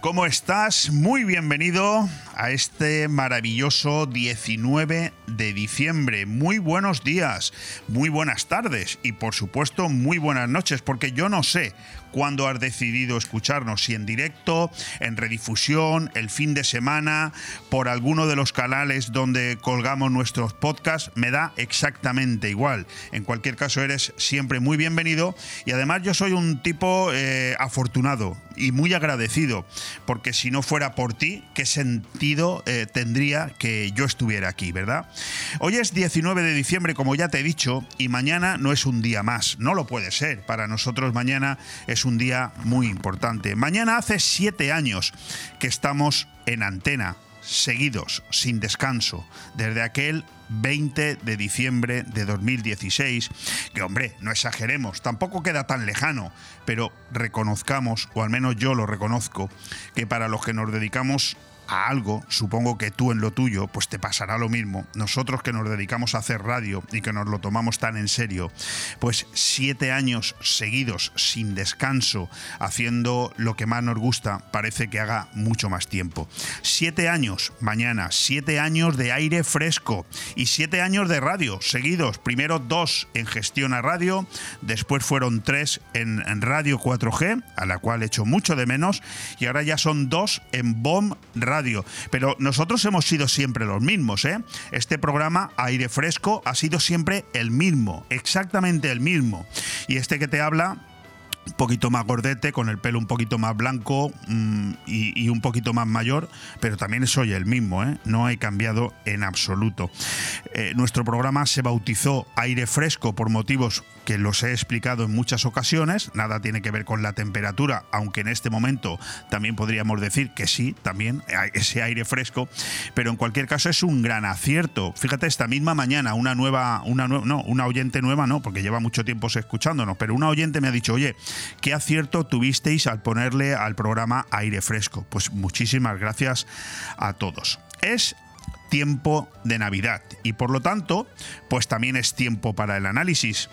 ¿Cómo estás? Muy bienvenido a este maravilloso 19 de diciembre. Muy buenos días, muy buenas tardes y por supuesto muy buenas noches, porque yo no sé cuándo has decidido escucharnos, si en directo, en redifusión, el fin de semana, por alguno de los canales donde colgamos nuestros podcasts, me da exactamente igual. En cualquier caso, eres siempre muy bienvenido y además yo soy un tipo eh, afortunado y muy agradecido, porque si no fuera por ti, ¿qué sentido eh, tendría que yo estuviera aquí, verdad? Hoy es 19 de diciembre, como ya te he dicho, y mañana no es un día más, no lo puede ser. Para nosotros mañana es un día muy importante. Mañana hace siete años que estamos en antena, seguidos, sin descanso, desde aquel 20 de diciembre de 2016, que hombre, no exageremos, tampoco queda tan lejano, pero reconozcamos, o al menos yo lo reconozco, que para los que nos dedicamos algo, supongo que tú en lo tuyo, pues te pasará lo mismo. Nosotros que nos dedicamos a hacer radio y que nos lo tomamos tan en serio, pues siete años seguidos, sin descanso, haciendo lo que más nos gusta, parece que haga mucho más tiempo. Siete años mañana, siete años de aire fresco y siete años de radio seguidos. Primero dos en gestión a radio, después fueron tres en, Radio 4G, a la cual echo mucho de menos, y ahora ya son dos en BOM Radio pero nosotros hemos sido siempre los mismos, ¿eh? Este programa Aire Fresco ha sido siempre el mismo, exactamente el mismo. Y este que te habla un poquito más gordete, con el pelo un poquito más blanco mm, y, un poquito más mayor, pero también soy el mismo, ¿eh? no he cambiado en absoluto. Eh, nuestro programa se bautizó Aire Fresco por motivos que los he explicado en muchas ocasiones, nada tiene que ver con la temperatura, aunque en este momento también podríamos decir que sí, también ese aire fresco, pero en cualquier caso es un gran acierto. Fíjate, esta misma mañana una nueva, una no, una oyente nueva no, porque lleva mucho tiempo escuchándonos, pero una oyente me ha dicho, oye, ¿qué acierto tuvisteis al ponerle al programa aire fresco? Pues muchísimas gracias a todos. Es tiempo de Navidad y por lo tanto, pues también es tiempo para el análisis.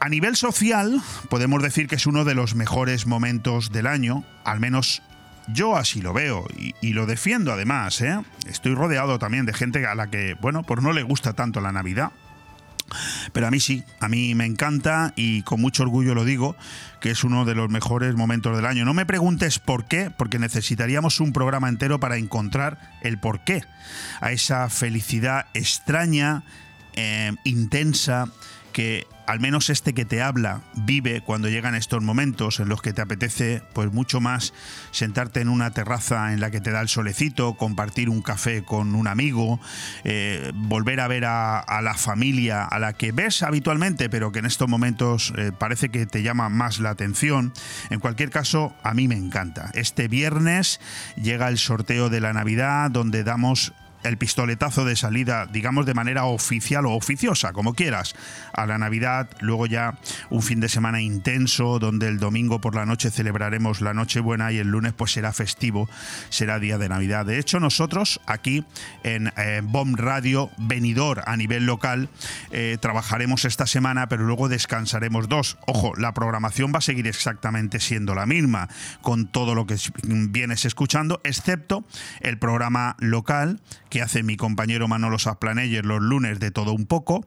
A nivel social, podemos decir que es uno de los mejores momentos del año, al menos yo así lo veo y, lo defiendo además. ¿eh? Estoy rodeado también de gente a la que, bueno, pues no le gusta tanto la Navidad. Pero a mí sí, a mí me encanta y con mucho orgullo lo digo, que es uno de los mejores momentos del año. No me preguntes por qué, porque necesitaríamos un programa entero para encontrar el por qué a esa felicidad extraña, eh, intensa, que al menos este que te habla vive cuando llegan estos momentos en los que te apetece pues mucho más sentarte en una terraza en la que te da el solecito, compartir un café con un amigo, eh, volver a ver a, la familia a la que ves habitualmente, pero que en estos momentos eh, parece que te llama más la atención. En cualquier caso, a mí me encanta. Este viernes llega el sorteo de la Navidad donde damos el pistoletazo de salida, digamos de manera oficial o oficiosa, como quieras, a la Navidad, luego ya un fin de semana intenso, donde el domingo por la noche celebraremos la Nochebuena y el lunes pues será festivo, será día de Navidad. De hecho, nosotros aquí en eh, BOM Radio Venidor a nivel local eh, trabajaremos esta semana, pero luego descansaremos dos. Ojo, la programación va a seguir exactamente siendo la misma, con todo lo que vienes escuchando, excepto el programa local que hace mi compañero Manolo Saplaneyer los lunes de todo un poco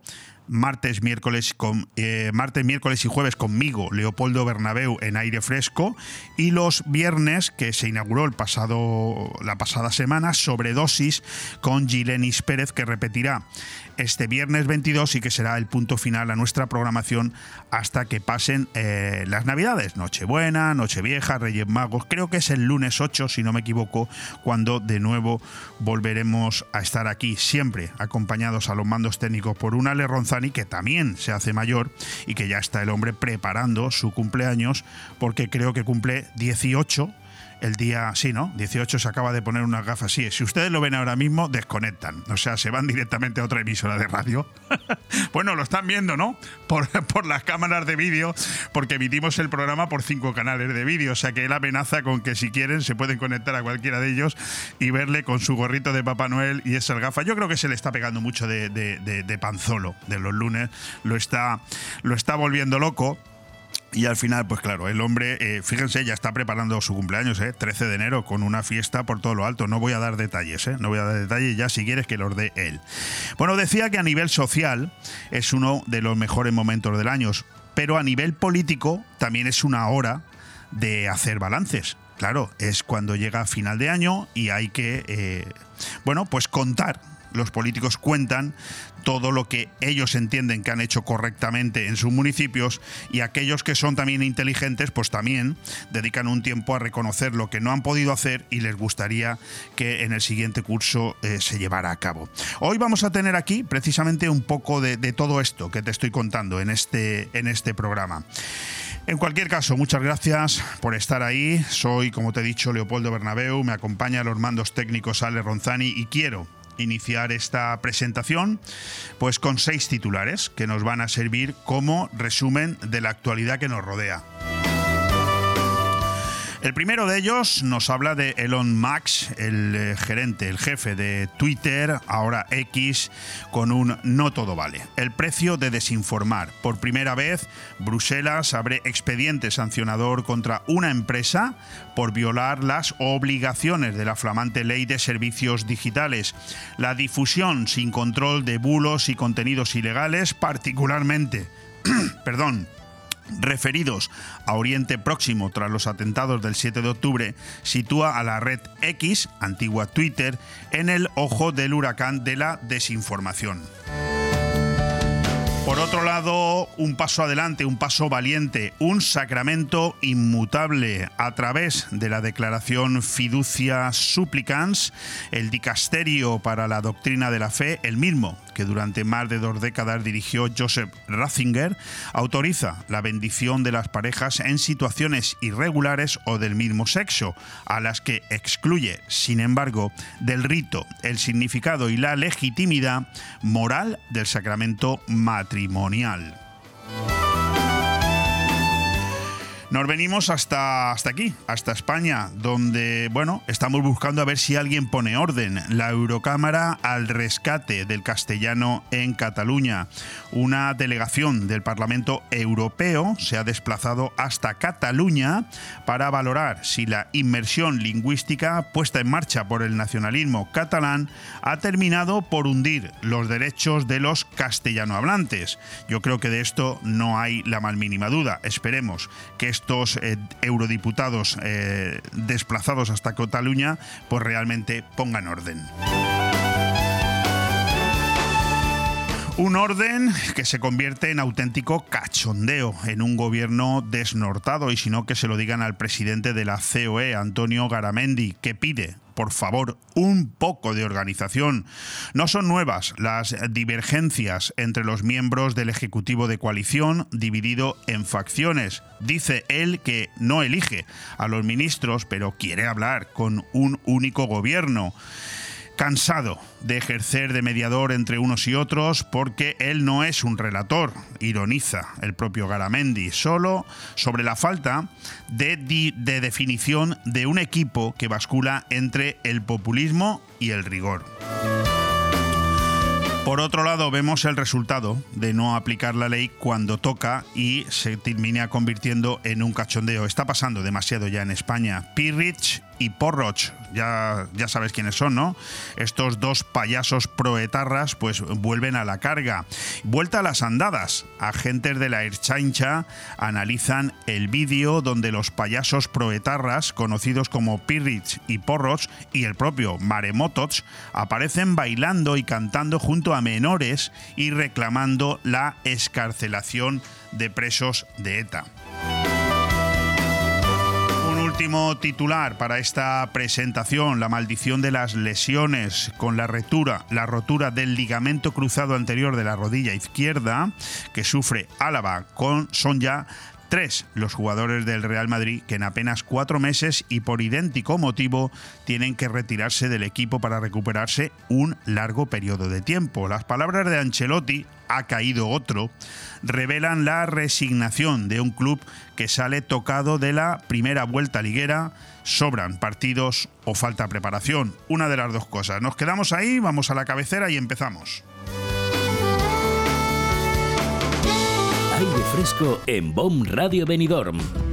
martes, miércoles, con, eh, martes, miércoles y jueves conmigo, Leopoldo Bernabeu en aire fresco, y los viernes, que se inauguró el pasado, la pasada semana, sobredosis con Gilenis Pérez, que repetirá este viernes 22 y que será el punto final a nuestra programación hasta que pasen eh, las Navidades, Nochebuena, Nochevieja, Reyes Magos, creo que es el lunes 8, si no me equivoco, cuando de nuevo volveremos a estar aquí, siempre acompañados a los mandos técnicos por una Ale que también se hace mayor y que ya está el hombre preparando su cumpleaños, porque creo que cumple 18 el día, sí, ¿no? 18 se acaba de poner unas gafas. Sí, si ustedes lo ven ahora mismo, desconectan. O sea, se van directamente a otra emisora de radio. bueno, lo están viendo, ¿no? Por, por las cámaras de vídeo, porque emitimos el programa por cinco canales de vídeo. O sea que él amenaza con que si quieren se pueden conectar a cualquiera de ellos y verle con su gorrito de Papá Noel y esas gafas. Yo creo que se le está pegando mucho de, de panzolo de los lunes. Lo está, lo está volviendo loco Y al final, pues claro, el hombre, eh, fíjense, ya está preparando su cumpleaños, ¿eh? 13 de enero, con una fiesta por todo lo alto. No voy a dar detalles, ¿eh? No voy a dar detalles ya si quieres que los dé él. Bueno, decía que a nivel social es uno de los mejores momentos del año, pero a nivel político también es una hora de hacer balances. Claro, es cuando llega final de año y hay que, eh, bueno, pues contar los políticos cuentan todo lo que ellos entienden que han hecho correctamente en sus municipios y aquellos que son también inteligentes pues también dedican un tiempo a reconocer lo que no han podido hacer y les gustaría que en el siguiente curso eh, se llevara a cabo. Hoy vamos a tener aquí precisamente un poco de, todo esto que te estoy contando en este, en este programa. En cualquier caso, muchas gracias por estar ahí. Soy, como te he dicho, Leopoldo Bernabeu, me acompaña los mandos técnicos Ale Ronzani y quiero iniciar esta presentación pues con seis titulares que nos van a servir como resumen de la actualidad que nos rodea. El primero de ellos nos habla de Elon Musk, el eh, gerente, el jefe de Twitter, ahora X, con un no todo vale. El precio de desinformar. Por primera vez, Bruselas abre expediente sancionador contra una empresa por violar las obligaciones de la flamante ley de servicios digitales. La difusión sin control de bulos y contenidos ilegales, particularmente, perdón, referidos a Oriente Próximo tras los atentados del 7 de octubre, sitúa a la red X, antigua Twitter, en el ojo del huracán de la desinformación. Por otro lado, un paso adelante, un paso valiente, un sacramento inmutable a través de la declaración Fiducia Supplicans, el dicasterio para la doctrina de la fe, el mismo que durante más de dos décadas dirigió Joseph Ratzinger, autoriza la bendición de las parejas en situaciones irregulares o del mismo sexo, a las que excluye, sin embargo, del rito el significado y la legitimidad moral del sacramento matrimonial. Nos venimos hasta, hasta aquí, hasta España, donde, bueno, estamos buscando a ver si alguien pone orden. La Eurocámara al rescate del castellano en Cataluña. Una delegación del Parlamento Europeo se ha desplazado hasta Cataluña para valorar si la inmersión lingüística puesta en marcha por el nacionalismo catalán ha terminado por hundir los derechos de los castellanohablantes. Yo creo que de esto no hay la más mínima duda. Esperemos que estos eh, eurodiputados eh, desplazados hasta Cataluña, pues realmente pongan orden. Un orden que se convierte en auténtico cachondeo en un gobierno desnortado y si no que se lo digan al presidente de la COE, Antonio Garamendi, que pide por favor, un poco de organización. No son nuevas las divergencias entre los miembros del Ejecutivo de coalición dividido en facciones. Dice él que no elige a los ministros, pero quiere hablar con un único gobierno cansado de ejercer de mediador entre unos y otros porque él no es un relator, ironiza el propio Garamendi, solo sobre la falta de, de, definición de un equipo que bascula entre el populismo y el rigor. Por otro lado, vemos el resultado de no aplicar la ley cuando toca y se termina convirtiendo en un cachondeo. Está pasando demasiado ya en España. Pirrich y Porroch, ya, ya sabes quiénes son, ¿no? Estos dos payasos proetarras pues vuelven a la carga. Vuelta a las andadas. Agentes de la Erchancha analizan el vídeo donde los payasos proetarras, conocidos como Pirrich y Porroch, y el propio Maremotoch, aparecen bailando y cantando junto a menores y reclamando la escarcelación de presos de ETA último titular para esta presentación, la maldición de las lesiones con la retura, la rotura del ligamento cruzado anterior de la rodilla izquierda que sufre Álava con son ya tres los jugadores del Real Madrid que en apenas cuatro meses y por idéntico motivo tienen que retirarse del equipo para recuperarse un largo periodo de tiempo. Las palabras de Ancelotti ha caído otro, revelan la resignación de un club que sale tocado de la primera vuelta liguera, sobran partidos o falta preparación. Una de las dos cosas. Nos quedamos ahí, vamos a la cabecera y empezamos. Aire fresco en BOM Radio Benidorm.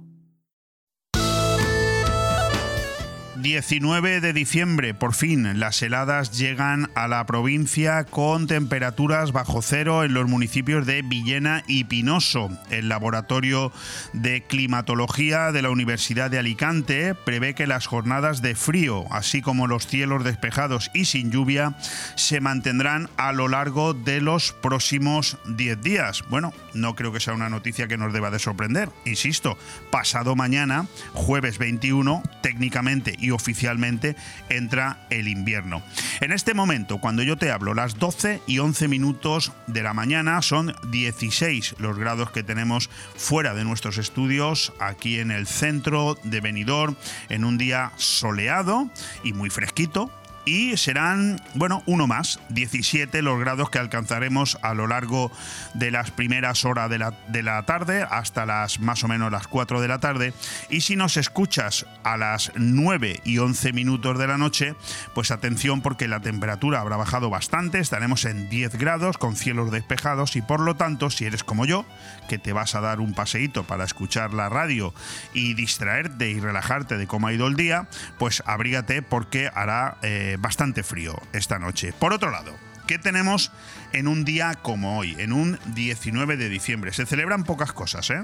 19 de diciembre, por fin, las heladas llegan a la provincia con temperaturas bajo cero en los municipios de Villena y Pinoso. El Laboratorio de Climatología de la Universidad de Alicante prevé que las jornadas de frío, así como los cielos despejados y sin lluvia, se mantendrán a lo largo de los próximos 10 días. Bueno, no creo que sea una noticia que nos deba de sorprender. Insisto, pasado mañana, jueves 21, técnicamente y oficialmente entra el invierno. En este momento, cuando yo te hablo, las 12 y 11 minutos de la mañana, son 16 los grados que tenemos fuera de nuestros estudios, aquí en el centro de Benidorm, en un día soleado y muy fresquito, y serán, bueno, uno más, 17 los grados que alcanzaremos a lo largo de las primeras horas de la, de la, tarde hasta las más o menos las 4 de la tarde. Y si nos escuchas a las 9 y 11 minutos de la noche, pues atención porque la temperatura habrá bajado bastante, estaremos en 10 grados con cielos despejados y por lo tanto, si eres como yo, que te vas a dar un paseíto para escuchar la radio y distraerte y relajarte de cómo ha ido el día, pues abrígate porque hará... Eh, bastante frío esta noche. Por otro lado, ¿qué tenemos en un día como hoy, en un 19 de diciembre? Se celebran pocas cosas, ¿eh?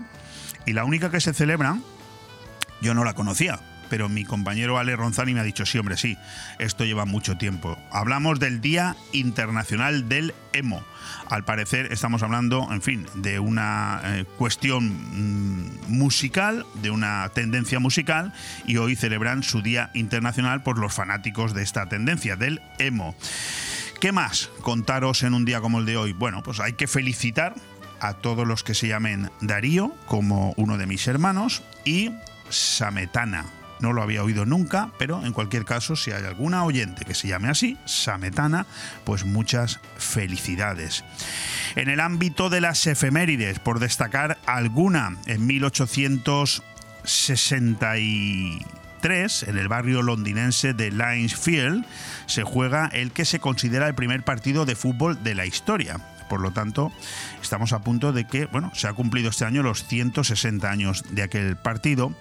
Y la única que se celebra, yo no la conocía pero mi compañero Ale Ronzani me ha dicho, sí, hombre, sí, esto lleva mucho tiempo. Hablamos del Día Internacional del Emo. Al parecer estamos hablando, en fin, de una eh, cuestión mm, musical, de una tendencia musical, y hoy celebran su Día Internacional por los fanáticos de esta tendencia, del emo. ¿Qué más contaros en un día como el de hoy? Bueno, pues hay que felicitar a todos los que se llamen Darío, como uno de mis hermanos, y Sametana, no lo había oído nunca, pero en cualquier caso, si hay alguna oyente que se llame así, Sametana, pues muchas felicidades. En el ámbito de las efemérides, por destacar alguna, en 1863, en el barrio londinense de Linesfield, se juega el que se considera el primer partido de fútbol de la historia por lo tanto, estamos a punto de que, bueno, se ha cumplido este año los 160 años de aquel partido.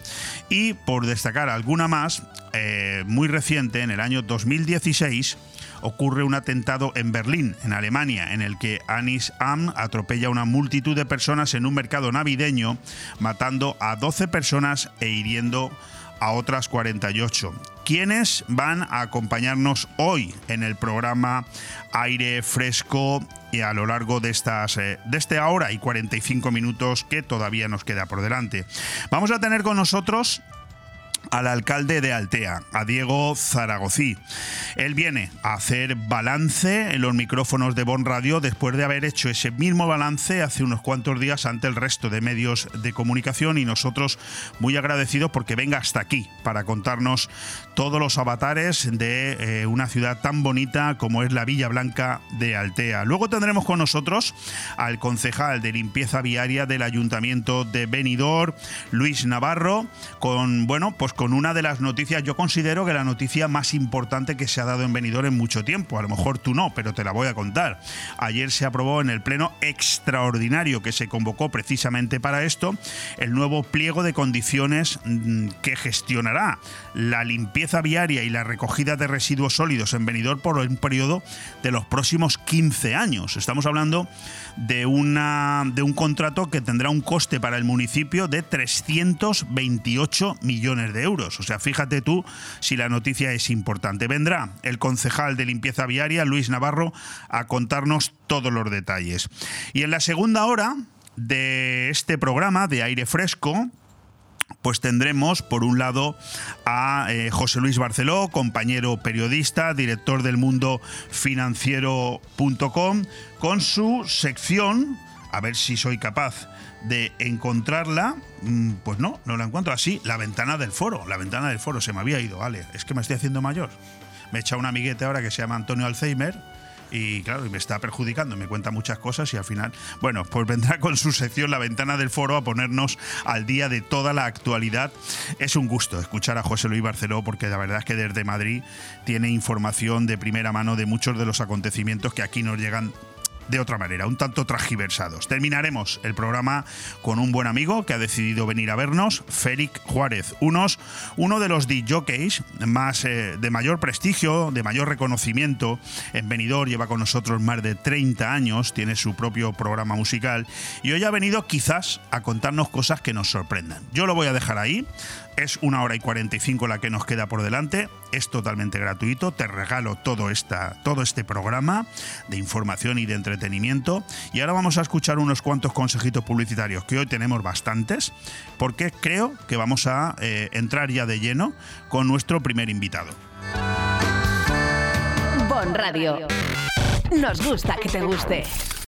Y por destacar alguna más, eh, muy reciente, en el año 2016, ocurre un atentado en Berlín, en Alemania, en el que Anis Am atropella a una multitud de personas en un mercado navideño, matando a 12 personas e hiriendo a otras 48. ¿Quiénes van a acompañarnos hoy en el programa Aire Fresco y a lo largo de estas eh, de este hora y 45 minutos que todavía nos queda por delante? Vamos a tener con nosotros al alcalde de Altea, a Diego Zaragozí. Él viene a hacer balance en los micrófonos de Bon Radio después de haber hecho ese mismo balance hace unos cuantos días ante el resto de medios de comunicación y nosotros muy agradecidos porque venga hasta aquí para contarnos todos los avatares de eh, una ciudad tan bonita como es la Villa Blanca de Altea. Luego tendremos con nosotros al concejal de limpieza viaria del Ayuntamiento de Benidorm, Luis Navarro, con bueno, pues con una de las noticias, yo considero que la noticia más importante que se ha dado en Benidorm en mucho tiempo. A lo mejor tú no, pero te la voy a contar. Ayer se aprobó en el pleno extraordinario que se convocó precisamente para esto el nuevo pliego de condiciones mm, que gestionará la limpieza viaria y la recogida de residuos sólidos en Benidorm por un periodo de los próximos 15 años. Estamos hablando de, una, de un contrato que tendrá un coste para el municipio de 328 millones de euros o sea, fíjate tú si la noticia es importante. Vendrá el concejal de limpieza viaria, Luis Navarro, a contarnos todos los detalles. Y en la segunda hora de este programa de aire fresco, pues tendremos por un lado a eh, José Luis Barceló, compañero periodista, director del mundo financiero.com, con su sección a ver si soy capaz de encontrarla. Mm, pues no, no la encuentro así. La ventana del foro, la ventana del foro se me había ido, vale. Es que me estoy haciendo mayor. Me he echado un amiguete ahora que se llama Antonio Alzheimer y claro, me está perjudicando, me cuenta muchas cosas y al final, bueno, pues vendrá con su sección La Ventana del Foro a ponernos al día de toda la actualidad. Es un gusto escuchar a José Luis Barceló porque la verdad es que desde Madrid tiene información de primera mano de muchos de los acontecimientos que aquí nos llegan de otra manera, un tanto transgiversados. Terminaremos el programa con un buen amigo que ha decidido venir a vernos, Félix Juárez, unos, uno de los DJs más eh, de mayor prestigio, de mayor reconocimiento. En Benidorm lleva con nosotros más de 30 años, tiene su propio programa musical y hoy ha venido quizás a contarnos cosas que nos sorprendan. Yo lo voy a dejar ahí. Es una hora y 45 la que nos queda por delante. Es totalmente gratuito. Te regalo todo, esta, todo este programa de información y de entretenimiento. Y ahora vamos a escuchar unos cuantos consejitos publicitarios, que hoy tenemos bastantes, porque creo que vamos a eh, entrar ya de lleno con nuestro primer invitado. Bon Radio. Nos gusta que te guste.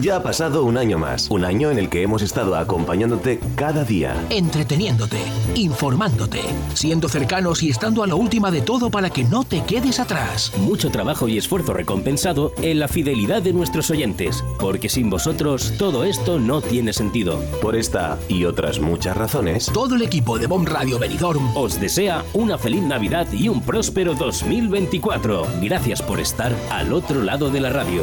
Ya ha pasado un año más, un año en el que hemos estado acompañándote cada día. Entreteniéndote, informándote, siendo cercanos y estando a la última de todo para que no te quedes atrás. Mucho trabajo y esfuerzo recompensado en la fidelidad de nuestros oyentes, porque sin vosotros todo esto no tiene sentido. Por esta y otras muchas razones, Todo el equipo de Bomb Radio Benidorm Os desea una feliz Navidad y un próspero 2024. Gracias por estar al otro lado de la radio.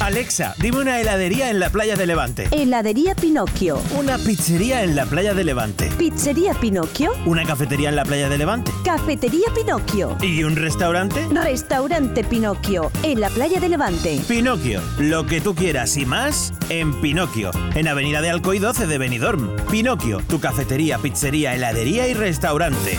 Alexa, dime una heladería en la playa de Levante. Heladería Pinocchio. Una pizzería en la playa de Levante. Pizzería Pinocchio. Una cafetería en la playa de Levante. Cafetería Pinocchio. ¿Y un restaurante? Restaurante Pinocchio. En la playa de Levante. Pinocchio, lo que tú quieras y más en Pinocchio, en Avenida de Alcoy 12 de Benidorm. Pinocchio, tu cafetería, pizzería, heladería y restaurante.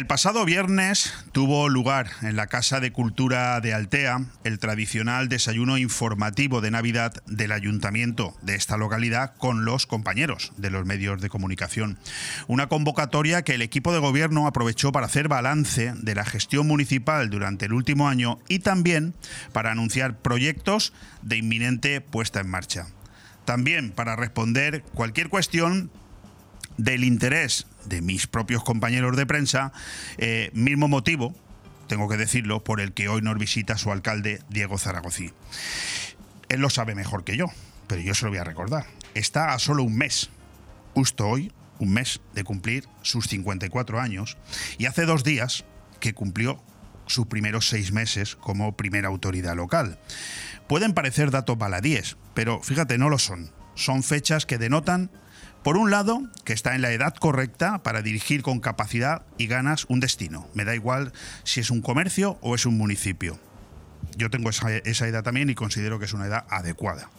El pasado viernes tuvo lugar en la Casa de Cultura de Altea el tradicional desayuno informativo de Navidad del ayuntamiento de esta localidad con los compañeros de los medios de comunicación. Una convocatoria que el equipo de gobierno aprovechó para hacer balance de la gestión municipal durante el último año y también para anunciar proyectos de inminente puesta en marcha. También para responder cualquier cuestión del interés de mis propios compañeros de prensa, eh, mismo motivo, tengo que decirlo, por el que hoy nos visita su alcalde, Diego Zaragozí. Él lo sabe mejor que yo, pero yo se lo voy a recordar. Está a solo un mes, justo hoy, un mes de cumplir sus 54 años, y hace dos días que cumplió sus primeros seis meses como primera autoridad local. Pueden parecer datos baladíes, pero fíjate, no lo son. Son fechas que denotan por un lado, que está en la edad correcta para dirigir con capacidad y ganas un destino. Me da igual si es un comercio o es un municipio. Yo tengo esa, edad también y considero que es una edad adecuada.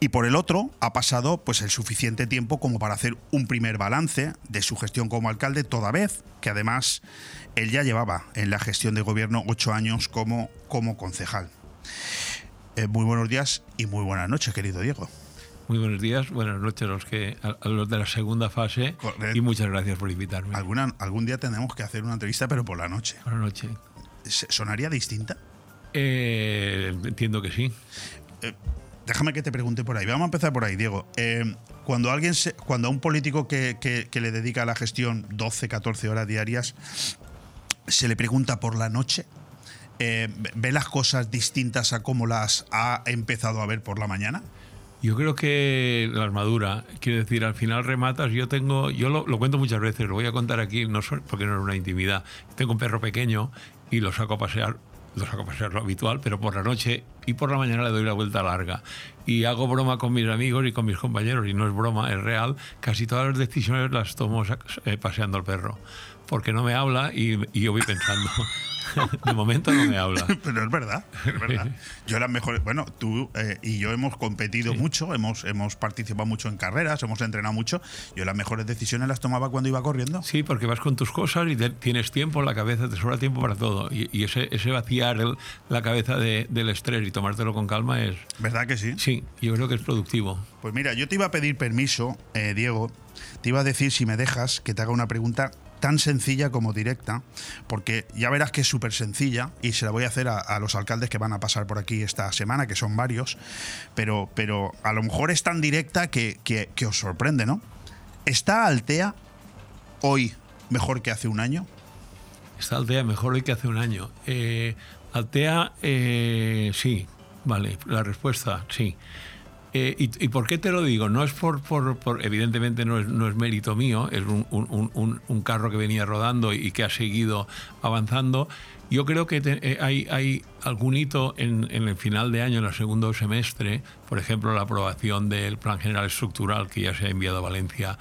Y por el otro, ha pasado pues el suficiente tiempo como para hacer un primer balance de su gestión como alcalde, toda vez que además él ya llevaba en la gestión de gobierno ocho años como, concejal. Eh, muy buenos días y muy buenas noches, querido Diego. Muy buenos días, buenas noches a los, que, a los de la segunda fase y muchas gracias por invitarme. Alguna, algún día tenemos que hacer una entrevista, pero por la noche. Por la noche. ¿Sonaría distinta? Eh, entiendo que sí. Eh, déjame que te pregunte por ahí. Vamos a empezar por ahí, Diego. Eh, cuando, alguien se, cuando a un político que, que, le dedica a la gestión 12, 14 horas diarias, se le pregunta por la noche, ¿ve las cosas distintas a cómo las ha empezado a ver por la mañana? Yo creo que la armadura, quiero decir, al final rematas, yo tengo, yo lo, cuento muchas veces, lo voy a contar aquí, no porque no es una intimidad. Tengo un perro pequeño y lo saco a pasear, lo saco a pasear lo habitual, pero por la noche y por la mañana le doy la vuelta larga. Y hago broma con mis amigos y con mis compañeros, y no es broma, es real. Casi todas las decisiones las tomo eh, paseando al perro, porque no me habla y, y yo voy pensando. de momento no me habla. Pero es verdad, es verdad. Yo las mejores, bueno, tú eh, y yo hemos competido mucho, hemos, hemos participado mucho en carreras, hemos entrenado mucho. Yo las mejores decisiones las tomaba cuando iba corriendo. Sí, porque vas con tus cosas y tienes tiempo en la cabeza, te sobra tiempo para todo. Y, ese, ese vaciar la cabeza del estrés y tomártelo con calma es... ¿Verdad que sí? Sí, yo creo que es productivo. Pues mira, yo te iba a pedir permiso, eh, Diego, te iba a decir si me dejas que te haga una pregunta tan sencilla como directa, porque ya verás que es súper sencilla y se la voy a hacer a, los alcaldes que van a pasar por aquí esta semana, que son varios, pero, pero a lo mejor es tan directa que, que, os sorprende, ¿no? ¿Está Altea hoy mejor que hace un año? Está Altea mejor hoy que hace un año. Eh, Altea, eh, sí, vale, la respuesta, sí. Eh, y, por qué te lo digo? No es por, por, evidentemente no es, no es, mérito mío, es un, carro que venía rodando y que ha seguido avanzando. Yo creo que eh, hay, algún hito en, el final de año, en el segundo semestre, por ejemplo, la aprobación del Plan General Estructural que ya se ha enviado a Valencia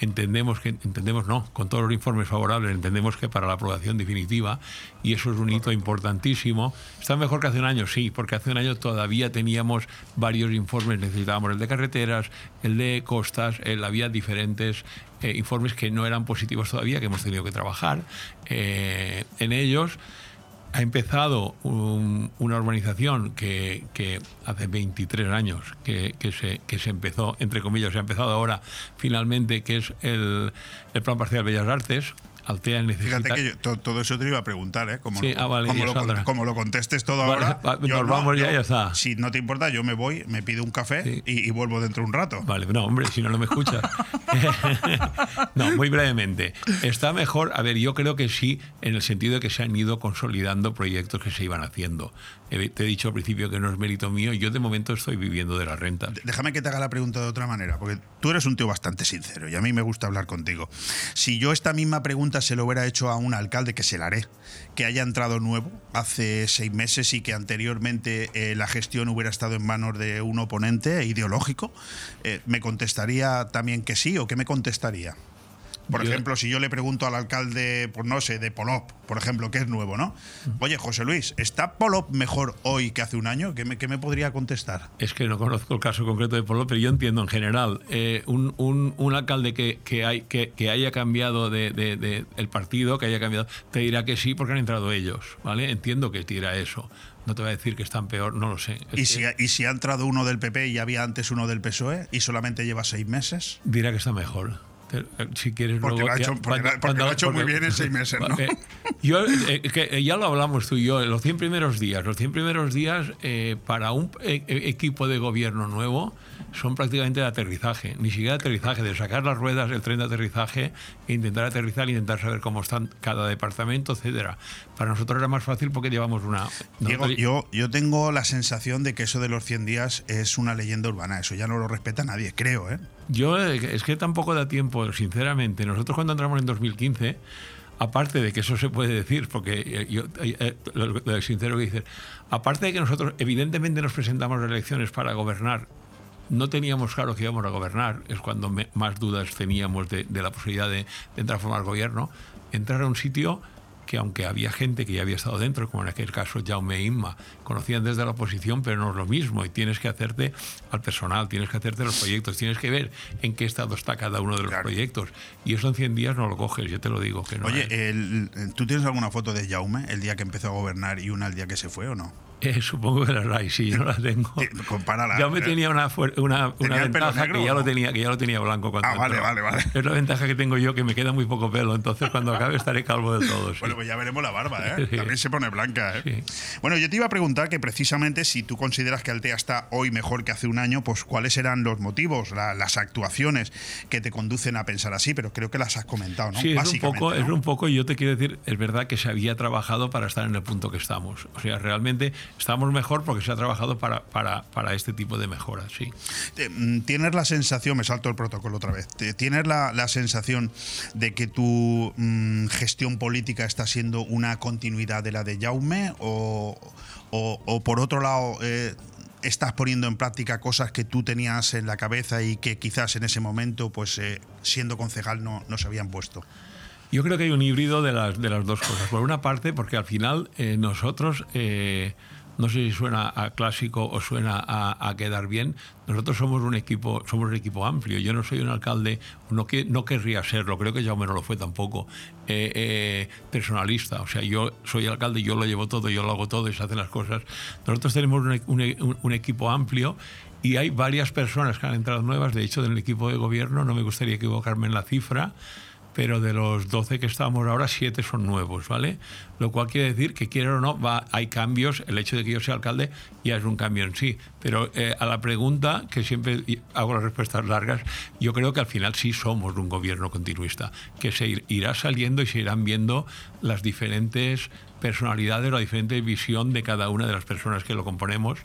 entendemos que entendemos no con todos los informes favorables entendemos que para la aprobación definitiva y eso es un hito importantísimo. Está mejor que hace un año sí porque hace un año todavía teníamos varios informes necesitábamos el de carreteras el de costas había diferentes eh, informes que no eran positivos todavía que hemos tenido que trabajar eh, en ellos ha empezado una urbanización que, hace 23 años que, se, que se empezó, entre comillas, se ha empezado ahora finalmente, que es el, el Plan Parcial Bellas Artes, Altea necesita... Fíjate que yo, todo, eso te iba a preguntar, ¿eh? Como, sí, ah, vale, como, lo, como, lo, contestes todo ahora. nos vamos ya, ya está. Si no te importa, yo me voy, me pido un café y, vuelvo dentro de un rato. Vale, no, hombre, si no, no me escuchas. no, muy brevemente. Está mejor, a ver, yo creo que sí, en el sentido de que se han ido consolidando proyectos que se iban haciendo. Te he dicho al principio que no es mérito mío, yo de momento estoy viviendo de la renta. Déjame que te haga la pregunta de otra manera, porque tú eres un tío bastante sincero y a mí me gusta hablar contigo. Si yo esta misma pregunta se lo hubiera hecho a un alcalde, que se la haré, que haya entrado nuevo hace seis meses y que anteriormente eh, la gestión hubiera estado en manos de un oponente ideológico, eh, ¿me contestaría también que sí o qué me contestaría? Por Yo- ejemplo, si yo le pregunto al alcalde, pues no sé, de Polop, por ejemplo, que es nuevo, ¿no? Oye, José Luis, ¿está Polop mejor hoy que hace un año? ¿Qué me, qué me podría contestar? Es que no conozco el caso concreto de Polo, pero yo entiendo en general. eh, un, un- un alcalde que, que, hay, que, que haya cambiado de, de- de el partido, que haya cambiado, te dirá que sí porque han entrado ellos, ¿vale? Entiendo que te dirá eso. No te va a decir que están peor, no lo sé. ¿Y si, ¿Y si ha entrado uno del PP y había antes uno del PSOE y solamente lleva seis meses? Dirá que está mejor. Eh, Si quieres Porque luego- lo ha ya- hecho- porque lo ha- porque lo ha hecho muy bien en seis meses, ¿no? Eh, yo, eh, que, eh, ya lo hablamos tú y yo, los 100 primeros días. Los 100 primeros días eh, para un equipo de gobierno nuevo son prácticamente de aterrizaje. Ni siquiera de aterrizaje, de sacar las ruedas del tren de aterrizaje e intentar aterrizar, intentar saber cómo están cada departamento, etcétera. Para nosotros era más fácil porque llevamos una... Diego, yo, yo tengo la sensación de que eso de los 100 días es una leyenda urbana. Eso ya no lo respeta nadie, creo, ¿eh? Yo eh, es que tampoco da tiempo, sinceramente. Nosotros cuando entramos en 2015, aparte de que eso se puede decir, porque eh, yo eh, lo, lo sincero que dices, aparte de que nosotros evidentemente nos presentamos a elecciones para gobernar, no teníamos claro que íbamos a gobernar, es cuando más dudas teníamos de, la posibilidad de, entrar a formar gobierno, entrar a un sitio que aunque había gente que ya había estado dentro, como en aquel caso Jaume Inma, conocían desde la oposición, pero no es lo mismo. Y tienes que hacerte al personal, tienes que hacerte los proyectos, tienes que ver en qué estado está cada uno de los proyectos. Y eso en 100 días no lo coges, yo te lo digo que no. Oye, el- ¿tú tienes alguna foto de Jaume el día que empezó a gobernar y una el día que se fue o no? Eh, supongo que la hay, sí, yo no la tengo. Compárala. Ya me tenía una, una, ¿Tenía una ventaja negro que ya, o lo no? tenía, que ya lo tenía blanco cuando Ah, vale, vale, vale. Es la ventaja que tengo yo, que me queda muy poco pelo, entonces cuando acabe estaré calvo del todo. sí. Bueno, pues ya veremos la barba, ¿eh? Sí. También se pone blanca, ¿eh? Bueno, yo te iba a preguntar que precisamente si tú consideras que Altea está hoy mejor que hace un año, pues cuáles eran los motivos, la- las actuaciones que te conducen a pensar así, pero creo que las has comentado, ¿no? Sí, es un poco, ¿no? es un poco, yo te quiero decir, es verdad que se había trabajado para estar en el punto que estamos. O sea, realmente estamos mejor porque se ha trabajado para, para, para este tipo de mejoras, sí. Mm, ¿Tienes la sensación, me salto el protocolo otra vez, ¿tienes la, la sensación de que tu mm, gestión política está siendo una continuidad de la de Jaume o, o- por otro lado eh, estás poniendo en práctica cosas que tú tenías en la cabeza y que quizás en ese momento, pues eh, siendo concejal, no, no se habían puesto? Yo creo que hay un híbrido de las, de las dos cosas. Por una parte, porque al final eh, nosotros, no sé si suena a clásico o suena a, quedar bien, nosotros somos un equipo, somos un equipo amplio. Yo no soy un alcalde, no, que, no querría serlo, creo que Jaume no lo fue tampoco, eh, eh, personalista. O sea, yo soy alcalde, yo lo llevo todo, yo lo hago todo y se hacen las cosas. Nosotros tenemos un, un- equipo amplio y hay varias personas que han entrado nuevas. De hecho, del equipo de gobierno, no me gustaría equivocarme en la cifra, pero de los 12 que estamos ahora, 7 son nuevos, ¿vale? Lo cual quiere decir que, quiera o no, va, hay cambios. El hecho de que yo sea alcalde ya es un cambio en sí. Pero eh, a la pregunta, que siempre hago las respuestas largas, yo creo que al final sí somos un gobierno continuista, que se ir- irá saliendo y se irán viendo las diferentes personalidades, la diferente visión de cada una de las personas que lo componemos,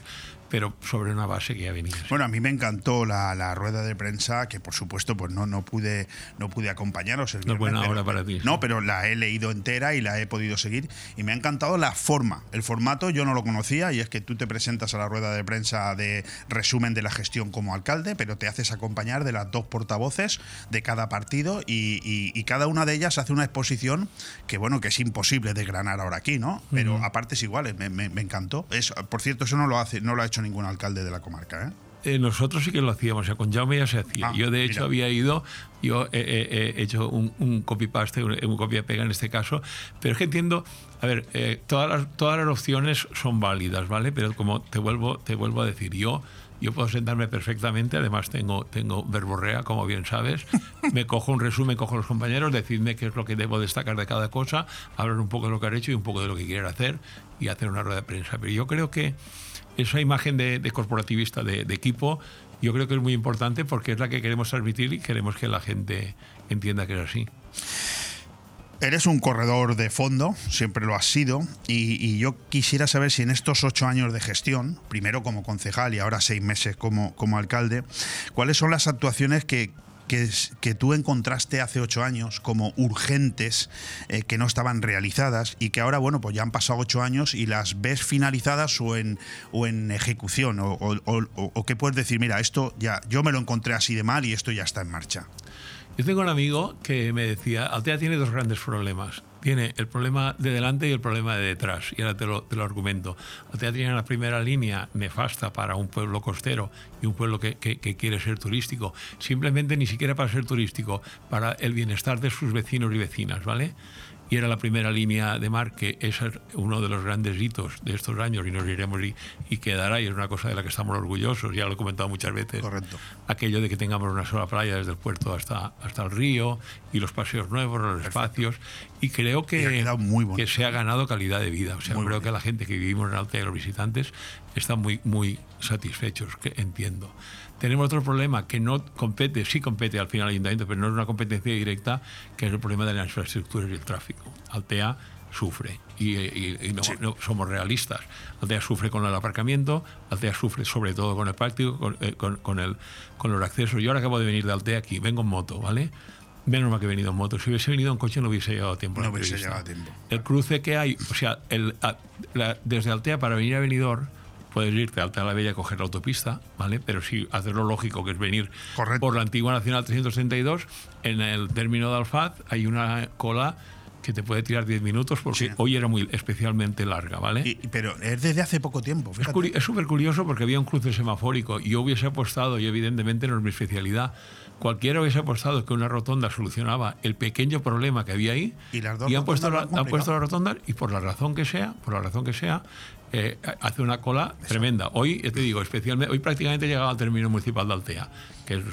pero sobre una base que ya venía. Bueno, a mí me encantó la, la rueda de prensa, que por supuesto pues no, no, pude, no pude acompañaros. El No es buena viernes, hora para ti. No, pero la he leído entera y la he podido seguir. Y me ha encantado la forma. El formato yo no lo conocía y es que tú te presentas a la rueda de prensa de resumen de la gestión como alcalde, pero te haces acompañar de las dos portavoces de cada partido y, y- y cada una de ellas hace una exposición que, bueno, que es imposible desgranar ahora aquí, ¿no? Pero Ujú. a partes iguales, me, me- me encantó. Es, por cierto, eso no lo, hace, no lo ha hecho ningún alcalde de la comarca, ¿eh? Eh, nosotros sí que lo hacíamos, o sea, con Jaume ya se hacía. Ah, yo, de hecho, mira. había ido, yo he, he- he hecho un, un copy-paste, un, un copia-pega en este caso, pero es que entiendo, a ver, eh, todas, las, todas las opciones son válidas, ¿vale? Pero como te vuelvo, te vuelvo a decir, yo, yo puedo sentarme perfectamente, además tengo, tengo verborrea, como bien sabes, me cojo un resumen, cojo a los compañeros, decidme qué es lo que debo destacar de cada cosa, hablar un poco de lo que han hecho y un poco de lo que quieren hacer y hacer una rueda de prensa. Pero yo creo que esa imagen de, corporativista, de, de equipo, yo creo que es muy importante porque es la que queremos transmitir y queremos que la gente entienda que es así. Eres un corredor de fondo, siempre lo has sido, y, y yo quisiera saber si en estos ocho años de gestión, primero como concejal y ahora seis meses como, como alcalde, cuáles son las actuaciones que, que, tú encontraste hace ocho años como urgentes, eh, que no estaban realizadas y que ahora, bueno, pues ya han pasado ocho años y las ves finalizadas o en, o en ejecución, o, o- que puedes decir, mira, esto ya, yo me lo encontré así de mal y esto ya está en marcha. Yo tengo un amigo que me decía, Altea tiene dos grandes problemas. Tiene el problema de delante y el problema de detrás. Y ahora te lo, te lo argumento. Altea tiene la primera línea nefasta para un pueblo costero y un pueblo que, que- que quiere ser turístico. Simplemente ni siquiera para ser turístico, para el bienestar de sus vecinos y vecinas, ¿vale? Y era la primera línea de mar, que es uno de los grandes hitos de estos años y nos iremos y, y quedará, y es una cosa de la que estamos orgullosos, ya lo he comentado muchas veces. Correcto. Aquello de que tengamos una sola playa desde el puerto hasta, hasta el río y los paseos nuevos, los espacios, y creo que, Y muy se ha ganado calidad de vida. O sea, Muy creo bonito. que la gente que vivimos en Altea y los visitantes están muy, muy satisfechos, que entiendo. Tenemos otro problema que no compete, sí compete al final al ayuntamiento, pero no es una competencia directa, que es el problema de las infraestructuras y el tráfico. Altea sufre y, y- y no, no somos realistas. Altea sufre con el aparcamiento, Altea sufre sobre todo con el práctico, con, eh, con- con el, con los accesos. Yo ahora acabo de venir de Altea aquí, vengo en moto, ¿vale? Menos mal que he venido en moto. Si hubiese venido en coche no hubiese llegado a tiempo. No hubiese llegado a tiempo. El cruce que hay, o sea, el, la- desde Altea para venir a Benidorm, puedes irte a Altea la Bella a coger la autopista, ¿vale? Pero si haces lo lógico, que es venir Correcto. por la antigua Nacional 332, en el término de Alfaz hay una cola que te puede tirar 10 minutos porque Sí. hoy era muy especialmente larga, ¿vale? Y- pero es desde hace poco tiempo, Es fíjate. curi- Es súper curioso porque había un cruce semafórico y yo hubiese apostado, y evidentemente no es mi especialidad, cualquiera hubiese apostado que una rotonda solucionaba el pequeño problema que había ahí Y las dos han puesto, la, han han puesto la rotonda y por la razón que sea, por la razón que sea, eh, hace una cola tremenda. Hoy, te digo, especialmente, hoy prácticamente he llegado al término municipal de Altea, que es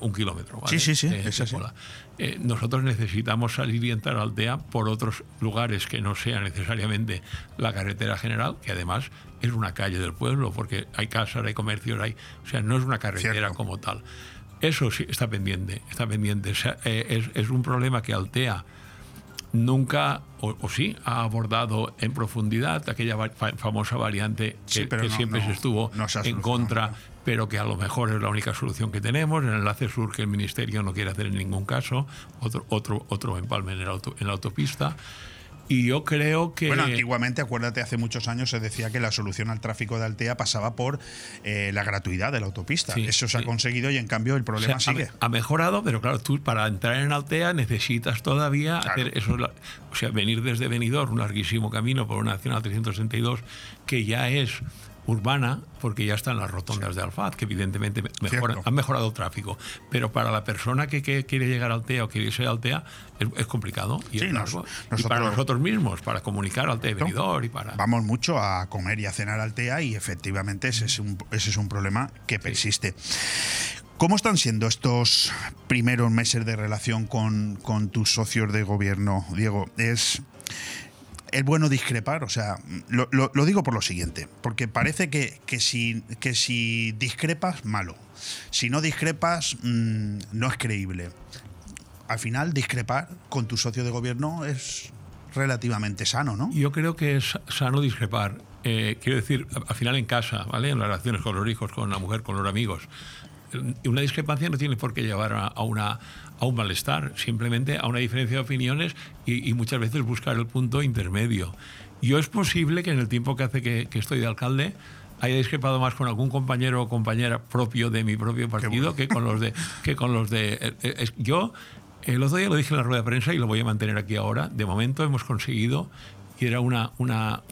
un kilómetro. ¿vale? Sí, sí, sí, Eh. Eh, nosotros necesitamos salir y entrar a Altea por otros lugares que no sea necesariamente la carretera general, que además es una calle del pueblo, porque hay casas, hay comercios, hay, o sea, no es una carretera Cierto. como tal. Eso sí está pendiente, está pendiente. O sea, eh, es, es un problema que Altea nunca, o, o sí, ha abordado en profundidad aquella fa- famosa variante que, Sí, pero que no- siempre no- se estuvo no se ha en contra, pero que a lo mejor es la única solución que tenemos. En el enlace sur que el Ministerio no quiere hacer en ningún caso, otro, otro, otro empalme en, el auto- en la autopista. Y yo creo que... Bueno, antiguamente, acuérdate, hace muchos años se decía que la solución al tráfico de Altea pasaba por eh, la gratuidad de la autopista. Sí, Eso se ha conseguido y en cambio el O problema sea, sigue. ha, mejorado, pero claro, tú para entrar en Altea necesitas todavía Claro. hacer eso, o sea, venir desde Benidorm, un larguísimo camino por una Nacional 362 que ya es urbana, porque ya están las rotondas de Alfaz, que evidentemente mejoran- han mejorado el tráfico. Pero para la persona que, que quiere llegar a Altea o quiere irse a Altea, es, es complicado. Y, Sí, es nos- y para nosotros mismos, para comunicar Altea. Benidorm y para... Vamos mucho a comer y a cenar Altea y efectivamente ese es un, ese es un problema que persiste. ¿Cómo están siendo estos primeros meses de relación con, con tus socios de gobierno, Diego? Es, es bueno discrepar, o sea, lo, digo por lo siguiente, porque parece que, que si, que si discrepas, malo. Si no discrepas, mm, no es creíble. Al final, discrepar con tu socio de gobierno es relativamente sano, ¿no? Yo creo que es sano discrepar. Eh, quiero decir, al final en casa, ¿vale? En las relaciones con los hijos, con la mujer, con los amigos. Y Una discrepancia no tiene por qué llevar a una, a un malestar, simplemente a una diferencia de opiniones y, y muchas veces buscar el punto intermedio. Yo es posible que en el tiempo que hace que, que estoy de alcalde haya discrepado más con algún compañero o compañera propio de mi propio partido que con los de que con los de eh, eh, yo el otro día lo dije en la rueda de prensa y lo voy a mantener aquí ahora. De momento hemos conseguido, y era una, una,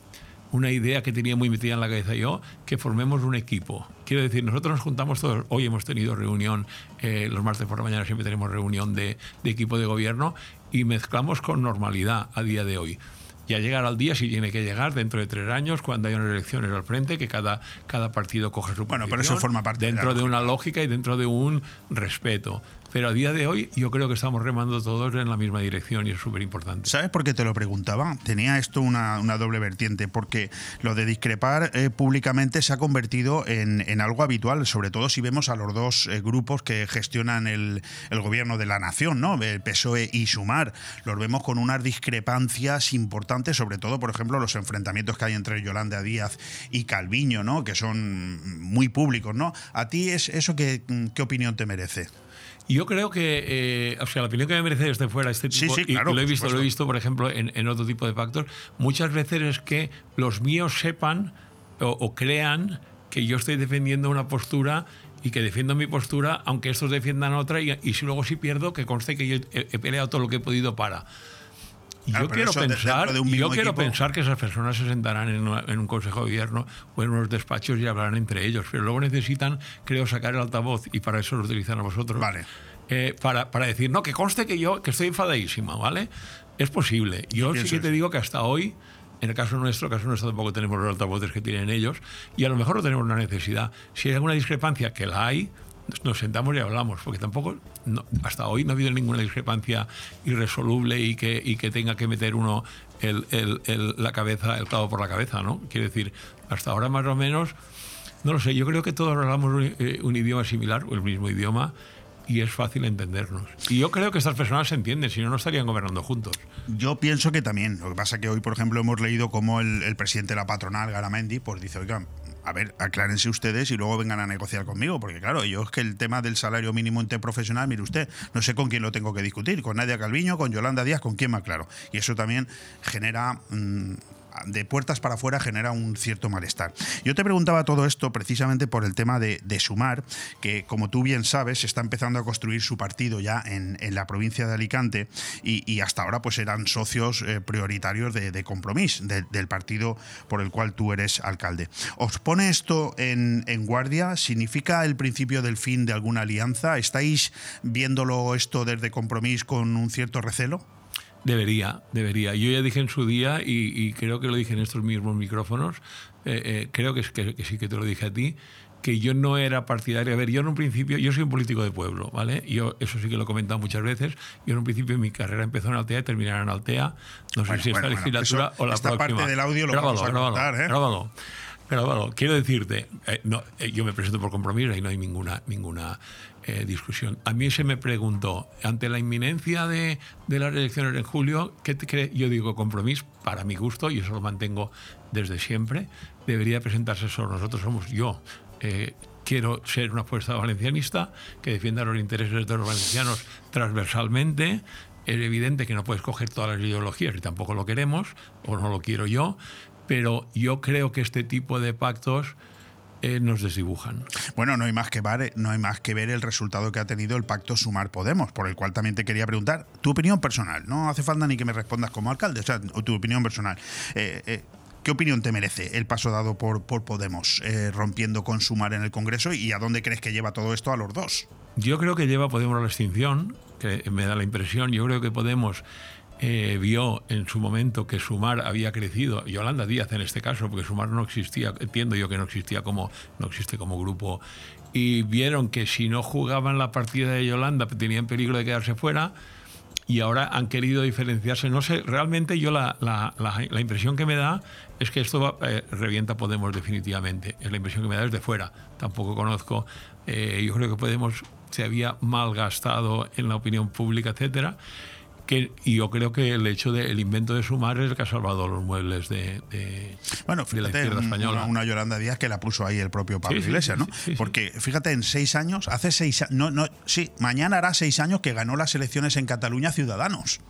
una idea que tenía muy metida en la cabeza yo, que formemos un equipo. Quiero decir, nosotros nos juntamos todos, hoy hemos tenido reunión, eh, los martes por la mañana siempre tenemos reunión de, de equipo de gobierno y mezclamos con normalidad a día de hoy. Ya llegar al día si tiene que llegar dentro de tres años, cuando hay unas elecciones al frente, que cada, cada partido coge su Bueno, pero eso forma parte dentro de, una lógica y dentro de un respeto. Pero a día de hoy yo creo que estamos remando todos en la misma dirección y es súper importante. ¿Sabes por qué te lo preguntaba? Tenía esto una, doble vertiente, porque lo de discrepar eh, públicamente se ha convertido en, algo habitual, sobre todo si vemos a los dos eh, grupos que gestionan el, gobierno de la nación, ¿no? El PSOE y Sumar. Los vemos con unas discrepancias importantes, sobre todo, por ejemplo, los enfrentamientos que hay entre Yolanda Díaz y Calviño, ¿no? Que son muy públicos, ¿no? ¿A ti es eso qué, qué opinión te merece? Yo creo que, eh, o sea, la opinión que me merece desde fuera este Sí, tipo, sí, y- claro, y lo he visto, lo he visto, por ejemplo, en, en otro tipo de pactos, muchas veces es que los míos sepan o, o crean que yo estoy defendiendo una postura y que defiendo mi postura, aunque estos defiendan otra, y, y si luego si pierdo, que conste que yo he, he peleado todo lo que he podido para. Y Claro, yo quiero pensar, de un yo quiero equipo- pensar que esas personas se sentarán en, una- en un consejo de gobierno o en unos despachos y hablarán entre ellos, pero luego necesitan, creo, sacar el altavoz y para eso lo utilizan a vosotros. Vale. eh, para, para decir, no, que conste que yo que estoy enfadadísima, ¿vale? Es posible. Yo sí que te digo que hasta hoy, en el caso nuestro, caso nuestro tampoco tenemos los altavoces que tienen ellos, y a lo mejor no tenemos una necesidad. Si hay alguna discrepancia, que la hay, nos sentamos y hablamos, porque tampoco, hasta hoy no ha habido ninguna discrepancia irresoluble y que, y que tenga que meter uno el, el- la cabeza, el clavo por la cabeza, ¿no? Quiero decir, hasta ahora más o menos, no lo sé, yo creo que todos hablamos un, eh, idioma similar, o el mismo idioma, y es fácil entendernos. Y yo creo que estas personas se entienden, si no, no estarían gobernando juntos. Yo pienso que también. Lo que pasa que hoy, por ejemplo, hemos leído cómo el, el presidente de la patronal, Garamendi, pues dice, oigan, a ver, aclárense ustedes y luego vengan a negociar conmigo, porque claro, yo es que el tema del salario mínimo interprofesional, mire usted, no sé con quién lo tengo que discutir, con Nadia Calviño, con Yolanda Díaz, con quién más claro. Y eso también genera... mm, de puertas para afuera genera un cierto malestar. Yo te preguntaba todo esto precisamente por el tema de, Sumar, que como tú bien sabes, está empezando a construir su partido ya en, la provincia de Alicante y, hasta ahora pues eran socios eh, prioritarios de, de- del partido por el cual tú eres alcalde. ¿Os pone esto en, en guardia? ¿Significa el principio del fin de alguna alianza? ¿Estáis viéndolo esto desde Compromís con un cierto recelo? Debería, debería. Yo ya dije en su día, y, y creo que lo dije en estos mismos micrófonos, eh, eh, creo que, que, que sí que te lo dije a ti, que yo no era partidario. A ver, yo en un principio, yo soy un político de pueblo, ¿vale? Yo eso sí que lo he comentado muchas veces. Yo en un principio mi carrera empezó en Altea y terminará en Altea. No sé Bueno, si esta bueno, bueno, legislatura eso- o la esta próxima. parte del audio lo Grábalo, vamos a cortar, ¿eh? grábalo. Grábalo. Quiero decirte, eh, no, eh, yo me presento por compromiso y no hay ninguna, ninguna eh, discusión. A mí se me preguntó, ante la inminencia de, de las elecciones en julio, ¿qué te cree? Yo digo compromiso, para mi gusto, y eso lo mantengo desde siempre, debería presentarse solo. Nosotros somos yo. eh, quiero ser una fuerza valencianista que defienda los intereses de los valencianos transversalmente. Es evidente que no puedes coger todas las ideologías y tampoco lo queremos, o no lo quiero yo, pero yo creo que este tipo de pactos eh, nos desdibujan. Bueno, no hay, más que ver, no hay más que ver el resultado que ha tenido el pacto Sumar Podemos, por el cual también te quería preguntar tu opinión personal. No hace falta ni que me respondas como alcalde, o sea, tu opinión personal. Eh, eh, ¿Qué opinión te merece el paso dado por, por Podemos, rompiendo con Sumar en el Congreso y a dónde crees que lleva todo esto a los dos? Yo creo que lleva Podemos a la extinción, que me da la impresión. Yo creo que Podemos eh, vio en su momento que Sumar había crecido, Yolanda Díaz en este caso, porque Sumar no existía, entiendo yo que no existía como, no existe como grupo, y vieron que si no jugaban la partida de Yolanda tenían peligro de quedarse fuera. Y ahora han querido diferenciarse. No sé, realmente yo la, la- la- la impresión que me da es que esto va- eh, revienta Podemos definitivamente. Es la impresión que me da desde fuera. Tampoco conozco. eh, yo creo que Podemos se había malgastado en la opinión pública, etcétera. Que, y yo creo que el hecho del invento de Sumar es el que ha salvado los muebles de, de- Bueno, de la fíjate, izquierda española. una, una Yolanda Díaz que la puso ahí el propio Pablo Sí, Iglesias, ¿no? sí, sí, sí. Porque fíjate, en seis años, hace seis años, no, no, sí, mañana hará seis años que ganó las elecciones en Cataluña Ciudadanos.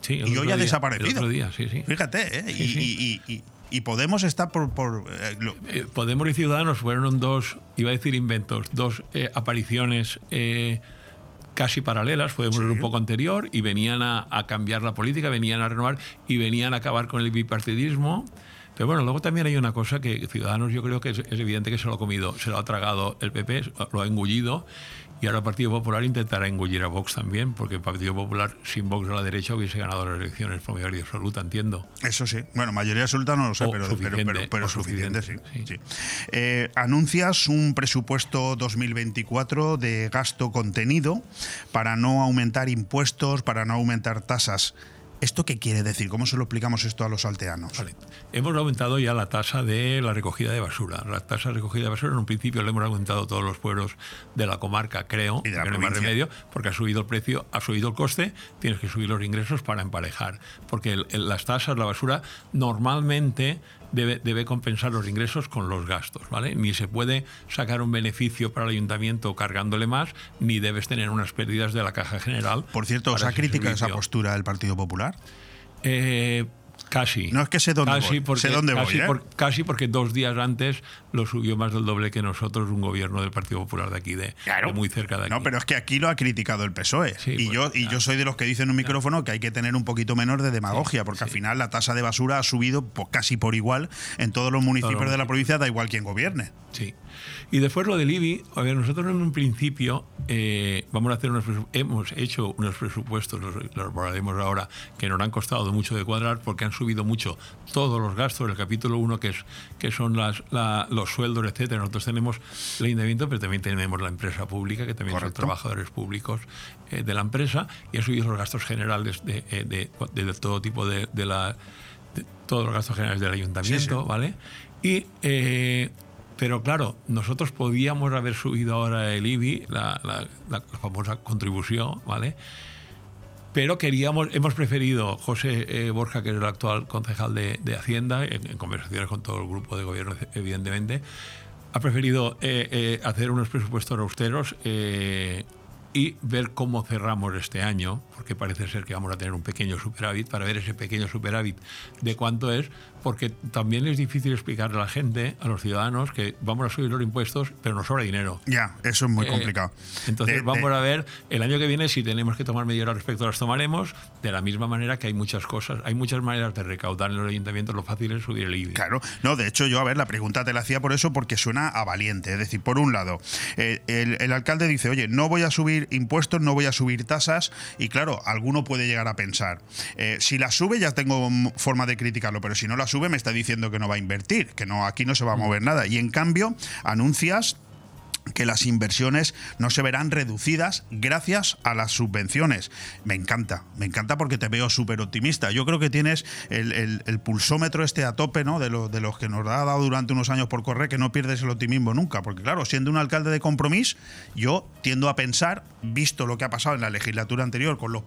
Sí, el y hoy ha desaparecido. día. Fíjate, ¿eh? Y, sí. y- y- y Podemos está por... por, eh, lo- Eh, Podemos y Ciudadanos fueron dos, iba a decir inventos, dos eh, apariciones eh, casi paralelas, podemos ser un poco anterior, y venían a, a cambiar la política, venían a renovar y venían a acabar con el bipartidismo. Pero bueno, luego también hay una cosa que Ciudadanos yo creo que es, es evidente que se lo ha comido, se lo ha tragado el PP, lo ha engullido, y ahora el Partido Popular intentará engullir a Vox también, porque el Partido Popular sin Vox a la derecha hubiese ganado las elecciones por mayoría absoluta, entiendo. Eso sí. Bueno, mayoría absoluta no lo sé, O pero, suficiente, pero, pero o suficiente, sí. suficiente, sí. Eh, anuncias un presupuesto 2024 de gasto contenido para no aumentar impuestos, para no aumentar tasas. ¿Esto qué quiere decir? ¿Cómo se lo explicamos esto a los alteanos? Vale. Hemos aumentado ya la tasa de la recogida de basura. La tasa de recogida de basura en un principio la hemos aumentado todos los pueblos de la comarca, creo, Y de la que no hay más remedio, porque ha subido el precio, ha subido el coste, tienes que subir los ingresos para emparejar. Porque el- el- las tasas, la basura, normalmente debe, debe compensar los ingresos con los gastos, ¿vale? Ni se puede sacar un beneficio para el ayuntamiento cargándole más, ni debes tener unas pérdidas de la caja general. Por cierto, ¿os ha criticado esa postura el Partido Popular? Eh, Casi. No es que sé dónde casi voy, porque, sé dónde casi, voy, ¿eh? por- casi porque dos días antes lo subió más del doble que nosotros un gobierno del Partido Popular de aquí, de, de muy cerca de aquí. No, pero es que aquí lo ha criticado el PSOE. Sí, y pues, yo, y yo soy de los que dicen en un micrófono que hay que tener un poquito menos de demagogia, porque al final la tasa de basura ha subido po- casi por igual en todos los municipios los de la provincia, da igual quién gobierne. Sí. Y después lo del IBI, a ver, nosotros en un principio eh, vamos a hacer unos hemos hecho unos presupuestos, los, los ahora, que nos han costado mucho de cuadrar porque han subido mucho todos los gastos del capítulo 1, que, es, que son las, la- los sueldos, etcétera. Nosotros tenemos el ayuntamiento, pero también tenemos la empresa pública, que también Correcto. son trabajadores públicos eh, de la empresa, y han subido los gastos generales de, eh, de- de- de todo tipo de, de la todos los gastos generales del ayuntamiento, Sí, sí. ¿vale? Y eh, pero claro, nosotros podíamos haber subido ahora el IBI, la, famosa contribución, ¿vale? Pero queríamos, hemos preferido, José eh, Borja, que es el actual concejal de, Hacienda, en, en conversaciones con todo el grupo de gobierno, evidentemente, ha preferido eh, eh, hacer unos presupuestos austeros eh, y ver cómo cerramos este año, porque parece ser que vamos a tener un pequeño superávit, para ver ese pequeño superávit de cuánto es, porque también es difícil explicarle a la gente, a los ciudadanos, que vamos a subir los impuestos, pero nos sobra dinero. Ya, eso es muy Eh, complicado. Entonces De- vamos de- a ver el año que viene si tenemos que tomar medidas al respecto, las tomaremos, de la misma manera que hay muchas cosas, hay muchas maneras de recaudar en los ayuntamientos, lo fácil es subir el IBI. Claro, no, de hecho yo, a ver, la pregunta te la hacía por eso, porque suena a valiente. Es decir, por un lado, eh, el, el alcalde dice, oye, no voy a subir impuestos, no voy a subir tasas, y claro, alguno puede llegar a pensar, eh, si la sube ya tengo mm, forma de criticarlo, pero si no la sube me está diciendo que no va a invertir, que no aquí no se va a mover nada. Y en cambio, anuncias que las inversiones no se verán reducidas gracias a las subvenciones. Me encanta, me encanta porque te veo súper optimista. Yo creo que tienes el, el- el pulsómetro este a tope, ¿no? De, lo- de los que nos ha dado durante unos años por correr, que no pierdes el optimismo nunca. Porque claro, siendo un alcalde de compromiso, yo tiendo a pensar, visto lo que ha pasado en la legislatura anterior con los,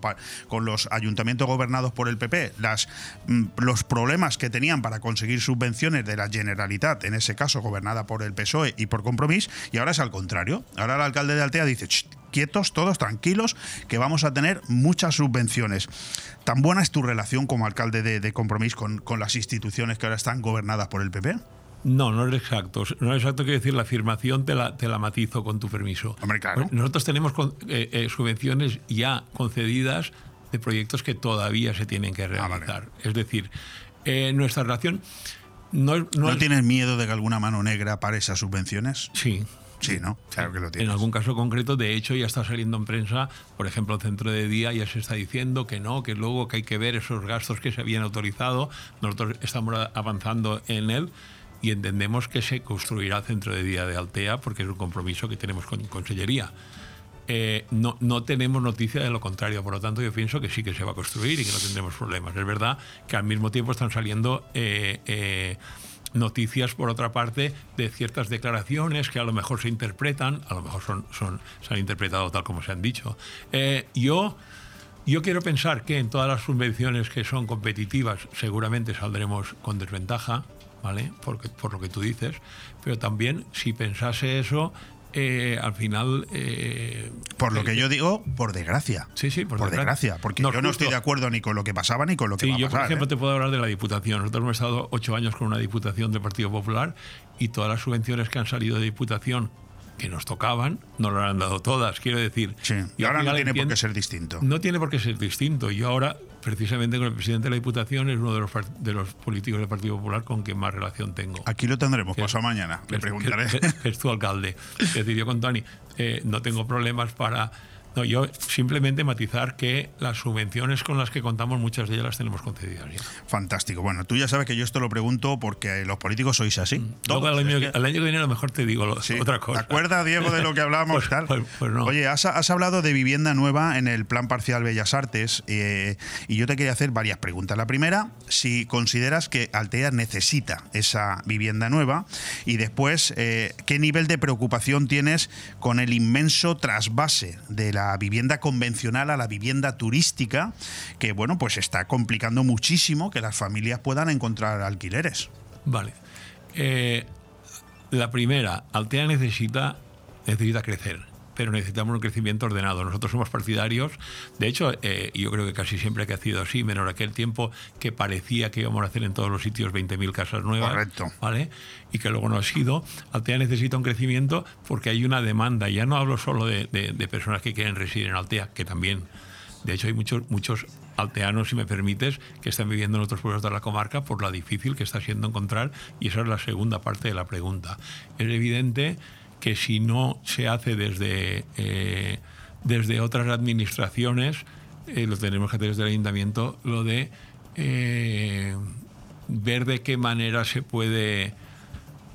con los ayuntamientos gobernados por el PP, las, mm, los problemas que tenían para conseguir subvenciones de la Generalitat, en ese caso gobernada por el PSOE y por Compromís, y ahora es al contrario. Ahora el alcalde de Altea dice, "Ch, quietos, todos tranquilos, que vamos a tener muchas subvenciones. ¿Tan buena es tu relación como alcalde de, de Compromís con, con las instituciones que ahora están gobernadas por el PP? No, no es exacto. No es exacto, quiero decir, la afirmación te la, te la matizo con tu permiso. Hombre, claro. Pues Nosotros tenemos eh, eh, subvenciones ya concedidas de proyectos que todavía se tienen que Ah, realizar. Es decir, eh, nuestra relación no, no ¿No es- tienes miedo de que alguna mano negra para esas subvenciones? Sí. Sí, ¿no? Claro que lo tienes. En algún caso concreto, de hecho, ya está saliendo en prensa, por ejemplo, el centro de día ya se está diciendo que no, que luego que hay que ver esos gastos que se habían autorizado. Nosotros estamos avanzando en él y entendemos que se construirá el centro de día de Altea porque es un compromiso que tenemos con Consellería. Eh, no, no tenemos noticia de lo contrario, por lo tanto yo pienso que sí que se va a construir y que no tendremos problemas. Es verdad que al mismo tiempo están saliendo eh, eh, noticias, por otra parte, de ciertas declaraciones que a lo mejor se interpretan, a lo mejor son, son, se han interpretado tal como se han dicho. Eh, yo, yo quiero pensar que en todas las subvenciones que son competitivas seguramente saldremos con desventaja, ¿vale? Porque, por lo que tú dices, pero también si pensase eso, eh, al final... eh, Por lo que yo digo, por desgracia. Sí, sí, por, Por desgracia, porque No, yo no estoy de acuerdo ni con lo que pasaba ni con lo que Sí, va a yo por pasar. ejemplo ¿eh? te puedo hablar de la Diputación. Nosotros hemos estado ocho años con una Diputación del Partido Popular y todas las subvenciones que han salido de Diputación que nos tocaban, nos las han dado todas, quiero decir. Sí, y ahora no tiene por qué ser distinto. No tiene por qué ser distinto. Yo ahora, precisamente con el presidente de la Diputación, es uno de los, de los políticos del Partido Popular con quien más relación tengo. Aquí lo tendremos pasado mañana. Le que- preguntaré. que- que es tu alcalde. Es decir, yo con Tony eh, no tengo problemas para... No, yo simplemente matizar que las subvenciones con las que contamos, muchas de ellas las tenemos concedidas ya. Fantástico. Bueno, tú ya sabes que yo esto lo pregunto porque los políticos sois así. Luego, Todos. al, año, Es que- que- al año que viene a lo mejor te digo lo- Sí. otra cosa. ¿Te acuerdas, Diego, de lo que hablábamos? Pues- tal? pues- pues no. Oye, has, has hablado de vivienda nueva en el Plan Parcial Bellas Artes eh, y yo te quería hacer varias preguntas. La primera, si consideras que Altea necesita esa vivienda nueva y después, eh, ¿qué nivel de preocupación tienes con el inmenso trasvase de la vivienda convencional a la vivienda turística que, bueno, pues está complicando muchísimo que las familias puedan encontrar alquileres? Vale. Eh, la primera, Altea necesita, necesita crecer. Pero necesitamos un crecimiento ordenado. Nosotros somos partidarios, de hecho, eh, yo creo que casi siempre que ha sido así, menos aquel tiempo que parecía que íbamos a hacer en todos los sitios 20.000 casas nuevas, Correcto. ¿vale? Y que luego no ha sido. Altea necesita un crecimiento porque hay una demanda. Ya no hablo solo de, de- de personas que quieren residir en Altea, que también. De hecho, hay muchos, muchos alteanos, si me permites, que están viviendo en otros pueblos de la comarca por lo difícil que está siendo encontrar, y esa es la segunda parte de la pregunta. Es evidente que si no se hace desde, eh, desde otras administraciones, eh, lo tenemos que hacer desde el ayuntamiento, lo de eh, ver de qué manera se puede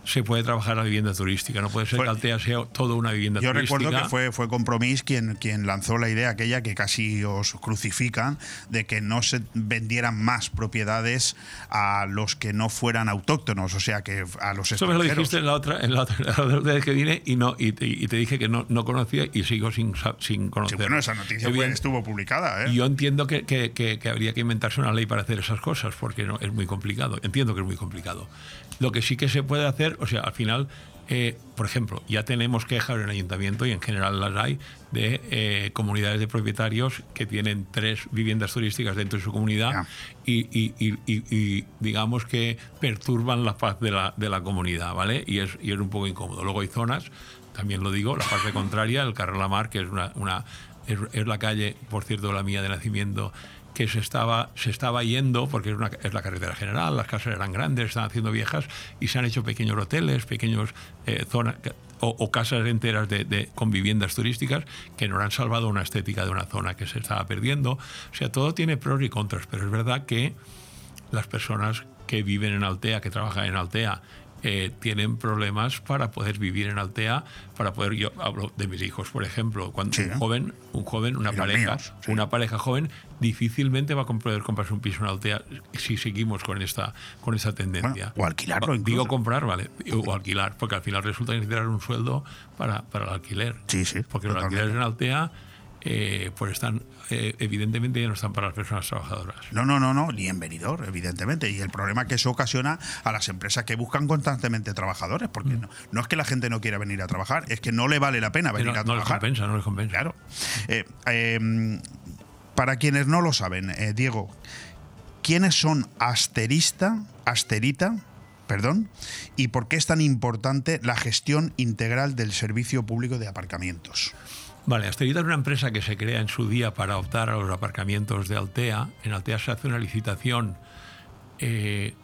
se puede trabajar la vivienda turística. No puede ser que Altea sea todo una vivienda Yo turística. recuerdo que fue, fue Compromís quien, quien lanzó la idea aquella que casi os crucifican de que no se vendieran más propiedades a los que no fueran autóctonos, o sea, que a los Eso me lo dijiste en la otra, en la otra, la otra vez que vine y no y te, y te dije que no, no conocía y sigo sin, sin Sí, conocer. bueno, esa noticia fue- estuvo publicada, ¿eh? Yo entiendo que, que- que- que habría que inventarse una ley para hacer esas cosas, porque no, es muy complicado. Entiendo que es muy complicado. Lo que sí que se puede hacer, o sea, al final, eh, por ejemplo, ya tenemos quejas en el ayuntamiento y en general las hay de eh, comunidades de propietarios que tienen tres viviendas turísticas dentro de su comunidad y, y- y- y- y digamos que perturban la paz de la, de la comunidad, ¿vale? Y es, y es un poco incómodo. Luego hay zonas, también lo digo, la parte contraria, el Carrer La Mar, que es una, una es, es la calle, por cierto, la mía de nacimiento, que se estaba, se estaba yendo, porque es, la carretera general, las casas eran grandes, están haciendo viejas, y se han hecho pequeños hoteles, pequeños eh, zonas o, casas enteras de, con viviendas turísticas que no han salvado una estética de una zona que se estaba perdiendo. O sea, todo tiene pros y contras, pero es verdad que las personas que viven en Altea, que trabajan en Altea, eh, tienen problemas para poder vivir en Altea, para poder, yo hablo de mis hijos, por ejemplo, cuando un joven, un joven, una pareja, míos, sí. una pareja joven, difícilmente va a poder comprarse un piso en Altea si seguimos con esta, con esta tendencia. o alquilarlo Digo incluso. comprar, vale, o alquilar, porque al final resulta que necesitar un sueldo para, para el alquiler. Sí, sí. Porque los alquileres en Altea, eh, pues están, eh, evidentemente ya no están para las personas trabajadoras. No, no, no, no, ni en venidor, evidentemente. Y el problema que eso ocasiona a las empresas que buscan constantemente trabajadores, porque Mm. no, no es que la gente no quiera venir a trabajar, es que no le vale la pena venir no, a no les trabajar. compensa, no les compensa. Claro. Eh, eh, para quienes no lo saben, eh, Diego, ¿quiénes son Asterista, Asterita, perdón, y por qué es tan importante la gestión integral del servicio público de aparcamientos? Vale, Asterita es una empresa que se crea en su día para optar a los aparcamientos de Altea. En Altea se hace una licitación, eh,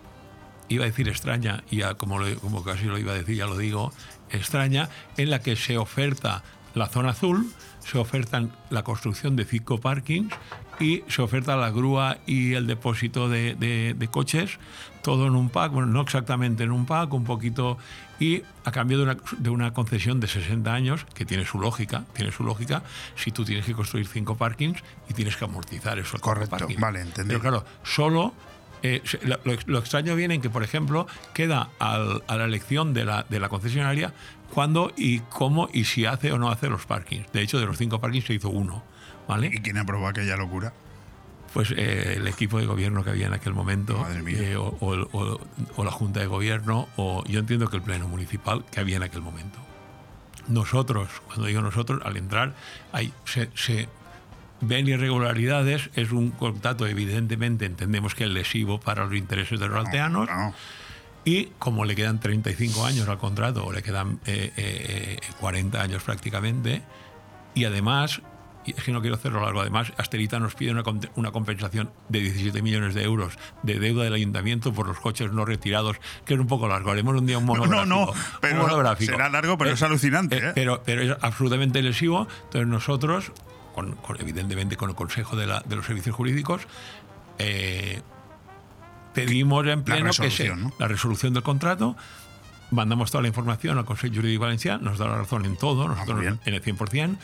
iba a decir extraña, y ya como, lo- casi lo iba a decir, ya lo digo, extraña, en la que se oferta la zona azul, se ofertan la construcción de cinco parkings y se oferta la grúa y el depósito de, de- de coches, todo en un pack, bueno, no exactamente en un pack, un poquito, y a cambio de una, de una concesión de 60 años, que tiene su lógica, tiene su lógica, si tú tienes que construir cinco parkings y tienes que amortizar cinco Correcto, vale, entendido. Pero claro, solo eh, lo extraño viene en que, por ejemplo, queda al- a la elección de la, de la concesionaria cuándo y cómo y si hace o no hace los parkings. De hecho, de los cinco parkings se hizo uno. ¿vale? ¿Y quién aprobó aquella locura? Pues eh, el equipo de gobierno que había en aquel momento, eh, o, o- o- o la Junta de Gobierno, o yo entiendo que el Pleno Municipal que había en aquel momento. Nosotros, cuando digo nosotros, al entrar, hay, se, se ven irregularidades, es un contrato evidentemente, entendemos que es lesivo para los intereses de los alteanos, y como le quedan 35 años al contrato, o le quedan eh, eh, 40 años prácticamente, y además, y es que no quiero hacerlo largo, además Asterita nos pide una, una compensación de 17 millones de euros de deuda del ayuntamiento por los coches no retirados, que es un poco largo. Haremos un día un No, monográfico. no, no, pero monográfico. será largo, pero es alucinante, ¿eh? Pero, pero es absolutamente lesivo. Entonces nosotros, con- con- evidentemente con el Consejo de, la- de los Servicios Jurídicos, eh, pedimos en pleno que se, la resolución del contrato, mandamos toda la información al Consejo Jurídico Valenciano, nos da la razón en todo, nosotros bien. en el 100%.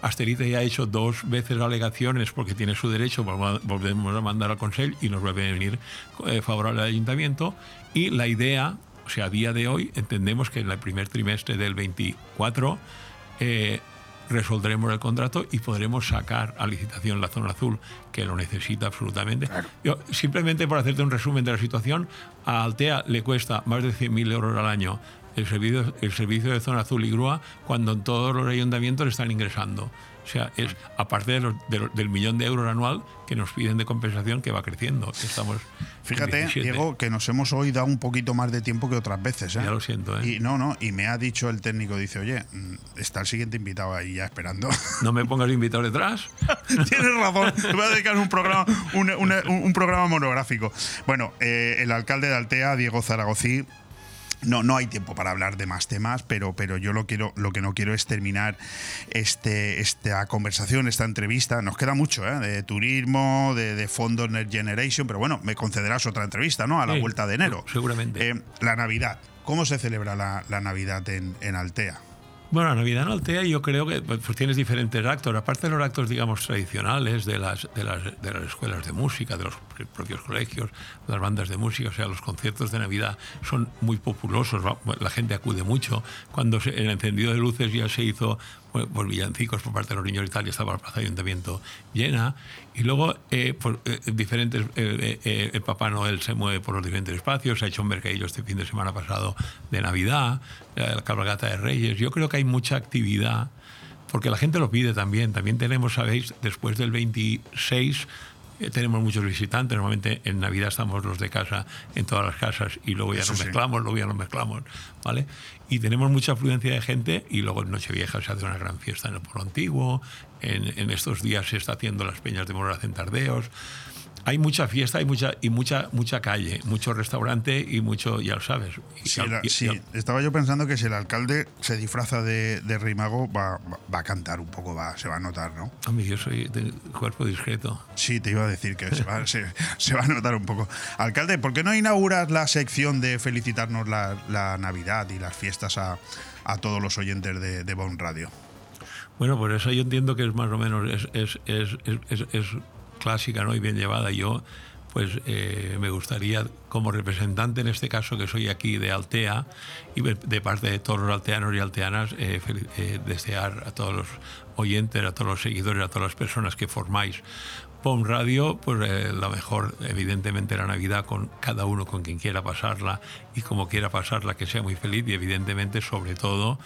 Asterita ya ha hecho dos veces alegaciones porque tiene su derecho, volvemos a mandar al Consejo y nos vuelve a venir eh, favorable al Ayuntamiento. Y la idea, o sea, a día de hoy, entendemos que en el primer trimestre del 24 eh, resolveremos el contrato y podremos sacar a licitación la zona azul, que lo necesita absolutamente. Yo, simplemente por hacerte un resumen de la situación, a Altea le cuesta más de 100.000 euros al año el servicio, el servicio de zona azul y grúa cuando en todos los ayuntamientos están ingresando. O sea, es aparte de los- de los- del millón de euros anual que nos piden de compensación que va creciendo. Estamos Fíjate, 17. Diego, que nos hemos hoy dado un poquito más de tiempo que otras veces. ¿eh? Ya lo siento, ¿eh? Y no, no, y me ha dicho el técnico, dice, oye, mm, está el siguiente invitado ahí ya esperando. No me pongas invitado detrás. Tienes razón, te voy a dedicar un programa, un, una- un- un programa monográfico. Bueno, eh, el alcalde de Altea, Diego Zaragozí, no, no hay tiempo para hablar de más temas, pero, pero yo lo, quiero, lo que no quiero es terminar este, esta conversación, esta entrevista. Nos queda mucho ¿eh? de turismo, de, de fondos Next Generation, pero bueno, me concederás otra entrevista ¿no? a la Sí, vuelta de enero. seguramente. Eh, la Navidad. ¿Cómo se celebra la, la Navidad en, en Altea? Bueno, la Navidad en Altea yo creo que pues, pues tienes diferentes actos, aparte de los actos, digamos, tradicionales de las, de, las, de las escuelas de música, de los propios colegios, las bandas de música, o sea, los conciertos de Navidad son muy populosos, la gente acude mucho. Cuando el encendido de luces ya se hizo pues, por villancicos por parte de los niños y tal, y estaba la plaza de ayuntamiento llena. Y luego, eh, pues, eh, diferentes, eh, eh, eh, el Papá Noel se mueve por los diferentes espacios, se ha hecho un mercadillo este fin de semana pasado de Navidad, la cabalgata de Reyes. Yo creo que hay mucha actividad, porque la gente lo pide también. También tenemos, sabéis, después del 26 eh, tenemos muchos visitantes. Normalmente en Navidad estamos los de casa en todas las casas y luego ya Eso nos sí. mezclamos, luego ya nos mezclamos, ¿vale? Y tenemos mucha afluencia de gente y luego en Nochevieja se hace una gran fiesta en el Pueblo Antiguo. En, estos días se está haciendo las peñas de Moraz en Tardeos. Hay mucha fiesta hay mucha, y mucha, mucha calle, mucho restaurante y mucho, ya lo sabes. Y- la- y- estaba yo pensando que si el alcalde se disfraza de, de Rey Mago, va, va- va a cantar un poco, va, se va a notar, ¿no? Hombre, yo soy de cuerpo discreto. Sí, te iba a decir que se va, se, se va a notar un poco. Alcalde, ¿por qué no inauguras la sección de felicitarnos la, la Navidad y las fiestas a, a todos los oyentes de, de Bon Radio? Bueno, pues eso yo entiendo que es más o menos es, es, es, es- es- es clásica ¿no? y bien llevada. Yo pues eh, me gustaría, como representante en este caso que soy aquí de Altea y de parte de todos los alteanos y alteanas, eh, eh, desear a todos los oyentes, a todos los seguidores, a todas las personas que formáis POM Radio, pues la mejor, evidentemente, la Navidad con cada uno con quien quiera pasarla y como quiera pasarla, que sea muy feliz y evidentemente, sobre todo,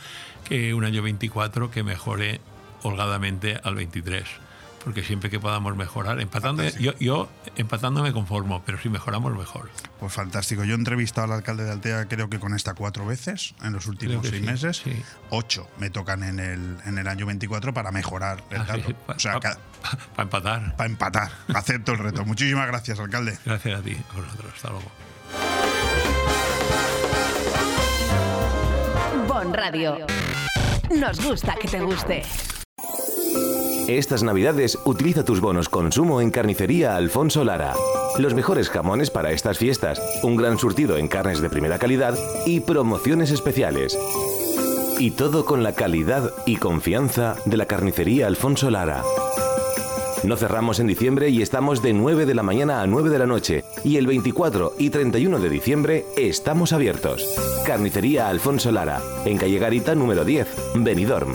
que un año 24 que mejore holgadamente al 23. Porque siempre que podamos mejorar, empatando, yo, yo empatando me conformo, pero si mejoramos, mejor. Pues fantástico. Yo he entrevistado al alcalde de Altea, creo que con esta cuatro veces en los últimos seis sí, meses. sí. Ocho me tocan en el, en el año 24 para mejorar el Ah, sí, dato. sí, pa- o sea, pa- Para empatar. para empatar. Acepto el reto. Muchísimas gracias, alcalde. Gracias a ti, a vosotros. Hasta luego. Bon Radio. Nos gusta que te guste. Estas navidades utiliza tus bonos consumo en Carnicería Alfonso Lara. Los mejores jamones para estas fiestas, un gran surtido en carnes de primera calidad y promociones especiales. Y todo con la calidad y confianza de la Carnicería Alfonso Lara. No cerramos en diciembre y estamos de 9 de la mañana a 9 de la noche. Y el 24 y 31 de diciembre estamos abiertos. Carnicería Alfonso Lara, en calle Garita número 10, Benidorm.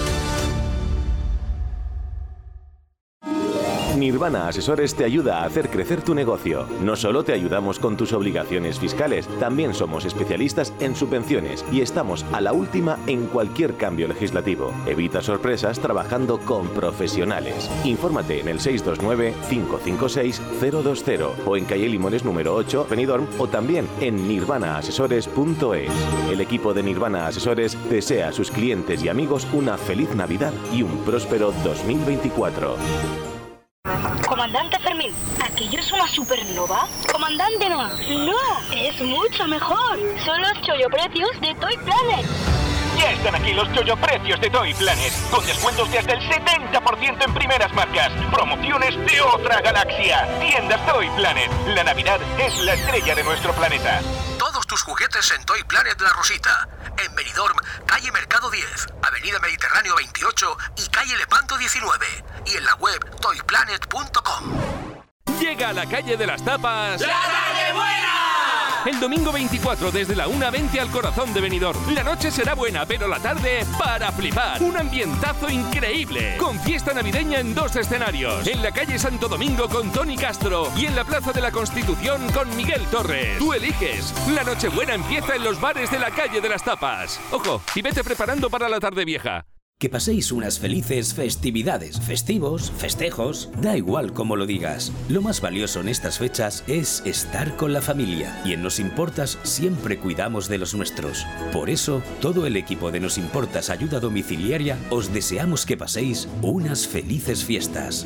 Nirvana Asesores te ayuda a hacer crecer tu negocio. No solo te ayudamos con tus obligaciones fiscales, también somos especialistas en subvenciones y estamos a la última en cualquier cambio legislativo. Evita sorpresas trabajando con profesionales. Infórmate en el 629-556-020 o en calle Limones número 8, Benidorm o también en nirvanaasesores.es. El equipo de Nirvana Asesores desea a sus clientes y amigos una feliz Navidad y un próspero 2024. Comandante Fermín, ¿aquello es una supernova? Comandante no, no, es mucho mejor. Son los cholloprecios de Toy Planet. Ya están aquí los chollo precios de Toy Planet, con descuentos de hasta el 70% en primeras marcas, promociones de otra galaxia. Tiendas Toy Planet, la Navidad es la estrella de nuestro planeta. Todos tus juguetes en Toy Planet La Rosita. En Benidorm, calle Mercado 10, avenida Mediterráneo 28 y calle Lepanto 19. Y en la web toyplanet.com. Llega a la calle de las tapas. ¡La calle buena! El domingo 24 desde la 1.20 al corazón de Benidorm. La noche será buena, pero la tarde para flipar. Un ambientazo increíble. Con fiesta navideña en dos escenarios. En la calle Santo Domingo con Tony Castro y en la Plaza de la Constitución con Miguel Torres. Tú eliges. La Nochebuena empieza en los bares de la calle de las tapas. Ojo, y vete preparando para la tarde vieja. Que paséis unas felices festividades, festivos, festejos, da igual como lo digas. Lo más valioso en estas fechas es estar con la familia y en Nos Importas siempre cuidamos de los nuestros. Por eso, todo el equipo de Nos Importas Ayuda Domiciliaria os deseamos que paséis unas felices fiestas.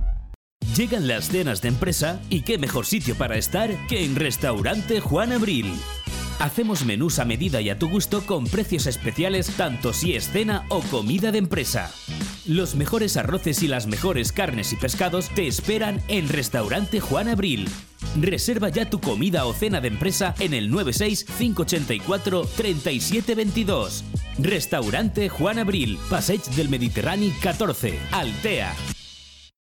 Llegan las cenas de empresa y qué mejor sitio para estar que en Restaurante Juan Abril. Hacemos menús a medida y a tu gusto con precios especiales tanto si es cena o comida de empresa. Los mejores arroces y las mejores carnes y pescados te esperan en Restaurante Juan Abril. Reserva ya tu comida o cena de empresa en el 96 584 3722. Restaurante Juan Abril, Passage del Mediterráneo 14, Altea.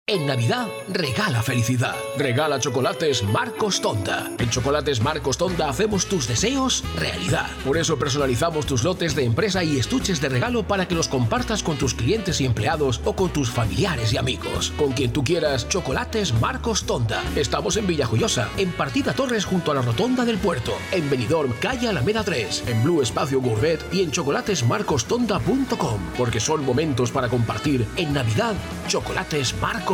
En Navidad, regala felicidad. Regala chocolates Marcos Tonda. En Chocolates Marcos Tonda hacemos tus deseos realidad. Por eso personalizamos tus lotes de empresa y estuches de regalo para que los compartas con tus clientes y empleados o con tus familiares y amigos. Con quien tú quieras, Chocolates Marcos Tonda. Estamos en Villajoyosa, en Partida Torres junto a la Rotonda del Puerto. En Benidorm, calle Alameda 3. En Blue Espacio Gourmet y en chocolatesmarcostonda.com. Porque son momentos para compartir. En Navidad, Chocolates Marcos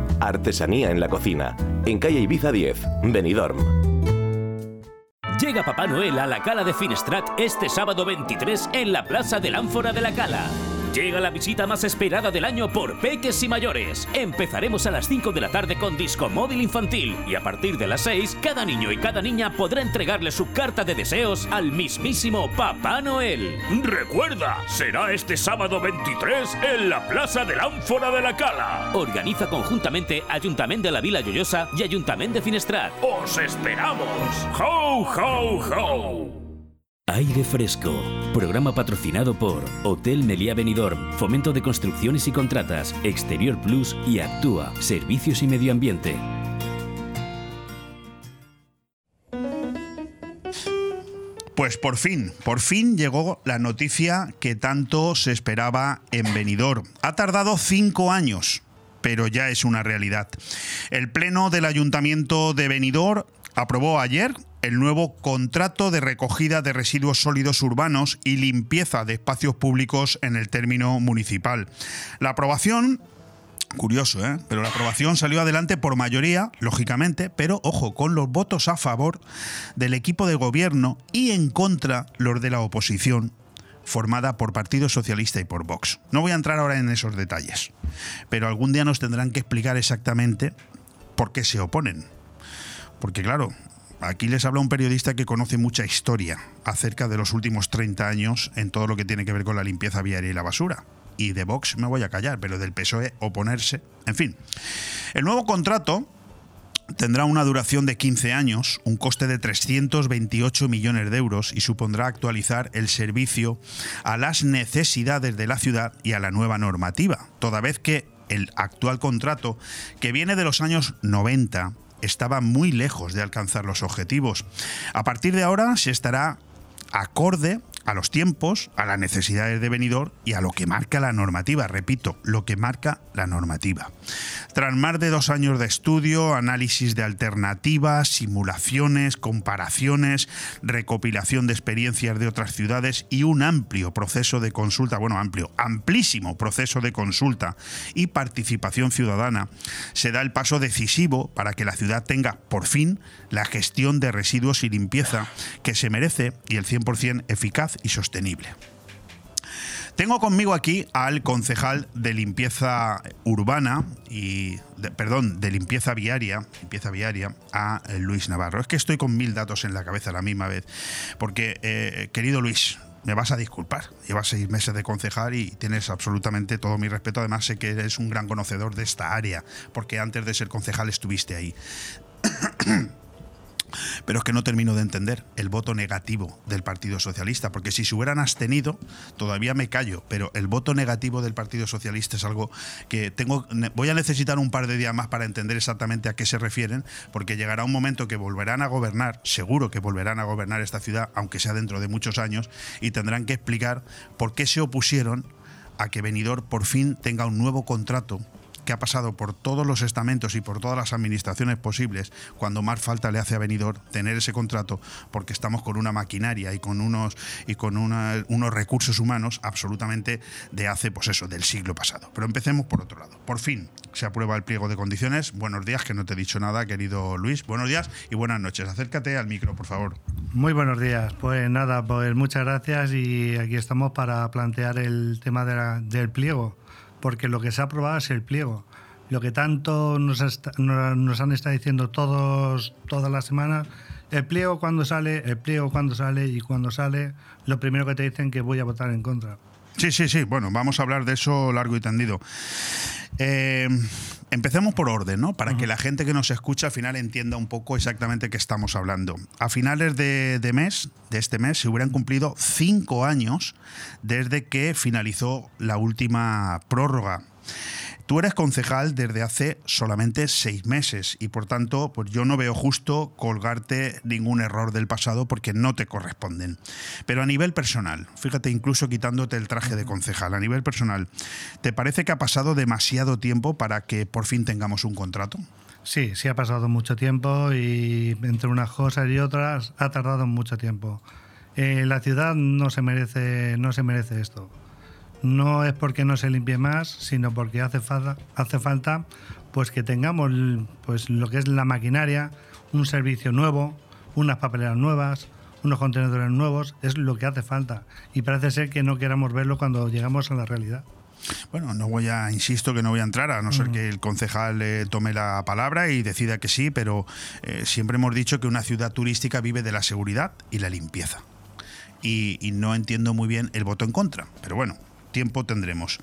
Artesanía en la cocina. En calle Ibiza 10, Benidorm. Llega Papá Noel a la Cala de Finestrat este sábado 23 en la Plaza del Ánfora de la Cala. Llega la visita más esperada del año por peques y mayores. Empezaremos a las 5 de la tarde con disco móvil infantil y a partir de las 6 cada niño y cada niña podrá entregarle su carta de deseos al mismísimo Papá Noel. Recuerda, será este sábado 23 en la Plaza del Ánfora de la Cala. Organiza conjuntamente Ayuntamiento de la Vila Lloyosa y Ayuntamiento de Finestrat. ¡Os esperamos! ¡Ho, ho, ho! Aire Fresco, programa patrocinado por Hotel Meliá Benidorm, Fomento de Construcciones y Contratas, Exterior Plus y Actúa, Servicios y Medio Ambiente. Pues por fin, por fin llegó la noticia que tanto se esperaba en Benidorm. Ha tardado cinco años, pero ya es una realidad. El Pleno del Ayuntamiento de Benidorm aprobó ayer el nuevo contrato de recogida de residuos sólidos urbanos y limpieza de espacios públicos en el término municipal. La aprobación Curioso, ¿eh? Pero la aprobación salió adelante por mayoría, lógicamente, pero ojo, con los votos a favor del equipo de gobierno y en contra los de la oposición, formada por Partido Socialista y por Vox. No voy a entrar ahora en esos detalles, pero algún día nos tendrán que explicar exactamente por qué se oponen. Porque claro, aquí les habla un periodista que conoce mucha historia acerca de los últimos 30 años en todo lo que tiene que ver con la limpieza viaria y la basura. Y de Vox me voy a callar, pero del PSOE oponerse. En fin, el nuevo contrato tendrá una duración de 15 años, un coste de 328 millones de euros y supondrá actualizar el servicio a las necesidades de la ciudad y a la nueva normativa, toda vez que el actual contrato, que viene de los años 90, estaba muy lejos de alcanzar los objetivos. A partir de ahora se estará acorde a los tiempos, a las necesidades de venidor y a lo que marca la normativa. Repito, lo que marca la normativa. Tras más de dos años de estudio, análisis de alternativas, simulaciones, comparaciones, recopilación de experiencias de otras ciudades y un amplio proceso de consulta, bueno, amplio, amplísimo proceso de consulta y participación ciudadana, se da el paso decisivo para que la ciudad tenga, por fin, la gestión de residuos y limpieza que se merece y el 100% eficaz y sostenible. Tengo conmigo aquí al concejal de limpieza urbana y perdón, de limpieza viaria, limpieza viaria a eh, Luis Navarro. Es que estoy con mil datos en la cabeza a la misma vez, porque eh, querido Luis, me vas a disculpar. Llevas seis meses de concejal y tienes absolutamente todo mi respeto. Además, sé que eres un gran conocedor de esta área, porque antes de ser concejal estuviste ahí. Pero es que no termino de entender el voto negativo del Partido Socialista, porque si se hubieran abstenido, todavía me callo, pero el voto negativo del Partido Socialista es algo que tengo, voy a necesitar un par de días más para entender exactamente a qué se refieren, porque llegará un momento que volverán a gobernar, seguro que volverán a gobernar esta ciudad, aunque sea dentro de muchos años, y tendrán que explicar por qué se opusieron a que Benidorm por fin tenga un nuevo contrato ha pasado por todos los estamentos y por todas las administraciones posibles, cuando más falta le hace a Benidorm tener ese contrato, porque estamos con una maquinaria y con unos y con unos recursos humanos absolutamente de hace, pues eso, del siglo pasado. Pero empecemos por otro lado. Por fin se aprueba el pliego de condiciones. Buenos días, que no te he dicho nada, querido Luis. Buenos días y buenas noches. Acércate al micro, por favor. Muy buenos días. Pues nada, pues muchas gracias y aquí estamos para plantear el tema del pliego porque lo que se ha aprobado es el pliego. Lo que tanto nos, han estado diciendo todos, todas las semanas, el pliego cuando sale, el pliego cuando sale y cuando sale, lo primero que te dicen que voy a votar en contra. Sí, sí, sí. Bueno, vamos a hablar de eso largo y tendido. Eh, empecemos por orden, ¿no? Para que la gente que nos escucha al final entienda un poco exactamente qué estamos hablando. A finales de, de, mes, de este mes, se hubieran cumplido cinco años desde que finalizó la última prórroga. Tú eres concejal desde hace solamente seis meses y por tanto, pues yo no veo justo colgarte ningún error del pasado porque no te corresponden. Pero a nivel personal, fíjate, incluso quitándote el traje de concejal, a nivel personal, ¿te parece que ha pasado demasiado tiempo para que por fin tengamos un contrato? Sí, sí ha pasado mucho tiempo y entre unas cosas y otras ha tardado mucho tiempo. Eh, la ciudad no se merece, no se merece esto no es porque no se limpie más, sino porque hace falta, hace falta pues que tengamos pues lo que es la maquinaria, un servicio nuevo, unas papeleras nuevas, unos contenedores nuevos, es lo que hace falta. Y parece ser que no queramos verlo cuando llegamos a la realidad. Bueno, no voy a, insisto que no voy a entrar, a no ser que el concejal eh, tome la palabra y decida que sí, pero eh, siempre hemos dicho que una ciudad turística vive de la seguridad y la limpieza. Y, y no entiendo muy bien el voto en contra, pero bueno, tiempo tendremos.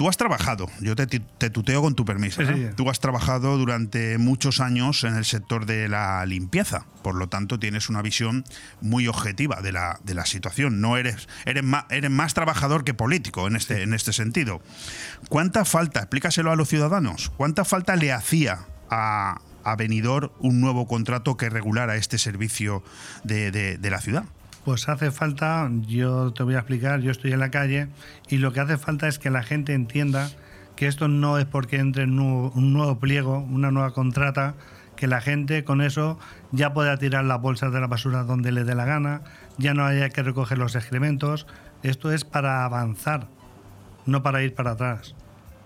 Tú has trabajado, yo te, tuteo con tu permiso, tú has trabajado durante muchos años en el sector de la limpieza, por lo tanto tienes una visión muy objetiva de la, de la situación, no eres, eres, más, eres más trabajador que político en este, en este sentido. ¿Cuánta falta, explícaselo a los ciudadanos, cuánta falta le hacía a, a Benidorm un nuevo contrato que regulara este servicio de, de la ciudad? Pues hace falta, yo te voy a explicar, yo estoy en la calle y lo que hace falta es que la gente entienda que esto no es porque entre un nuevo, pliego, una nueva contrata, que la gente con eso ya pueda tirar las bolsas de la basura donde le dé la gana, ya no haya que recoger los excrementos. Esto es para avanzar, no para ir para atrás.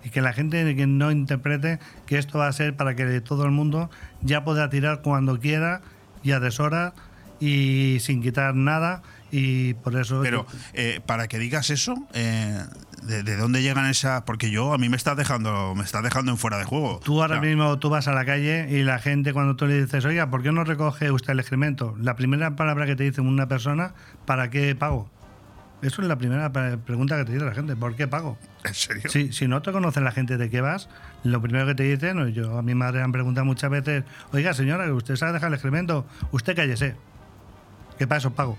Y que la gente no interprete que esto va a ser para que todo el mundo ya pueda tirar cuando quiera y a deshora y sin quitar nada y por eso... Pero eh, para que digas eso, eh, ¿de, dónde llegan esas...? Porque yo, a mí me estás dejando, me estás dejando en fuera de juego. Tú ahora mismo, tú vas a la calle y la gente cuando tú le dices, oiga, ¿por qué no recoge usted el excremento? La primera palabra que te dice una persona, ¿para qué pago? Eso es la primera pregunta que te dice la gente, ¿por qué pago? ¿En serio? Si, si no te conocen la gente de qué vas, lo primero que te dicen, yo a mi madre me han preguntado muchas veces, oiga señora, usted sabe dejar el excremento, usted cállese que para eso pago.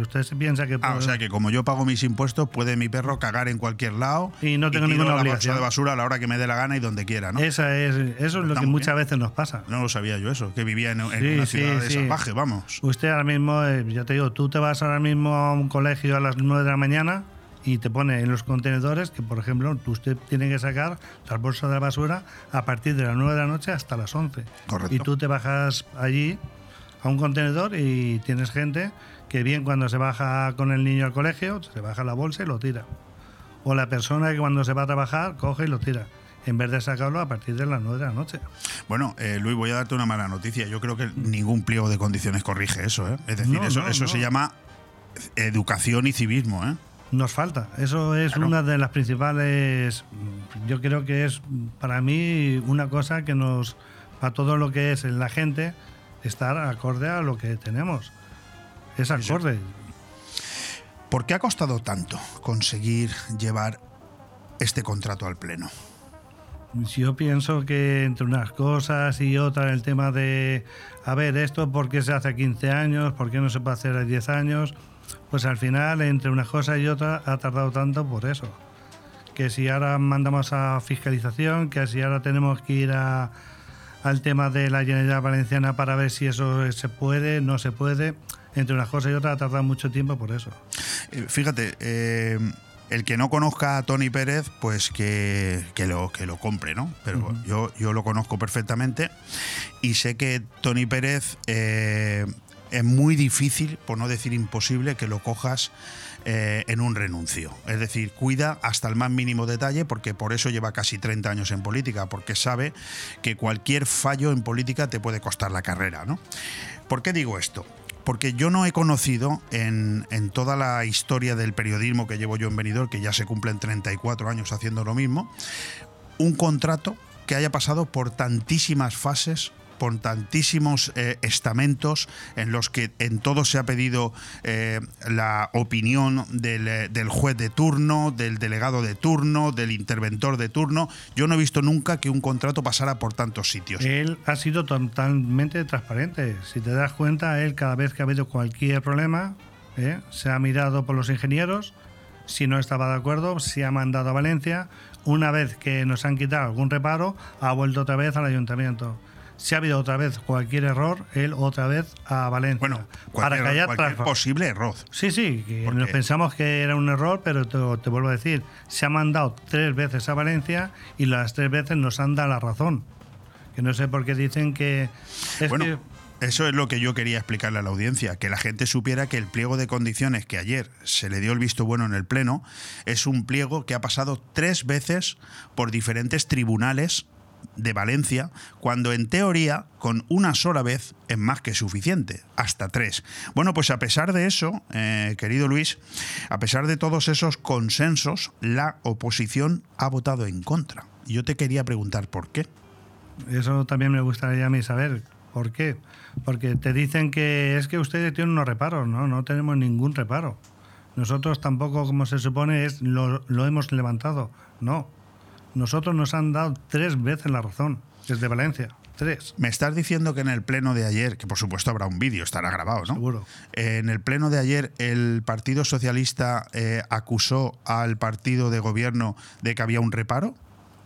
Usted, se piensa que... Ah, puede- o sea que como yo pago mis impuestos, puede mi perro cagar en cualquier lado Y no tengo tiro ninguna la bolsa obligación. de basura a la hora que me dé la gana y donde quiera, ¿no? Esa es, eso es lo que muchas veces nos pasa. No lo sabía yo eso, que vivía en, en Sí, una sí, ciudad de sí. salvaje, vamos. Usted ahora mismo, eh, ya te digo, tú te vas ahora mismo a un colegio a las 9 de la mañana y te pone en los contenedores que, por ejemplo, tú- usted tiene que sacar las bolsas de la basura a partir de las 9 de la noche hasta las 11. Correcto. Y tú te bajas allí a un contenedor y tienes gente que bien cuando se baja con el niño al colegio, se baja la bolsa y lo tira. O la persona que cuando se va a trabajar coge y lo tira, en vez de sacarlo a partir de las 9 de la noche. Bueno, eh, Luis, voy a darte una mala noticia. Yo creo que ningún pliego de condiciones corrige eso, ¿eh? Es decir, No, eso, no, eso no. se llama educación y civismo, ¿eh? Nos falta. Eso es Claro. una de las principales. Yo creo que es para mí una cosa que nos. Para todo lo que es la gente, estar acorde a lo que tenemos. Es acorde. ¿Por qué ha costado tanto conseguir llevar este contrato al pleno? Yo pienso que entre unas cosas y otras, el tema de. A ver, esto, ¿por qué se hace a 15 años? ¿Por qué no se puede hacer a 10 años? Pues al final, entre unas cosas y otras, ha tardado tanto por eso. que si ahora mandamos a fiscalización, que si ahora tenemos que ir a- al tema de la Generalitat Valenciana para ver si eso se puede, no se puede. Entre unas cosas y otras ha tardado mucho tiempo por eso. Eh, Fíjate, eh, el que no conozca a Tony Pérez, pues que, que lo, que lo compre, ¿no? Pero yo, yo lo conozco perfectamente y sé que Tony Pérez eh, es muy difícil, por no decir imposible, que lo cojas eh, en un renuncio. Es decir, cuida hasta el más mínimo detalle, porque por eso lleva casi 30 años en política, porque sabe que cualquier fallo en política te puede costar la carrera, ¿no? ¿Por qué digo esto? Porque yo no he conocido en, en toda la historia del periodismo que llevo yo en Benidorm, que ya se cumplen 34 años haciendo lo mismo, un contrato que haya pasado por tantísimas fases por tantísimos eh, estamentos en los que en todo se ha pedido eh, la opinión del, eh, del juez de turno, del delegado de turno, del interventor de turno. Yo no he visto nunca que un contrato pasara por tantos sitios. Él ha sido totalmente transparente. Si te das cuenta, él cada vez que ha habido cualquier problema, ¿eh? se ha mirado por los ingenieros, si no estaba de acuerdo, se ha mandado a Valencia. Una vez que nos han quitado algún reparo, ha vuelto otra vez al ayuntamiento. Si ha habido otra vez cualquier error, él otra vez a Valencia. Bueno, para haya cualquier posible error. Sí, sí, que nos pensamos que era un error, pero te, te vuelvo a decir, se ha mandado tres veces a Valencia y las tres veces nos han dado la razón. Que no sé por qué dicen que... Es Bueno, que Eso es lo que yo quería explicarle a la audiencia, que la gente supiera que el pliego de condiciones que ayer se le dio el visto bueno en el Pleno es un pliego que ha pasado tres veces por diferentes tribunales de Valencia, cuando en teoría con una sola vez es más que suficiente, hasta tres. Bueno, pues a pesar de eso, eh, querido Luis, a pesar de todos esos consensos, la oposición ha votado en contra. Yo te quería preguntar por qué. Eso también me gustaría a mí saber. ¿Por qué? Porque te dicen que es que ustedes tienen unos reparos. No, no tenemos ningún reparo. Nosotros tampoco, como se supone, es lo, lo hemos levantado. No. Nosotros nos han dado tres veces la razón, desde Valencia. Tres. Me estás diciendo que en el pleno de ayer, que por supuesto habrá un vídeo, estará grabado, ¿no? Seguro. Eh, en el pleno de ayer, el Partido Socialista eh, acusó al partido de gobierno de que había un reparo,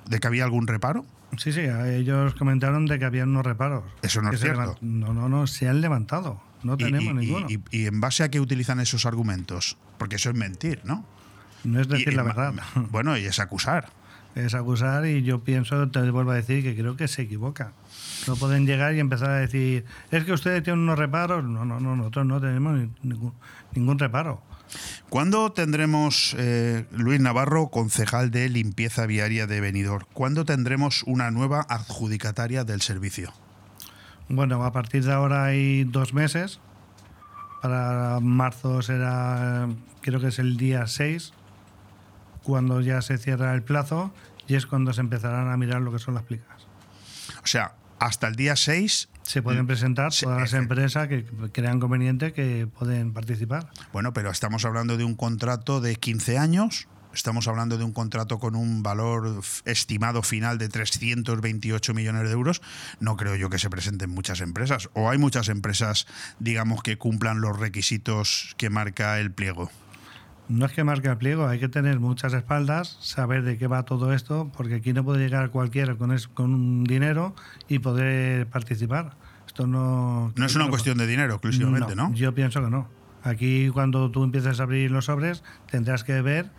de que había algún reparo. Sí, sí, ellos comentaron de que había unos reparos. Eso no es cierto. No, no, no, se han levantado. No tenemos y, ninguno. y- y en base a qué utilizan esos argumentos? Porque eso es mentir, ¿no? no es decir la verdad. Bueno, y es acusar. Es acusar y yo pienso, te vuelvo a decir, que creo que se equivoca. No pueden llegar y empezar a decir, es que ustedes tienen unos reparos. No, no, no, nosotros no tenemos ni- ningún, ningún reparo. ¿Cuándo tendremos, eh, Luis Navarro, concejal de limpieza viaria de Benidorm, cuándo tendremos una nueva adjudicataria del servicio? Bueno, a partir de ahora hay dos meses. Para marzo será, creo que es el día 6, cuando ya se cierra el plazo y es cuando se empezarán a mirar lo que son las plicas. O sea, hasta el día 6 Se pueden presentar todas las empresas que crean conveniente que pueden participar. Bueno, pero estamos hablando de un contrato de 15 años estamos hablando de un contrato con un valor estimado final de 328 millones de euros, no creo yo que se presenten muchas empresas. O hay muchas empresas, digamos, que cumplan los requisitos que marca el pliego. No es que marque el pliego, hay que tener muchas espaldas, saber de qué va todo esto, porque aquí no puede llegar cualquiera con, es- con un dinero y poder participar. Esto no. No es una cuestión de dinero exclusivamente, ¿no? Yo pienso que no. Aquí, cuando tú empieces a abrir los sobres, tendrás que ver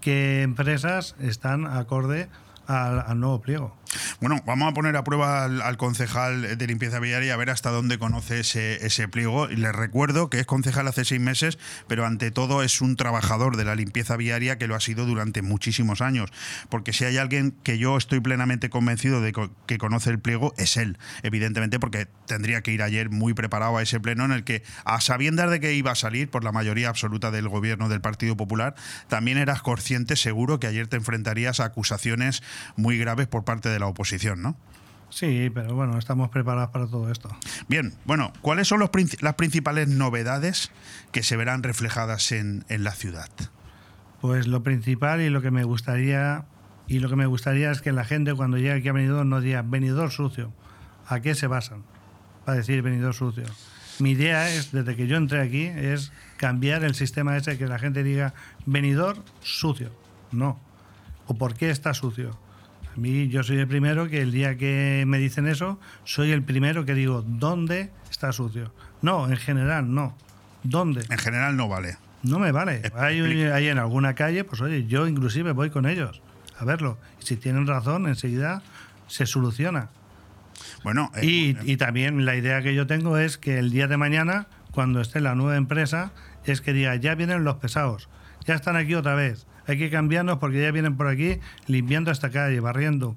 qué empresas están acorde al, al nuevo pliego. Bueno, vamos a poner a prueba al, al concejal de limpieza viaria a ver hasta dónde conoce ese, pliego. Y les recuerdo que es concejal hace seis meses, pero ante todo es un trabajador de la limpieza viaria que lo ha sido durante muchísimos años. Porque si hay alguien que yo estoy plenamente convencido de que conoce el pliego, es él, evidentemente, porque tendría que ir ayer muy preparado a ese pleno en el que, a sabiendas de que iba a salir por la mayoría absoluta del gobierno del Partido Popular, también eras consciente, seguro, que ayer te enfrentarías a acusaciones muy graves por parte de la oposición, ¿no? Sí, pero bueno, estamos preparados para todo esto. Bien, bueno, ¿cuáles son los las principales novedades que se verán reflejadas en, en la ciudad? Pues lo principal y lo que me gustaría y lo que me gustaría es que la gente cuando llegue aquí a Benidorm no diga venidor sucio. ¿A qué se basan para decir venidor sucio? Mi idea es, desde que yo entré aquí, es cambiar el sistema ese que la gente diga venidor sucio. No. ¿O por qué está sucio? A mí yo soy el primero que el día que me dicen eso, soy el primero que digo, ¿dónde está sucio? No, en general no. ¿Dónde? En general no vale. No me vale. Hay, hay en alguna calle, pues oye, yo inclusive voy con ellos a verlo. Y si tienen razón, enseguida se soluciona. Bueno, eh, y, y también la idea que yo tengo es que el día de mañana, cuando esté la nueva empresa, es que diga, ya vienen los pesados, ya están aquí otra vez. Hay que cambiarnos porque ya vienen por aquí limpiando esta calle, barriendo,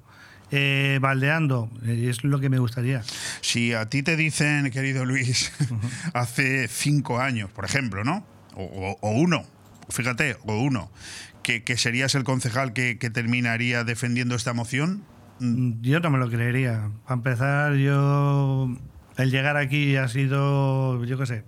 eh, baldeando. Eh, Es lo que me gustaría. Si a ti te dicen, querido Luis, hace cinco años, por ejemplo, ¿no? O, o- o uno, fíjate, o uno, que, que serías el concejal que, que terminaría defendiendo esta moción, Yo no me lo creería. Para empezar, yo. El llegar aquí ha sido, yo qué sé,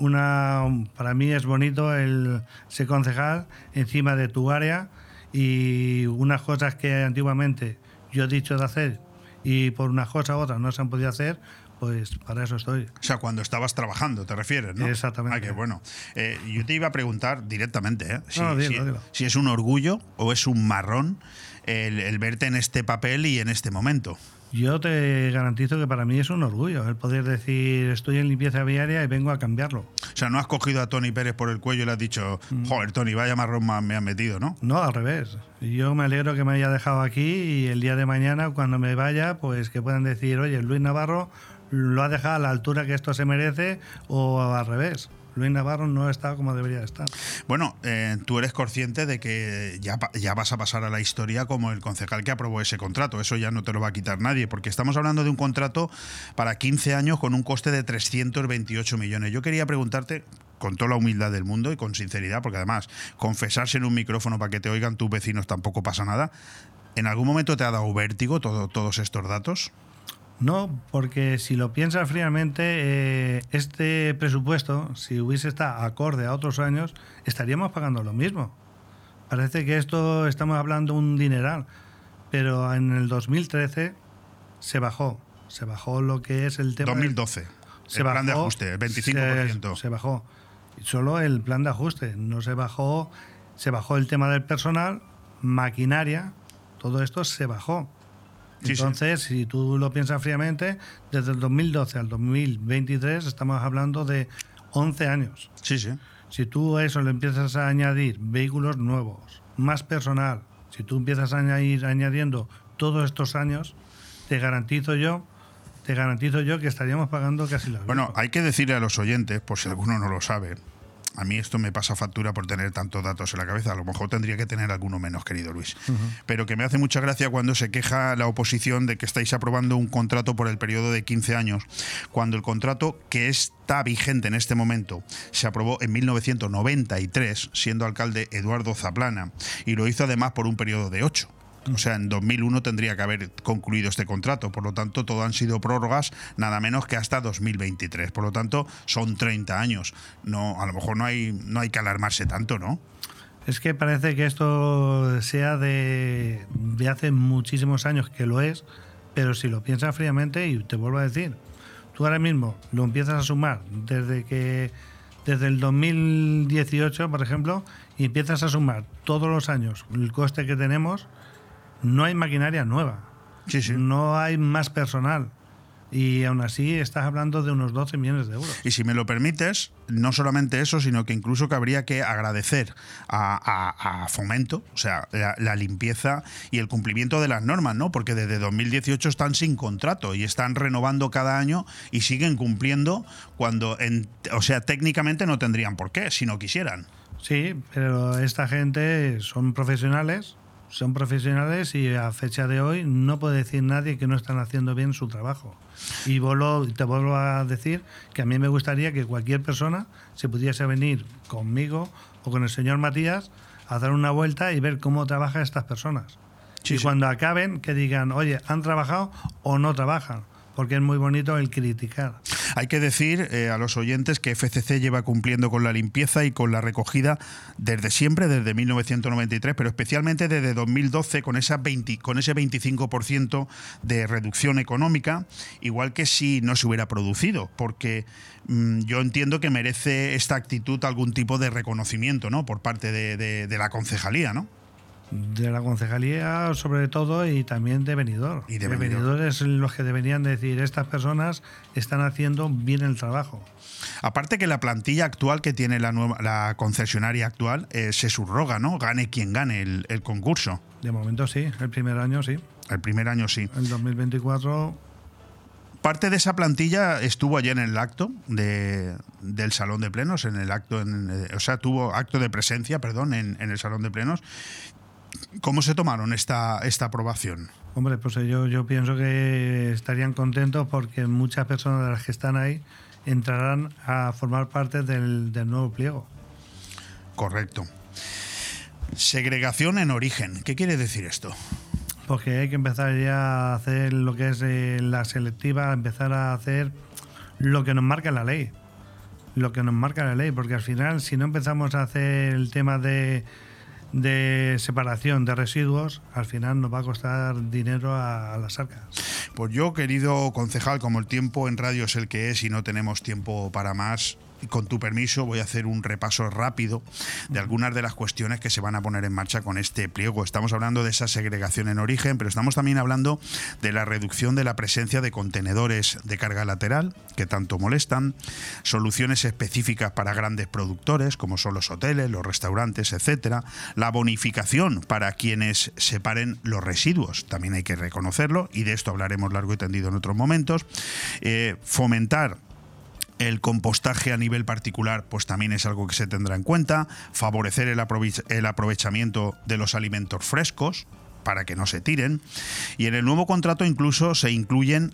una. Para mí es bonito el ser concejal encima de tu área y unas cosas que antiguamente yo he dicho de hacer y por una cosa u otra no se han podido hacer, pues para eso estoy. O sea, cuando estabas trabajando, te refieres, ¿no? Exactamente. Ah, qué bueno. Eh, yo te iba a preguntar directamente, ¿eh? Si, No, dilo, si- dilo. si es un orgullo o es un marrón el, el verte en este papel y en este momento. Yo te garantizo que para mí es un orgullo el poder decir estoy en limpieza viaria y vengo a cambiarlo. O sea, no has cogido a Tony Pérez por el cuello y le has dicho, joder, Tony, vaya marrón ma- me has metido, ¿no? No, al revés. Yo me alegro que me haya dejado aquí y el día de mañana, cuando me vaya, pues que puedan decir, oye, Luis Navarro lo ha dejado a la altura que esto se merece o al revés. Luis Navarro no está como debería estar. Bueno, eh, tú eres consciente de que ya, ya vas a pasar a la historia como el concejal que aprobó ese contrato. Eso ya no te lo va a quitar nadie, porque estamos hablando de un contrato para 15 años con un coste de 328 millones. Yo quería preguntarte, con toda la humildad del mundo y con sinceridad, porque además confesarse en un micrófono para que te oigan tus vecinos tampoco pasa nada. ¿En algún momento te ha dado vértigo todo- todos estos datos? No, porque si lo piensas fríamente, eh, este presupuesto, si hubiese estado acorde a otros años, estaríamos pagando lo mismo. Parece que esto estamos hablando un dineral, pero en el 2013 se bajó. Se bajó lo que es el tema. 2012. el plan de ajuste, el 25%. Se, se bajó. Solo el plan de ajuste. No se bajó. Se bajó el tema del personal, maquinaria, todo esto se bajó. Sí, sí. Entonces, si tú lo piensas fríamente, desde el 2012 al 2023 estamos hablando de 11 años. Sí, sí. Si tú a eso le empiezas a añadir vehículos nuevos, más personal, si tú empiezas a añadir añadiendo todos estos años, te garantizo yo, te garantizo yo que estaríamos pagando casi lo Bueno, hay que decirle a los oyentes, por si alguno no lo sabe, a mí esto me pasa factura por tener tantos datos en la cabeza. A lo mejor tendría que tener alguno menos, querido Luis. Pero que me hace mucha gracia cuando se queja la oposición de que estáis aprobando un contrato por el periodo de 15 años, cuando el contrato que está vigente en este momento se aprobó en 1993, siendo alcalde Eduardo Zaplana, y lo hizo además por un periodo de 8. O sea, en 2001 tendría que haber concluido este contrato. Por lo tanto, todo han sido prórrogas nada menos que hasta 2023. Por lo tanto, son 30 años. No, a lo mejor no hay, no hay que alarmarse tanto, ¿no? Es que parece que esto sea de, de hace muchísimos años que lo es, pero si lo piensas fríamente, y te vuelvo a decir, tú ahora mismo lo empiezas a sumar desde que desde el 2018, por ejemplo, y empiezas a sumar todos los años el coste que tenemos, no hay maquinaria nueva. No hay más personal. Y aún así estás hablando de unos 12 millones de euros. Y si me lo permites, no solamente eso, sino que incluso que habría que agradecer a, Fomento, o sea, la, limpieza y el cumplimiento de las normas, ¿no? Porque desde 2018 están sin contrato y están renovando cada año y siguen cumpliendo cuando, en, o sea, técnicamente no tendrían por qué, si no quisieran. Sí, pero esta gente son profesionales son profesionales y a fecha de hoy no puede decir nadie que no están haciendo bien su trabajo. Y te vuelvo a decir que a mí me gustaría que cualquier persona se pudiese venir conmigo o con el señor Matías a dar una vuelta y ver cómo trabajan estas personas. y cuando acaben, que digan, oye, ¿han trabajado o no trabajan? Porque es muy bonito el criticar. Hay que decir eh, a los oyentes que FCC lleva cumpliendo con la limpieza y con la recogida desde siempre, desde 1993, pero especialmente desde 2012 con, esa 20, con ese 25% de reducción económica, igual que si no se hubiera producido, porque mm, yo entiendo que merece esta actitud algún tipo de reconocimiento ¿no? por parte de, de la concejalía, ¿no? De la concejalía sobre todo y también de venidor. Y de venidor. es los que deberían decir, estas personas están haciendo bien el trabajo. Aparte que la plantilla actual que tiene la, nueva, la concesionaria actual eh, se subroga, ¿no? Gane quien gane el, el, concurso. De momento sí, el primer año sí. El primer año sí. El 2024 Parte de esa plantilla estuvo ayer en el acto de, del Salón de Plenos, en el acto, en, eh, o sea, tuvo acto de presencia, perdón, en, en, el Salón de Plenos. ¿Cómo se tomaron esta, esta aprobación? Hombre, pues yo, yo pienso que estarían contentos porque muchas personas de las que están ahí entrarán a formar parte del, nuevo pliego. Correcto. Segregación en origen. ¿Qué quiere decir esto? Porque hay que empezar ya a hacer lo que es eh, la selectiva, empezar a hacer lo que nos marca la ley. Lo que nos marca la ley, porque al final, si no empezamos a hacer el tema de de separación de residuos, al final nos va a costar dinero a, las arcas. Pues yo, querido concejal, como el tiempo en radio es el que es y no tenemos tiempo para más, con tu permiso voy a hacer un repaso rápido de algunas de las cuestiones que se van a poner en marcha con este pliego. Estamos hablando de esa segregación en origen, pero estamos también hablando de la reducción de la presencia de contenedores de carga lateral que tanto molestan, soluciones específicas para grandes productores como son los hoteles, los restaurantes, etcétera, la bonificación para quienes separen los residuos, también hay que reconocerlo y de esto hablaremos largo y tendido en otros momentos, eh, fomentar el compostaje a nivel particular, pues también es algo que se tendrá en cuenta. Favorecer el, aprovechamiento de los alimentos frescos para que no se tiren. Y en el nuevo contrato incluso se incluyen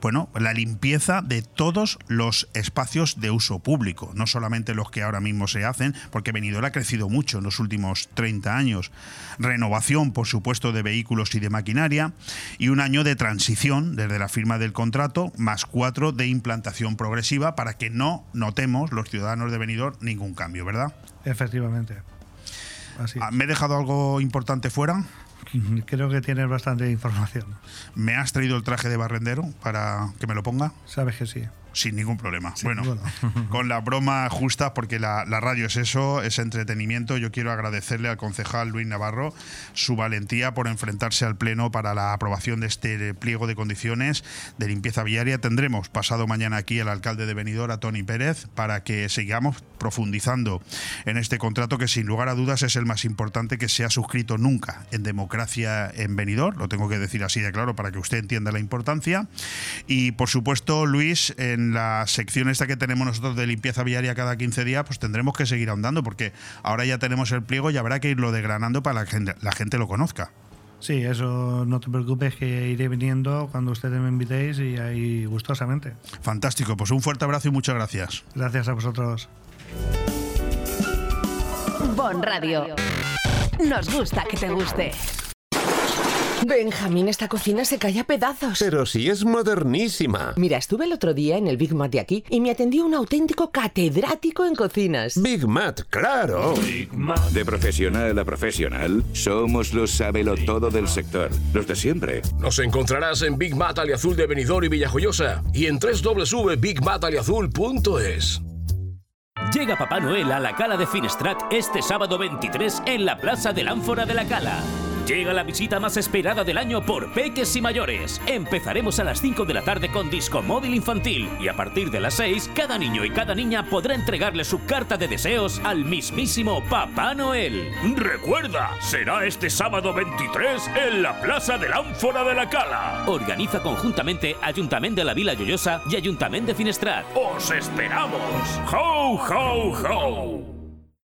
bueno, la limpieza de todos los espacios de uso público, no solamente los que ahora mismo se hacen, porque Benidorm ha crecido mucho en los últimos 30 años. Renovación, por supuesto, de vehículos y de maquinaria, y un año de transición desde la firma del contrato, más cuatro de implantación progresiva, para que no notemos los ciudadanos de Benidorm ningún cambio, ¿verdad? Efectivamente. Ah, ¿Me he dejado algo importante fuera? Creo que tienes bastante información. ¿Me has traído el traje de barrendero para que me lo ponga? Sabes que sí sin ningún problema. bueno, con la broma justa, porque la, radio es eso, es entretenimiento. Yo quiero agradecerle al concejal Luis Navarro su valentía por enfrentarse al Pleno para la aprobación de este pliego de condiciones de limpieza viaria. Tendremos pasado mañana aquí al alcalde de Benidorm, a Tony Pérez, para que sigamos profundizando en este contrato que sin lugar a dudas es el más importante que se ha suscrito nunca en democracia en Benidorm. Lo tengo que decir así de claro para que usted entienda la importancia. Y por supuesto, Luis, en en la sección esta que tenemos nosotros de limpieza viaria cada 15 días, pues tendremos que seguir ahondando, porque ahora ya tenemos el pliego y habrá que irlo desgranando para que la gente, lo conozca. Sí, eso no te preocupes que iré viniendo cuando ustedes me invitéis y ahí gustosamente. Fantástico, pues un fuerte abrazo y muchas gracias. Gracias a vosotros. Bon Radio. Nos gusta que te guste. Benjamín, esta cocina se cae a pedazos. Pero si es modernísima. Mira, estuve el otro día en el Big Mat de aquí y me atendió un auténtico catedrático en cocinas. Big Mat, claro. De profesional a profesional, somos los sabelo todo del sector. Los de siempre. Nos encontrarás en Big Mat Aliazul de Benidorm y Villajoyosa y en www.bigmataliazul.es. Llega Papá Noel a la Cala de Finestrat este sábado 23 en la Plaza del Ánfora de la Cala. Llega la visita más esperada del año por peques y mayores. Empezaremos a las 5 de la tarde con disco móvil infantil y a partir de las 6 cada niño y cada niña podrá entregarle su carta de deseos al mismísimo Papá Noel. Recuerda, será este sábado 23 en la Plaza del Ánfora de la Cala. Organiza conjuntamente Ayuntamiento de la Vila Lloyosa y Ayuntamiento de Finestrat. ¡Os esperamos! ¡Ho, ho, ho!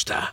что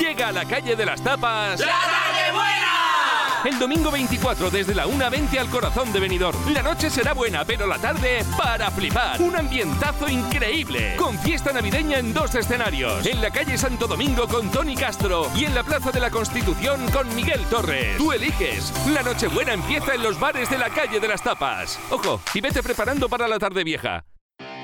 Llega a la calle de las tapas. ¡La calle buena! El domingo 24 desde la 1.20 al corazón de Benidorm. La noche será buena, pero la tarde para flipar. Un ambientazo increíble. Con fiesta navideña en dos escenarios. En la calle Santo Domingo con Tony Castro y en la Plaza de la Constitución con Miguel Torres. Tú eliges. La noche buena empieza en los bares de la calle de las tapas. Ojo, y vete preparando para la tarde vieja.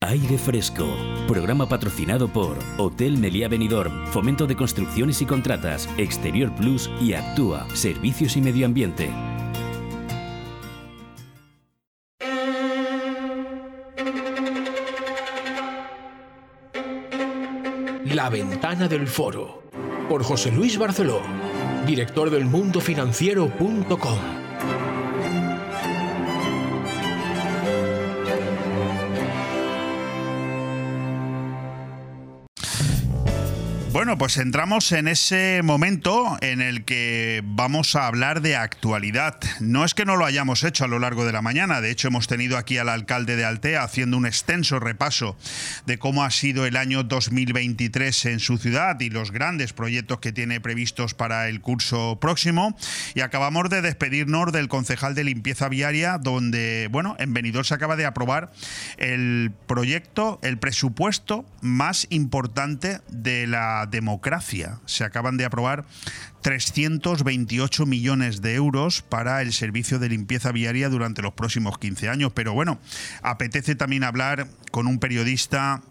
Aire Fresco. Programa patrocinado por Hotel Meliá Benidorm, Fomento de Construcciones y Contratas, Exterior Plus y Actúa, Servicios y Medio Ambiente. La ventana del foro. Por José Luis Barceló, director del mundofinanciero.com. Bueno, pues entramos en ese momento en el que vamos a hablar de actualidad. No es que no lo hayamos hecho a lo largo de la mañana, de hecho hemos tenido aquí al alcalde de Altea haciendo un extenso repaso de cómo ha sido el año 2023 en su ciudad y los grandes proyectos que tiene previstos para el curso próximo. Y acabamos de despedirnos del concejal de limpieza viaria, donde, bueno, en Benidorm se acaba de aprobar el proyecto, el presupuesto más importante de la democracia. Se acaban de aprobar 328 millones de euros para el servicio de limpieza viaria durante los próximos 15 años. Pero bueno, apetece también hablar con un periodista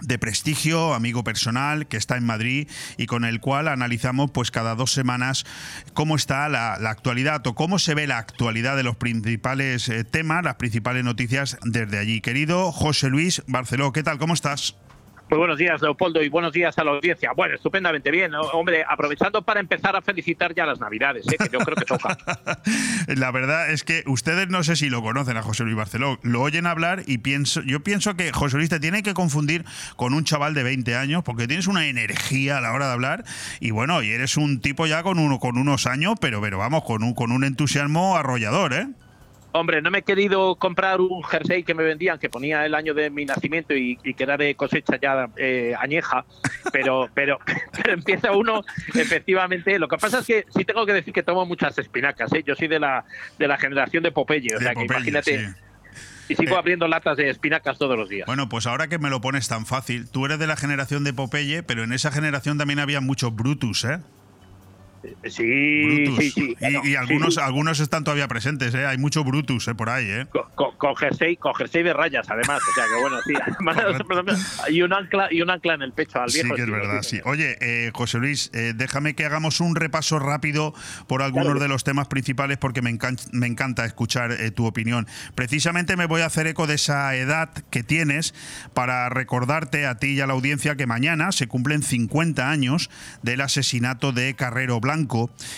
de prestigio, amigo personal, que está en Madrid y con el cual analizamos pues cada dos semanas cómo está la, la actualidad o cómo se ve la actualidad de los principales eh, temas, las principales noticias desde allí. Querido José Luis Barceló, ¿qué tal? ¿Cómo estás? Muy buenos días, Leopoldo, y buenos días a la audiencia. Bueno, estupendamente bien. Hombre, aprovechando para empezar a felicitar ya las Navidades, ¿eh? que yo creo que toca. La verdad es que ustedes no sé si lo conocen a José Luis Barceló, lo oyen hablar y pienso, yo pienso que José Luis te tiene que confundir con un chaval de 20 años porque tienes una energía a la hora de hablar y bueno, y eres un tipo ya con uno con unos años, pero pero vamos, con un con un entusiasmo arrollador, ¿eh? Hombre, no me he querido comprar un jersey que me vendían que ponía el año de mi nacimiento y, y que era de cosecha ya eh, añeja, pero, pero, pero empieza uno, efectivamente. Lo que pasa es que sí tengo que decir que tomo muchas espinacas. ¿eh? Yo soy de la, de la generación de Popeye, o De sea que imagínate. sí. Y sigo Eh. abriendo latas de espinacas todos los días. Bueno, pues ahora que me lo pones tan fácil, tú eres de la generación de Popeye, pero en esa generación también había muchos Brutus, ¿eh? Sí, Brutus. sí, sí. Y, Bueno, y sí, algunos, sí. algunos están todavía presentes, ¿eh? Hay mucho Brutus ¿eh? por ahí, ¿eh? Con, con jersey, con jersey de rayas, además. O sea que bueno, sí. Además, y un ancla y un ancla en el pecho al Sí, viejo. que es sí, verdad, sí. sí. Oye, eh, José Luis, eh, déjame que hagamos un repaso rápido por algunos Claro de los temas principales porque me, encan- me encanta escuchar tu opinión. Precisamente me voy a hacer eco de esa edad que tienes para recordarte a ti y a la audiencia que mañana se cumplen 50 años del asesinato de Carrero Blanco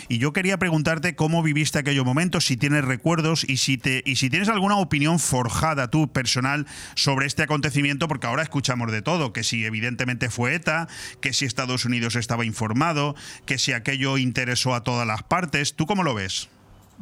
y yo quería preguntarte cómo viviste aquellos momentos, si tienes recuerdos y si te y si tienes alguna opinión forjada tú personal sobre este acontecimiento, porque ahora escuchamos de todo, que si evidentemente fue ETA, que si Estados Unidos estaba informado, que si aquello interesó a todas las partes. ¿Tú cómo lo ves?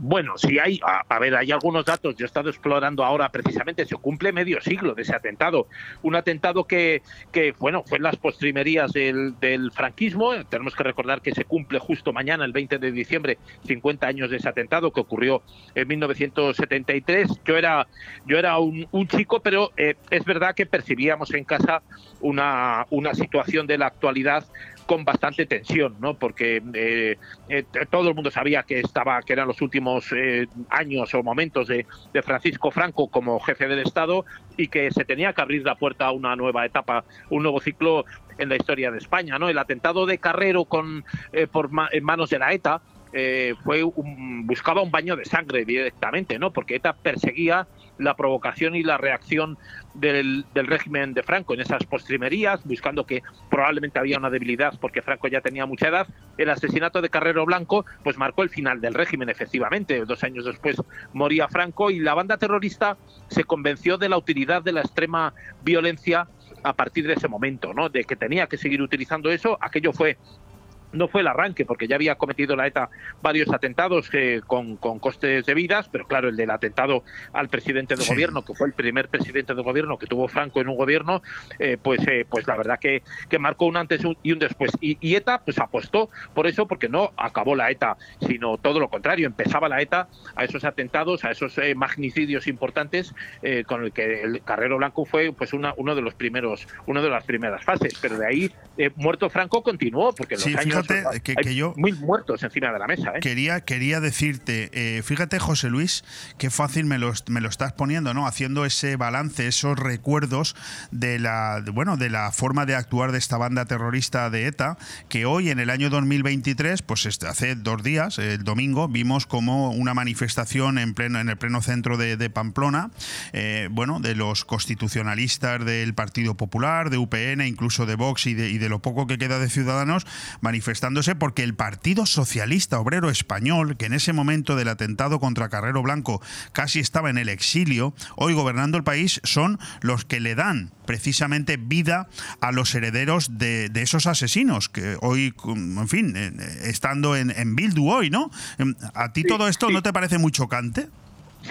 Bueno, sí hay, a, a ver, hay algunos datos. Yo he estado explorando ahora precisamente, se cumple medio siglo de ese atentado. Un atentado que, que bueno, fue en las postrimerías del, del franquismo. Tenemos que recordar que se cumple justo mañana, el 20 de diciembre, 50 años de ese atentado que ocurrió en 1973. Yo era, yo era un, un chico, pero eh, es verdad que percibíamos en casa una, una situación de la actualidad con bastante tensión, ¿no? Porque eh, eh, todo el mundo sabía que estaba, que eran los últimos eh, años o momentos de, de Francisco Franco como jefe del Estado y que se tenía que abrir la puerta a una nueva etapa, un nuevo ciclo en la historia de España, ¿no? El atentado de Carrero con eh, por ma- en manos de la ETA eh, fue un, buscaba un baño de sangre directamente, ¿no? Porque ETA perseguía la provocación y la reacción del, del régimen de Franco en esas postrimerías, buscando que probablemente había una debilidad porque Franco ya tenía mucha edad. El asesinato de Carrero Blanco pues marcó el final del régimen, efectivamente. Dos años después moría Franco y la banda terrorista se convenció de la utilidad de la extrema violencia a partir de ese momento, ¿no? De que tenía que seguir utilizando eso. Aquello fue no fue el arranque, porque ya había cometido la ETA varios atentados eh, con, con costes de vidas, pero claro, el del atentado al presidente del Sí. gobierno, que fue el primer presidente del gobierno que tuvo Franco en un gobierno, eh, pues, eh, pues la verdad que, que marcó un antes y un después. Y, y ETA pues apostó por eso, porque no acabó la ETA, sino todo lo contrario, empezaba la ETA a esos atentados, a esos eh, magnicidios importantes, eh, con el que el Carrero Blanco fue pues una, uno de los primeros, una de las primeras fases. Pero de ahí, muerto Franco continuó, porque en los Sí, años fíjate que- hay que yo- muy muertos encima de la mesa. ¿eh? Quería, quería decirte, eh, fíjate José Luis, qué fácil me lo, me lo estás poniendo, ¿no? Haciendo ese balance, esos recuerdos de la, de- bueno, de la forma de actuar de esta banda terrorista de ETA, que hoy en el año 2023, pues este, hace dos días, el domingo, vimos como una manifestación en pleno, en el pleno centro de, de Pamplona, eh, bueno, de los constitucionalistas del Partido Popular, de UPN, incluso de Vox y de, y de lo poco que queda de Ciudadanos, manifestándose porque el Partido Socialista Obrero Español, que en ese momento del atentado contra Carrero Blanco casi estaba en el exilio, hoy gobernando el país, son los que le dan precisamente vida a los herederos de, de esos asesinos, que hoy, en fin, eh, estando en, en Bildu hoy, ¿no? ¿A ti todo esto no te parece muy chocante?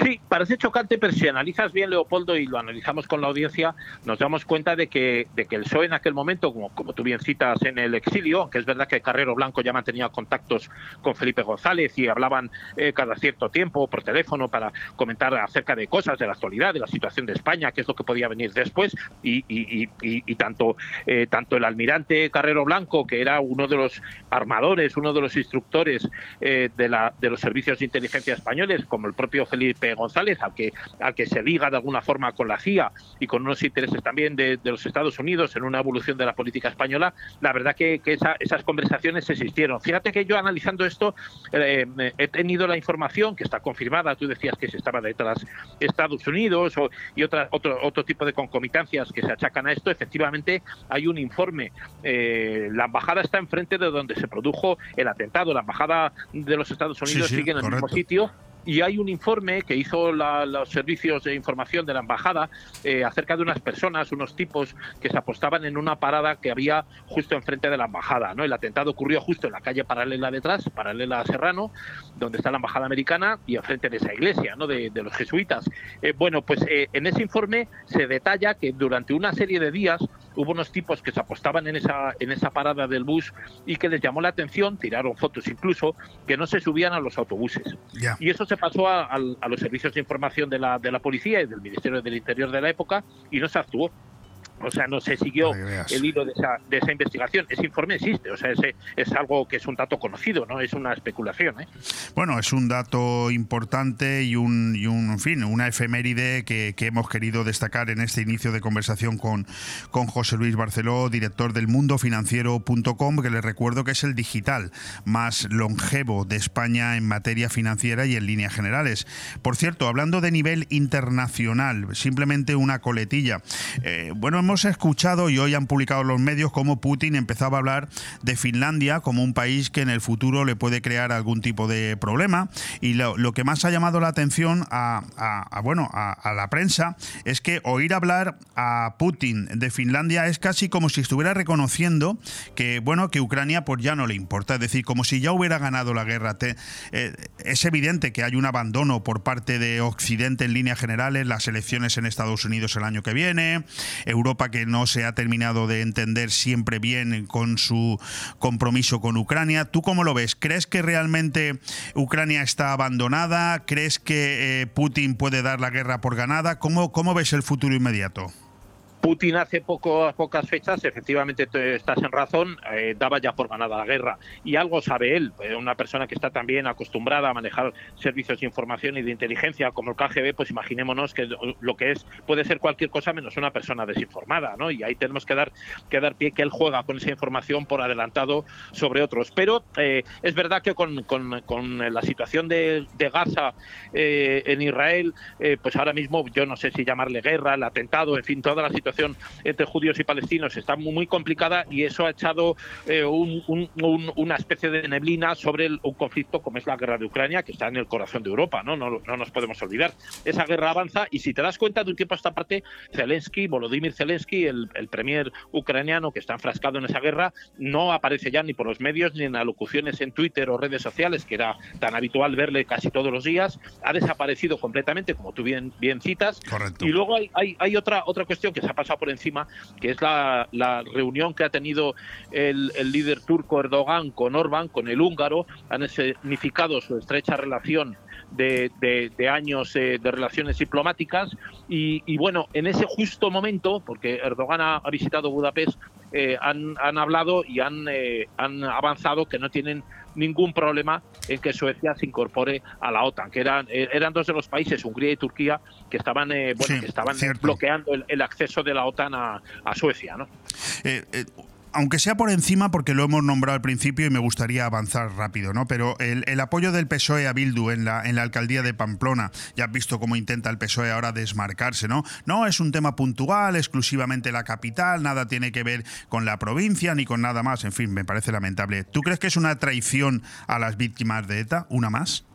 Sí, parece chocante, pero si analizas bien, Leopoldo, y lo analizamos con la audiencia, nos damos cuenta de que, de que el PSOE en aquel momento, como, como tú bien citas, en el exilio, aunque es verdad que Carrero Blanco ya mantenía contactos con Felipe González y hablaban eh, cada cierto tiempo por teléfono para comentar acerca de cosas de la actualidad, de la situación de España, qué es lo que podía venir después, y, y- y- y- tanto, eh, tanto el almirante Carrero Blanco, que era uno de los armadores, uno de los instructores eh, de, la, de los servicios de inteligencia españoles, como el propio Felipe Felipe González, al que, al que se liga de alguna forma con la CIA y con unos intereses también de, los Estados Unidos en una evolución de la política española, la verdad que, esas conversaciones existieron. Fíjate que yo analizando esto eh, he tenido la información que está confirmada, tú decías que se estaba detrás Estados Unidos y otra, otro, otro tipo de concomitancias que se achacan a esto, efectivamente hay un informe. Eh, la embajada está enfrente de donde se produjo el atentado. La embajada de los Estados Unidos sigue en el mismo sitio y hay un informe que hizo los servicios de información de la embajada eh, acerca de unas personas, unos tipos que se apostaban en una parada que había justo enfrente de la embajada. ¿no? El atentado ocurrió justo en la calle paralela detrás, paralela a Serrano, donde está la embajada americana y enfrente de esa iglesia ¿no? de, los jesuitas. Eh, bueno, pues eh, en ese informe se detalla que durante una serie de días hubo unos tipos que se apostaban en esa, en esa parada del bus y que les llamó la atención, tiraron fotos incluso, que no se subían a los autobuses. Y eso se pasó a, los servicios de información de la, de la policía y del Ministerio del Interior de la época y no se actuó. O sea, no se siguió el hilo de esa, de esa investigación. Ese informe existe, o sea, ese es algo que es un dato conocido, no es una especulación. ¿eh? Bueno, es un dato importante y un, y un en fin, una efeméride que, que, hemos querido destacar en este inicio de conversación con, con José Luis Barceló, director del mundofinanciero.com, que le recuerdo que es el digital más longevo de España en materia financiera y en líneas generales. Por cierto, hablando de nivel internacional, simplemente una coletilla. Eh, bueno, hemos escuchado y hoy han publicado los medios cómo Putin empezaba a hablar de Finlandia como un país que en el futuro le puede crear algún tipo de problema. Y lo, que más ha llamado la atención a, bueno, a, la prensa es que oír hablar a Putin de Finlandia es casi como si estuviera reconociendo que, bueno, que Ucrania pues ya no le importa. Es decir, como si ya hubiera ganado la guerra. Eh, es evidente que hay un abandono por parte de Occidente en líneas generales, las elecciones en Estados Unidos el año que viene, Europa que no se ha terminado de entender siempre bien con su compromiso con Ucrania. ¿Tú cómo lo ves? ¿Crees que realmente Ucrania está abandonada? ¿Crees que eh, Putin puede dar la guerra por ganada? ¿Cómo, cómo ves el futuro inmediato? Putin hace poco, pocas fechas, efectivamente estás en razón, eh, daba ya por ganada la guerra. Y algo sabe él, eh, una persona que está también acostumbrada a manejar servicios de información y de inteligencia como el KGB, pues imaginémonos que lo que es puede ser cualquier cosa menos una persona desinformada, ¿no? Y ahí tenemos que dar, que dar pie que él juega con esa información por adelantado sobre otros. Pero eh, es verdad que con, la situación de, de Gaza en Israel, pues ahora mismo yo no sé si llamarle guerra, el atentado, en fin, toda la situación entre judíos y palestinos está muy, complicada y eso ha echado eh, una especie de neblina sobre un conflicto como es la guerra de Ucrania, que está en el corazón de Europa, ¿no? No, nos podemos olvidar. Esa guerra avanza y si te das cuenta de un tiempo a esta parte, Zelensky, Volodymyr Zelensky, el, el premier ucraniano que está enfrascado en esa guerra, no aparece ya ni por los medios ni en alocuciones en Twitter o redes sociales, que era tan habitual verle casi todos los días. Ha desaparecido completamente, como tú bien, bien citas. Correcto. Y luego hay, hay, hay otra, otra cuestión que se ha pasado por encima, que es la, reunión que ha tenido el, líder turco Erdogan con Orbán, con el húngaro, han significado su estrecha relación de, años eh, de relaciones diplomáticas. Y, bueno, en ese justo momento, porque Erdogan ha, visitado Budapest, eh, han, hablado y eh, han avanzado que no tienen ningún problema en que Suecia se incorpore a la OTAN, que eran, eh, eran dos de los países, Hungría y Turquía, que estaban, eh, bueno, que estaban bloqueando el, acceso de la OTAN a, a Suecia. ¿no? Eh, aunque sea por encima, porque lo hemos nombrado al principio y me gustaría avanzar rápido, ¿no? Pero el, apoyo del PSOE a Bildu en la, en la alcaldía de Pamplona, ya has visto cómo intenta el PSOE ahora desmarcarse, ¿no? No es un tema puntual, exclusivamente la capital, nada tiene que ver con la provincia ni con nada más, en fin, me parece lamentable. ¿Tú crees que es una traición a las víctimas de ETA, una más?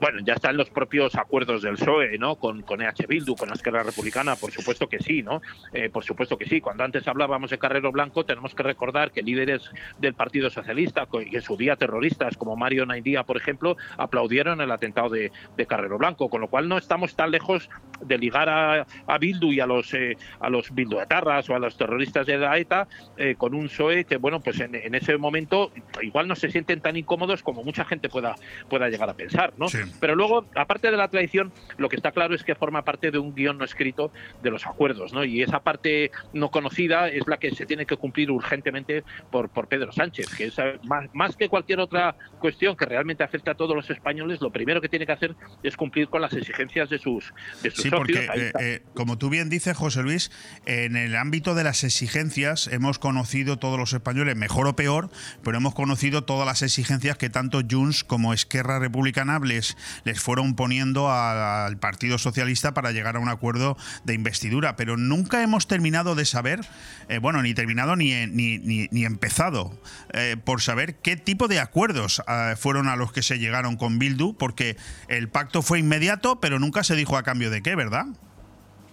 Bueno, ya están los propios acuerdos del PSOE, ¿no? Con, con EH Bildu, con la Esquerra Republicana, por supuesto que sí, ¿no? Eh, por supuesto que sí. Cuando antes hablábamos de Carrero Blanco, tenemos que recordar que líderes del Partido Socialista, y en su día terroristas, como Mario Naindía, por ejemplo, aplaudieron el atentado de, Carrero Blanco, con lo cual no estamos tan lejos de ligar a, Bildu y a los eh, a los bilduetarras o a los terroristas de la ETA eh, con un PSOE que, bueno, pues en, ese momento igual no se sienten tan incómodos como mucha gente pueda, pueda llegar a pensar, ¿no? Pero luego, aparte de la tradición, lo que está claro es que forma parte de un guion no escrito de los acuerdos, ¿no? Y esa parte no conocida es la que se tiene que cumplir urgentemente por, por Pedro Sánchez, que es eh, más, más que cualquier otra cuestión que realmente afecta a todos los españoles, lo primero que tiene que hacer es cumplir con las exigencias de sus, de sus Sí, socios. porque eh, eh, como tú bien dices, José Luis, en el ámbito de las exigencias hemos conocido todos los españoles, mejor o peor, pero hemos conocido todas las exigencias que tanto Junts como Esquerra Republicana les, les fueron poniendo al Partido Socialista para llegar a un acuerdo de investidura. Pero nunca hemos terminado de saber, eh, bueno, ni terminado ni, ni, ni- empezado, eh, por saber qué tipo de acuerdos eh, fueron a los que se llegaron con Bildu, porque el pacto fue inmediato, pero nunca se dijo a cambio de qué, ¿verdad?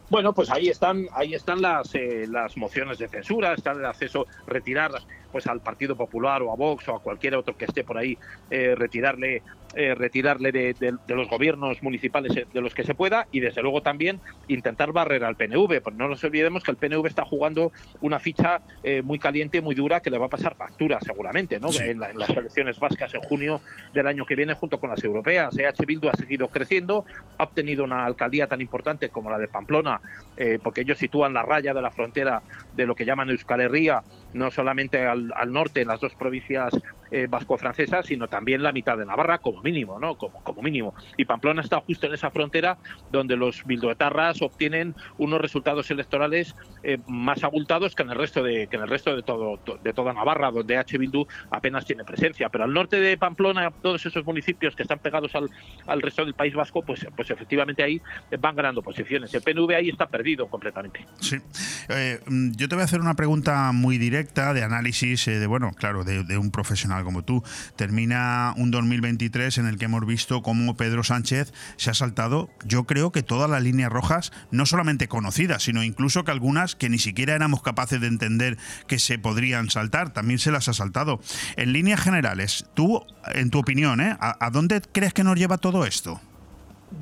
Bueno, pues ahí están, ahí están las, las mociones de censura, está el acceso, retirar pues al Partido Popular o a Vox o a cualquier otro que esté por ahí, retirarle, eh, retirarle de, de- de los gobiernos municipales eh, de los que se pueda y desde luego también intentar barrer al PNV, porque no nos olvidemos que el PNV está jugando una ficha eh, muy caliente, muy dura, que le va a pasar factura seguramente, ¿no? Sí. En, la- en las elecciones vascas en junio del año que viene junto con las europeas. EH Bildu ha seguido creciendo, ha obtenido una alcaldía tan importante como la de Pamplona, eh, porque ellos sitúan la raya de la frontera de lo que llaman Euskal Herria, no solamente al, al norte, en las dos provincias eh, vasco-francesas, sino también la mitad de Navarra, como mínimo, ¿no? Como, como mínimo. Y Pamplona está justo en esa frontera donde los bildoetarras obtienen unos resultados electorales eh, más abultados que en el resto de que en el resto de todo de toda Navarra, donde H Bildu apenas tiene presencia. Pero al norte de Pamplona, todos esos municipios que están pegados al, al resto del País Vasco, pues, pues efectivamente ahí van ganando posiciones. El PNV ahí está perdido completamente. Sí. Eh, yo te voy a hacer una pregunta muy directa de análisis, eh, de bueno, claro, de, un profesional como tú. Termina un 2023 en el que hemos visto cómo Pedro Sánchez se ha saltado, yo creo que todas las líneas rojas, no solamente conocidas, sino incluso que algunas que ni siquiera éramos capaces de entender que se podrían saltar, también se las ha saltado. En líneas generales, tú, en tu opinión, ¿eh? ¿a, a dónde crees que nos lleva todo esto?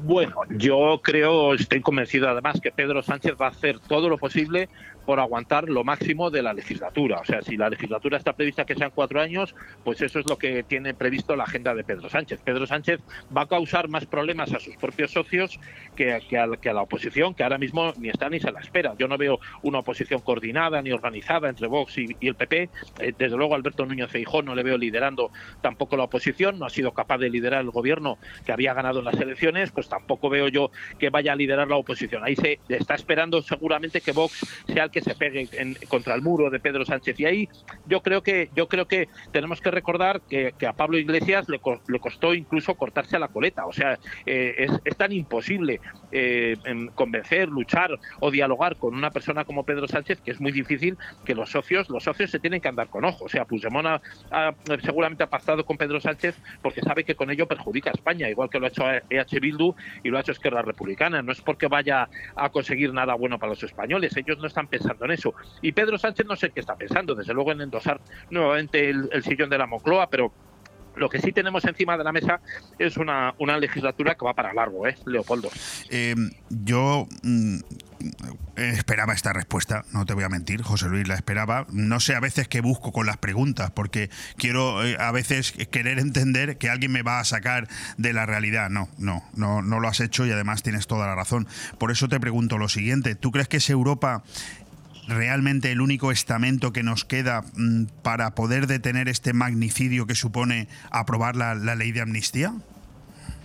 Bueno, yo creo, estoy convencido además que Pedro Sánchez va a hacer todo lo posible por aguantar lo máximo de la legislatura. O sea, si la legislatura está prevista que sean cuatro años, pues eso es lo que tiene previsto la agenda de Pedro Sánchez. Pedro Sánchez va a causar más problemas a sus propios socios que, a, la oposición, que ahora mismo ni está ni se la espera. Yo no veo una oposición coordinada ni organizada entre Vox y, el PP. Eh, desde luego, Alberto Núñez Feijóo no le veo liderando tampoco la oposición, no ha sido capaz de liderar el gobierno que había ganado en las elecciones, pues tampoco veo yo que vaya a liderar la oposición. Ahí se está esperando seguramente que Vox sea el que se pegue en- contra el muro de Pedro Sánchez. Y ahí yo creo que yo creo que tenemos que recordar que, a Pablo Iglesias le, co- le costó incluso cortarse la coleta. O sea, eh, es tan imposible eh, convencer, luchar o dialogar con una persona como Pedro Sánchez que es muy difícil que los socios los socios se tienen que andar con ojo. O sea, Puigdemont ha- seguramente ha pactado con Pedro Sánchez porque sabe que con ello perjudica a España, igual que lo ha hecho EH Bildu y lo ha hecho Esquerra Republicana. No es porque vaya a conseguir nada bueno para los españoles, ellos no están pensando en eso. Y Pedro Sánchez no sé qué está pensando, desde luego en endosar nuevamente el, el sillón de la Moncloa, pero lo que sí tenemos encima de la mesa es una, una legislatura que va para largo, ¿eh, Leopoldo? Eh, yo mm, esperaba esta respuesta, no te voy a mentir, José Luis, la esperaba. No sé a veces qué busco con las preguntas, porque quiero eh, a veces querer entender que alguien me va a sacar de la realidad. No, no, no, no lo has hecho y además tienes toda la razón. Por eso te pregunto lo siguiente, ¿tú crees que es Europa realmente el único estamento que nos queda mm, para poder detener este magnicidio que supone aprobar la, la ley de amnistía?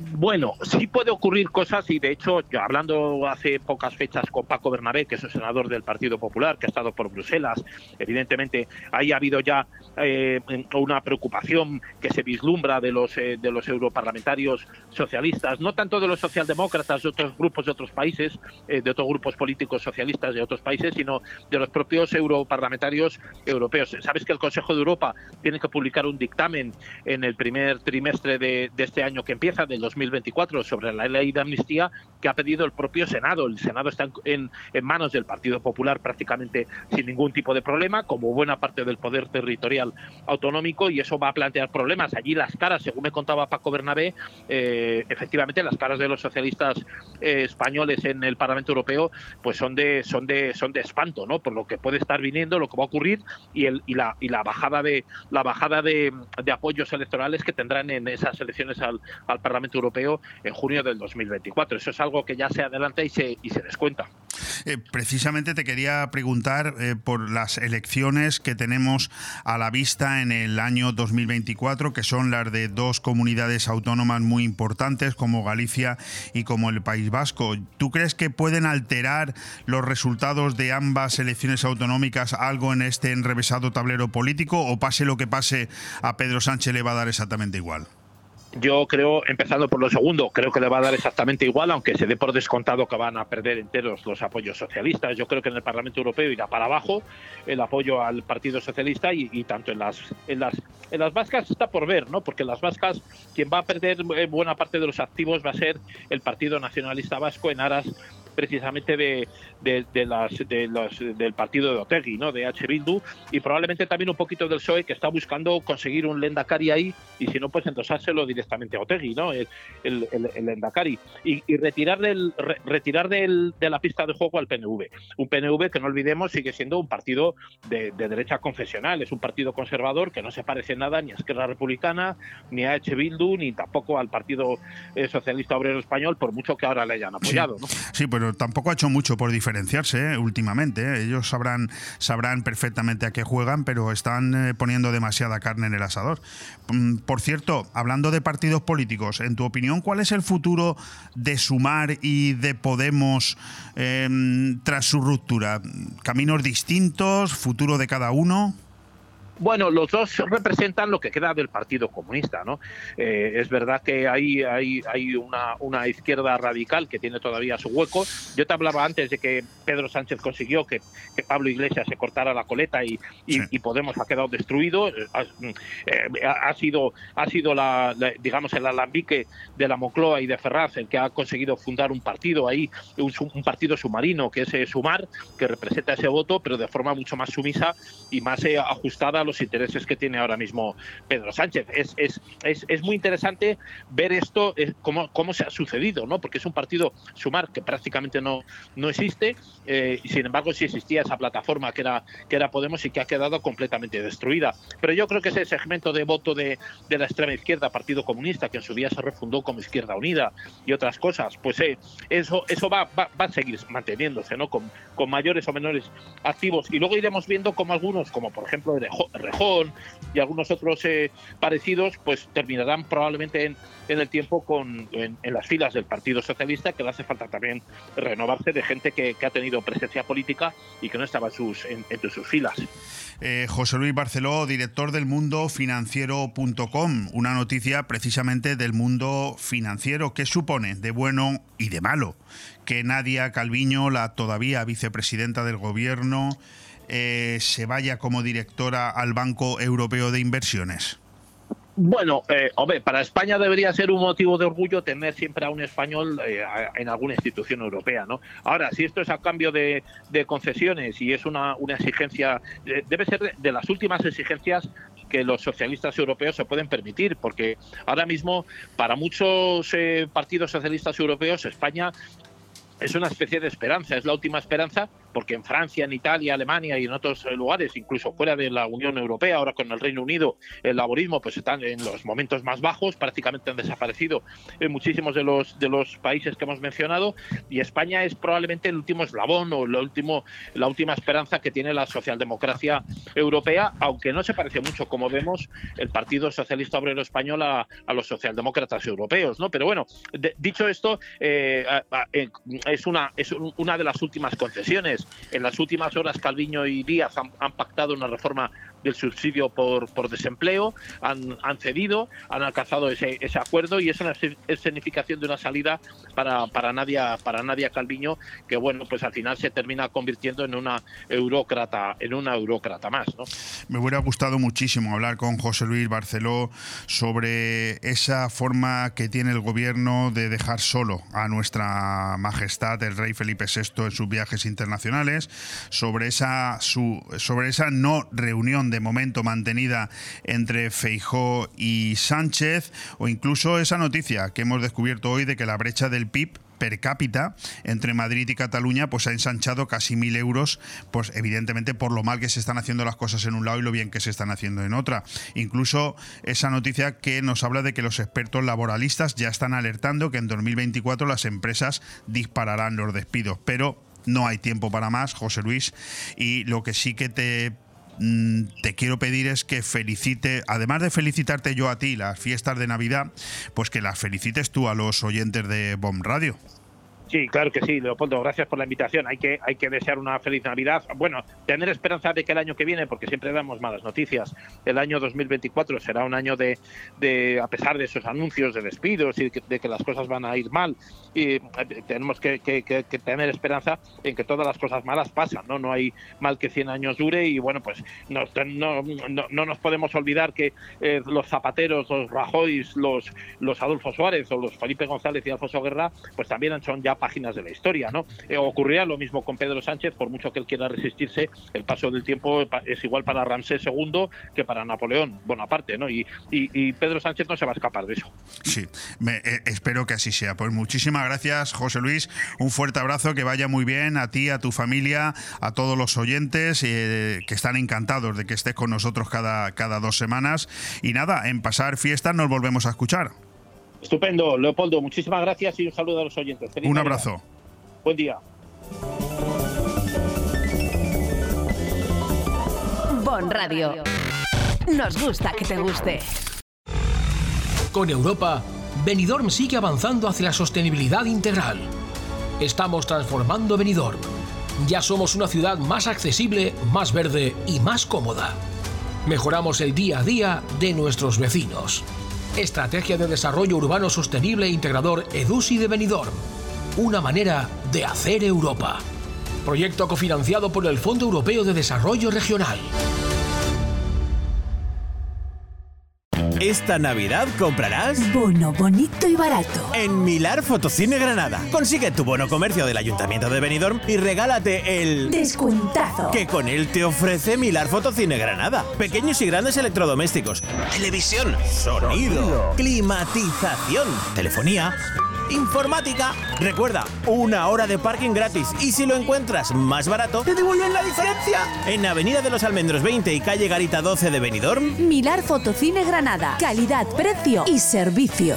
Bueno, sí puede ocurrir cosas y de hecho, yo hablando hace pocas fechas con Paco Bernabé, que es el senador del Partido Popular, que ha estado por Bruselas, evidentemente ahí ha habido ya eh, una preocupación que se vislumbra de los eh, de los europarlamentarios socialistas, no tanto de los socialdemócratas de otros grupos de otros países, eh, de otros grupos políticos socialistas de otros países, sino de los propios europarlamentarios europeos. Sabes que el Consejo de Europa tiene que publicar un dictamen en el primer trimestre de, de este año que empieza, del 2024 sobre la ley de amnistía que ha pedido el propio Senado. El Senado está en, en, manos del Partido Popular prácticamente sin ningún tipo de problema, como buena parte del poder territorial autonómico, y eso va a plantear problemas. Allí las caras, según me contaba Paco Bernabé, eh, efectivamente las caras de los socialistas eh, españoles en el Parlamento Europeo pues son de son de son de espanto, ¿no? Por lo que puede estar viniendo, lo que va a ocurrir y el y la y la bajada de la bajada de, apoyos electorales que tendrán en esas elecciones al, al Parlamento Europeo en junio del 2024. Eso es algo que ya se adelanta y se, y se descuenta. Eh, precisamente te quería preguntar eh, por las elecciones que tenemos a la vista en el año 2024, que son las de dos comunidades autónomas muy importantes como Galicia y como el País Vasco. ¿Tú crees que pueden alterar los resultados de ambas elecciones autonómicas algo en este enrevesado tablero político o pase lo que pase a Pedro Sánchez le va a dar exactamente igual? Yo creo, empezando por lo segundo, creo que le va a dar exactamente igual, aunque se dé por descontado que van a perder enteros los apoyos socialistas. Yo creo que en el Parlamento Europeo irá para abajo el apoyo al Partido Socialista y, tanto en las, en las en las vascas está por ver, ¿no? Porque en las vascas quien va a perder eh, buena parte de los activos va a ser el Partido Nacionalista Vasco en aras precisamente de, de, las, de los, del partido de Otegui, ¿no? de H. Bildu, y probablemente también un poquito del PSOE que está buscando conseguir un Lendakari ahí, y si no, pues endosárselo directamente a Otegui, ¿no? el, el, el Lendakari, y, y, retirar, del, retirar del, de la pista de juego al PNV. Un PNV que no olvidemos sigue siendo un partido de, de, derecha confesional, es un partido conservador que no se parece nada ni a Esquerra Republicana, ni a H. Bildu, ni tampoco al Partido eh, Socialista Obrero Español, por mucho que ahora le hayan apoyado. Sí, ¿no? sí pero tampoco ha hecho mucho por diferenciarse ¿eh? últimamente. ¿eh? Ellos sabrán, sabrán perfectamente a qué juegan, pero están eh, poniendo demasiada carne en el asador. Mm, por cierto, hablando de partidos políticos, en tu opinión, ¿cuál es el futuro de Sumar y de Podemos em, tras su ruptura? ¿Caminos distintos? ¿Futuro de cada uno? Bueno, los dos representan lo que queda del Partido Comunista, ¿no? Eh, es verdad que hay, hay, hay una, una, izquierda radical que tiene todavía su hueco. Yo te hablaba antes de que Pedro Sánchez consiguió que, que Pablo Iglesias se cortara la coleta y, y, sí. y Podemos ha quedado destruido. Ha, eh, ha sido, ha sido la, la, digamos, el alambique de la Moncloa y de Ferraz el que ha conseguido fundar un partido ahí, un, un partido submarino que es eh, Sumar, que representa ese voto, pero de forma mucho más sumisa y más eh, ajustada los intereses que tiene ahora mismo Pedro Sánchez. Es, es, es, es muy interesante ver esto, eh, cómo, cómo se ha sucedido, ¿no? porque es un partido sumar que prácticamente no, no existe, eh, y sin embargo sí existía esa plataforma que era, que era Podemos y que ha quedado completamente destruida. Pero yo creo que ese segmento de voto de, de la extrema izquierda, Partido Comunista, que en su día se refundó como Izquierda Unida y otras cosas, pues eh, eso, eso va, va, va, a seguir manteniéndose, ¿no? Con, con mayores o menores activos. Y luego iremos viendo como algunos, como por ejemplo Rejón y algunos otros eh, parecidos, pues terminarán probablemente en, en el tiempo con, en, las filas del Partido Socialista, que le hace falta también renovarse de gente que, que ha tenido presencia política y que no estaba sus, en, entre sus filas. Eh, José Luis Barceló, director del mundo financiero.com, una noticia precisamente del mundo financiero. ¿Qué supone de bueno y de malo que Nadia Calviño, la todavía vicepresidenta del gobierno, eh, se vaya como directora al Banco Europeo de Inversiones? Bueno, eh, hombre, para España debería ser un motivo de orgullo tener siempre a un español eh, en alguna institución europea, ¿no? Ahora, si esto es a cambio de, concesiones y es una, exigencia, debe ser de, de, las últimas exigencias que los socialistas europeos se pueden permitir, porque ahora mismo para muchos eh, partidos socialistas europeos España es una especie de esperanza, es la última esperanza porque en Francia, en Italia, Alemania y en otros lugares, incluso fuera de la Unión Europea, ahora con el Reino Unido, el laborismo pues están en los momentos más bajos, prácticamente han desaparecido en muchísimos de los de los países que hemos mencionado y España es probablemente el último eslabón o último la última esperanza que tiene la socialdemocracia europea, aunque no se parece mucho como vemos el Partido Socialista Obrero Español a, a los socialdemócratas europeos, ¿no? Pero bueno, dicho esto, eh, eh, es una es una de las últimas concesiones. En las últimas horas Calviño y Díaz han, han pactado una reforma del subsidio por, por desempleo, han, han, cedido, han alcanzado ese, ese, acuerdo y es una escenificación de una salida para, para, Nadia, para Nadia Calviño que bueno, pues al final se termina convirtiendo en una eurócrata, en una eurócrata más. ¿no? Me hubiera gustado muchísimo hablar con José Luis Barceló sobre esa forma que tiene el gobierno de dejar solo a nuestra majestad, el rey Felipe VI, en sus viajes internacionales, sobre esa, su, sobre esa no reunión de momento mantenida entre Feijó y Sánchez, o incluso esa noticia que hemos descubierto hoy de que la brecha del PIB per cápita entre Madrid y Cataluña pues ha ensanchado casi mil euros, pues evidentemente por lo mal que se están haciendo las cosas en un lado y lo bien que se están haciendo en otra. Incluso esa noticia que nos habla de que los expertos laboralistas ya están alertando que en 2024 las empresas dispararán los despidos, pero no hay tiempo para más, José Luis, y lo que sí que te mm, te quiero pedir es que felicite, además de felicitarte yo a ti las fiestas de Navidad, pues que las felicites tú a los oyentes de Bomb Radio. Sí, claro que sí, Leopoldo, gracias por la invitación. Hay que, hay que desear una feliz Navidad. Bueno, tener esperanza de que el año que viene, porque siempre damos malas noticias, el año 2024 será un año de, de a pesar de esos anuncios de despidos y de que, las cosas van a ir mal, y eh, tenemos que- que tener esperanza en que todas las cosas malas pasan, ¿no? No hay mal que 100 años dure y bueno, pues nos- no, no, no nos podemos olvidar que eh, los zapateros, los Rajoys, los, los Adolfo Suárez o los Felipe González y Alfonso Guerra, pues también son ya páginas de la historia, ¿no? Eh, ocurrirá lo mismo con Pedro Sánchez, por mucho que él quiera resistirse, el paso del tiempo es igual para Ramsés II que para Napoleón Bonaparte, ¿no? Y Pedro Sánchez no se va a escapar de eso. Sí, me- eh, espero que así sea. Pues muchísimas gracias, José Luis. Un fuerte abrazo, que vaya muy bien a ti, a tu familia, a todos los oyentes eh, que están encantados de que estés con nosotros cada, cada dos semanas. Y nada, en pasar fiestas nos volvemos a escuchar. Estupendo, Leopoldo, muchísimas gracias y un saludo a los oyentes. Feliz Un abrazo. Buen día. Bon Radio. Nos gusta que te guste. Con Europa, Benidorm sigue avanzando hacia la sostenibilidad integral. Estamos transformando Benidorm. Ya somos una ciudad más accesible, más verde y más cómoda. Mejoramos el día a día de nuestros vecinos. Estrategia de Desarrollo Urbano Sostenible e Integrador EDUSI de Benidorm. Una manera de hacer Europa. Proyecto cofinanciado por el Fondo Europeo de Desarrollo Regional. Esta Navidad comprarás Bono bonito y barato. en Milar Fotocine Granada. Consigue tu bono comercio del Ayuntamiento de Benidorm y regálate el Descuentazo. que con él te ofrece Milar Fotocine Granada. Pequeños y grandes electrodomésticos, televisión, sonido, climatización, telefonía, informática. Recuerda, una hora de parking gratis y si lo encuentras más barato, te devuelven la diferencia. En Avenida de los Almendros 20 y calle Garita 12 de Benidorm, Milar Fotocine Granada. Calidad, precio y servicio.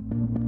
you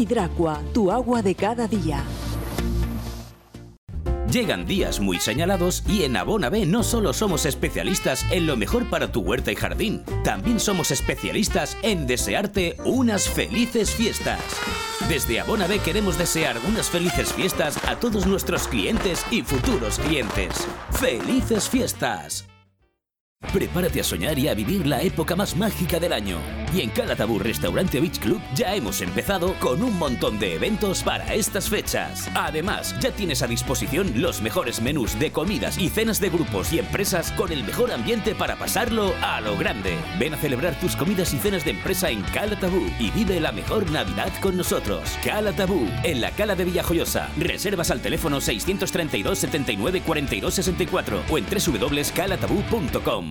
Hidracua, tu agua de cada día. Llegan días muy señalados y en Abona B no solo somos especialistas en lo mejor para tu huerta y jardín, también somos especialistas en desearte unas felices fiestas. Desde Abona B queremos desear unas felices fiestas a todos nuestros clientes y futuros clientes. ¡Felices fiestas! Prepárate a soñar y a vivir la época más mágica del año. Y en Calatabú Restaurante Beach Club ya hemos empezado con un montón de eventos para estas fechas. Además, ya tienes a disposición los mejores menús de comidas y cenas de grupos y empresas con el mejor ambiente para pasarlo a lo grande. Ven a celebrar tus comidas y cenas de empresa en Calatabú y vive la mejor Navidad con nosotros. Calatabú, en la Cala de Villajoyosa. Reservas al teléfono 632 79 42 64 o en www.calatabú.com.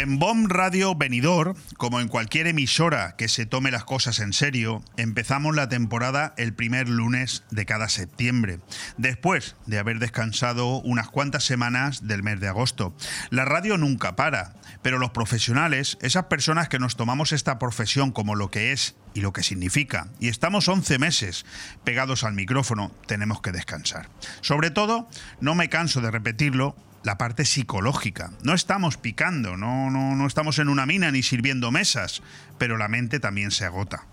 En BOM Radio Venidor, como en cualquier emisora que se tome las cosas en serio, empezamos la temporada el primer lunes de cada septiembre, después de haber descansado unas cuantas semanas del mes de agosto. La radio nunca para, pero los profesionales, esas personas que nos tomamos esta profesión como lo que es y lo que significa, y estamos 11 meses pegados al micrófono, tenemos que descansar. Sobre todo, no me canso de repetirlo, la parte psicológica. No estamos picando, no, no, no estamos en una mina ni sirviendo mesas, pero la mente también se agota.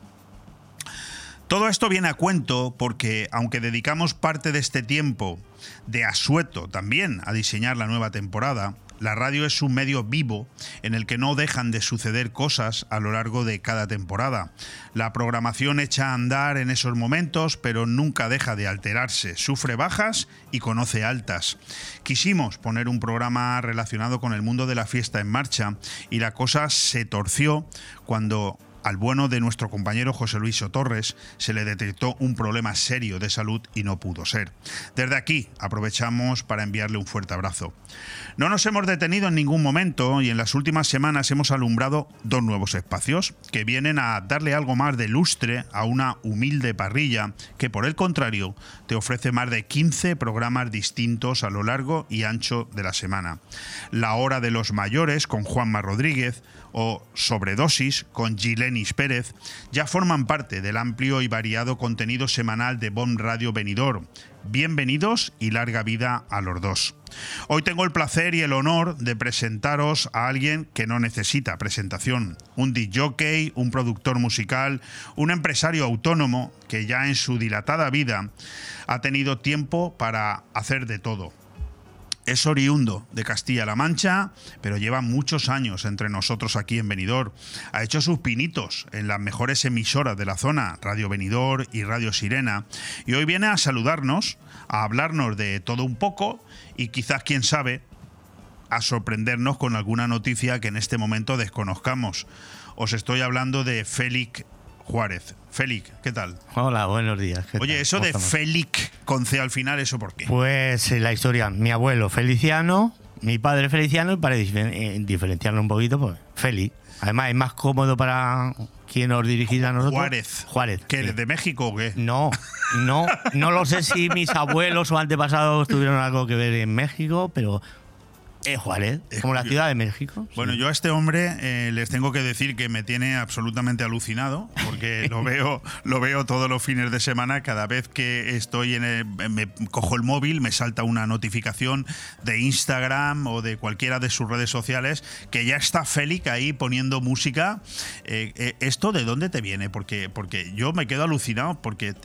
Todo esto viene a cuento porque, aunque dedicamos parte de este tiempo de asueto también a diseñar la nueva temporada, la radio es un medio vivo en el que no dejan de suceder cosas a lo largo de cada temporada. La programación echa a andar en esos momentos, pero nunca deja de alterarse, sufre bajas y conoce altas. Quisimos poner un programa relacionado con el mundo de la fiesta en marcha y la cosa se torció cuando al bueno de nuestro compañero José Luis Torres se le detectó un problema serio de salud y no pudo ser. Desde aquí aprovechamos para enviarle un fuerte abrazo. No nos hemos detenido en ningún momento y en las últimas semanas hemos alumbrado dos nuevos espacios que vienen a darle algo más de lustre a una humilde parrilla que por el contrario te ofrece más de 15 programas distintos a lo largo y ancho de la semana. La hora de los mayores con Juanma Rodríguez o Sobredosis con Gilenis Pérez ya forman parte del amplio y variado contenido semanal de BOM Radio Benidorm. Bienvenidos y larga vida a los dos. Hoy tengo el placer y el honor de presentaros a alguien que no necesita presentación, un DJ, un productor musical, un empresario autónomo que ya en su dilatada vida ha tenido tiempo para hacer de todo es oriundo de Castilla-La Mancha, pero lleva muchos años entre nosotros aquí en Benidorm. Ha hecho sus pinitos en las mejores emisoras de la zona, Radio Benidorm y Radio Sirena, y hoy viene a saludarnos, a hablarnos de todo un poco y quizás, quién sabe, a sorprendernos con alguna noticia que en este momento desconozcamos. Os estoy hablando de Félix Juárez. Félix, ¿qué tal? Hola, buenos días. ¿qué Oye, tal? eso ¿Cómo de? Félix con C al final, ¿eso por qué? Pues eh, la historia, mi abuelo Feliciano, mi padre Feliciano, y para eh, diferenciarlo un poquito, pues Félix. Además, es más cómodo para quien nos dirigís a nosotros. Juárez. Juárez. ¿Qué, sí. de México o qué? No, no, no lo sé si mis abuelos o antepasados tuvieron algo que ver en México, pero es Juárez, como la ciudad de México. Bueno, yo a este hombre eh, les tengo que decir que me tiene absolutamente alucinado, porque lo veo, lo veo todos los fines de semana. Cada vez que estoy en el- me cojo el móvil, me salta una notificación de Instagram o de cualquiera de sus redes sociales que ya está Félix ahí poniendo música. Eh, eh, ¿Esto de dónde te viene? Porque, porque yo me quedo alucinado, porque eh,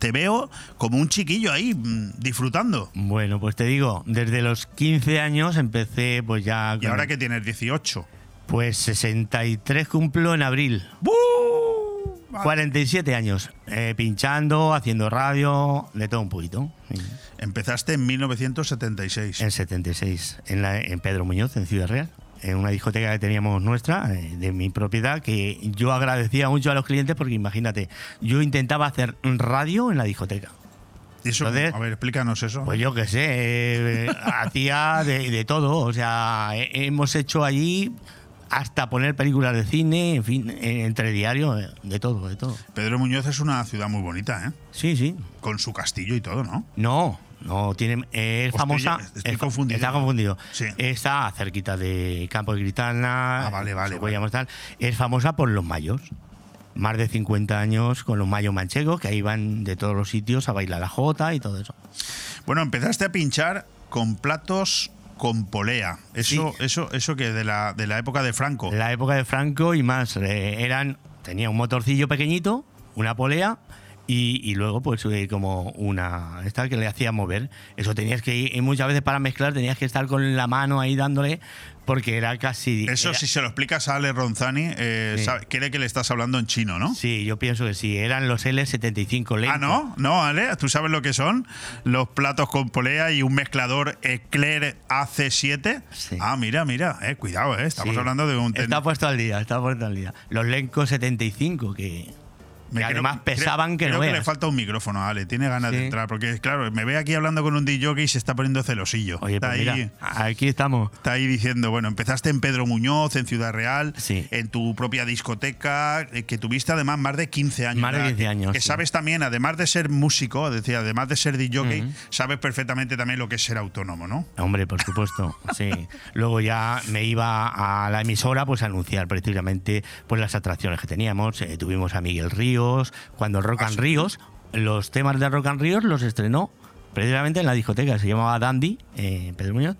te veo como un chiquillo ahí mm, disfrutando. Bueno, pues te digo, desde los 15 años empecé pues ya... Y ahora que tienes 18. Pues 63 cumplo en abril. 47 años, eh, pinchando, haciendo radio, de todo un poquito. Empezaste en 1976. En 76, en, la- en Pedro Muñoz, en Ciudad Real. En una discoteca que teníamos nuestra, eh, de mi propiedad, que yo agradecía mucho a los clientes porque imagínate, yo intentaba hacer radio en la discoteca. Entonces, a ver, explícanos eso. Pues yo qué sé, eh, hacía de, de todo. O sea, he- hemos hecho allí hasta poner películas de cine, en fin, eh, entre diarios, eh, de todo, de todo. Pedro Muñoz es una ciudad muy bonita, ¿eh? Sí, sí. Con su castillo y todo, ¿no? No, No tiene, eh, es Hostia, famosa. estoy es confundido. Está confundido. Sí. Está cerquita de Campo de Cristana. Ah, vale, vale, Segoya, tal. Es famosa por los mayos. Más de 50 años con los mayos manchegos, que ahí van de todos los sitios a bailar la jota y todo eso. Bueno, empezaste a pinchar con platos con polea. Eso, eso, eso que de la, de la época de Franco. La época de Franco y más. eh, eran, tenía un motorcillo pequeñito, una polea. Y, y luego, pues, eh, como una. Esta que le hacía mover. Eso tenías que ir. Y muchas veces para mezclar tenías que estar con la mano ahí dándole. Porque era casi. Eso, era- si se lo explicas a Ale Ronzani, eh, Sí. sabe- cree que le estás hablando en chino, ¿no? Sí, yo pienso que sí. Eran los L75 Lenco. Ah, ¿no? No, Ale, ¿tú sabes lo que son? Los platos con polea y un mezclador Eclair AC7. Ah, mira, mira, eh, cuidado, eh, estamos Sí. hablando de un... Está puesto al día, está puesto al día. Los Lenco 75, que, Me que creo- además creo- pesaban que creo no que le veas. falta un micrófono, Ale. Tiene ganas de entrar. Porque, claro, me ve aquí hablando con un DJ y se está poniendo celosillo. Oye, está, pues ahí, mira, aquí estamos. está ahí diciendo, bueno, empezaste en Pedro Muñoz, en Ciudad Real, Sí. en tu propia discoteca, eh, que tuviste además más de 15 años. Más de ¿verdad? 15 años, Que sí. sabes también, además de ser músico, decía, además de ser DJ, sabes perfectamente también lo que es ser autónomo, ¿no? Hombre, por supuesto, sí. Luego ya me iba a la emisora pues a anunciar precisamente pues las atracciones que teníamos. Eh, tuvimos a Miguel Ríos, cuando el Rock Ah, and Ríos, los temas de Rock and Ríos los estrenó precisamente en la discoteca, se llamaba Dandy, eh, Pedro Muñoz,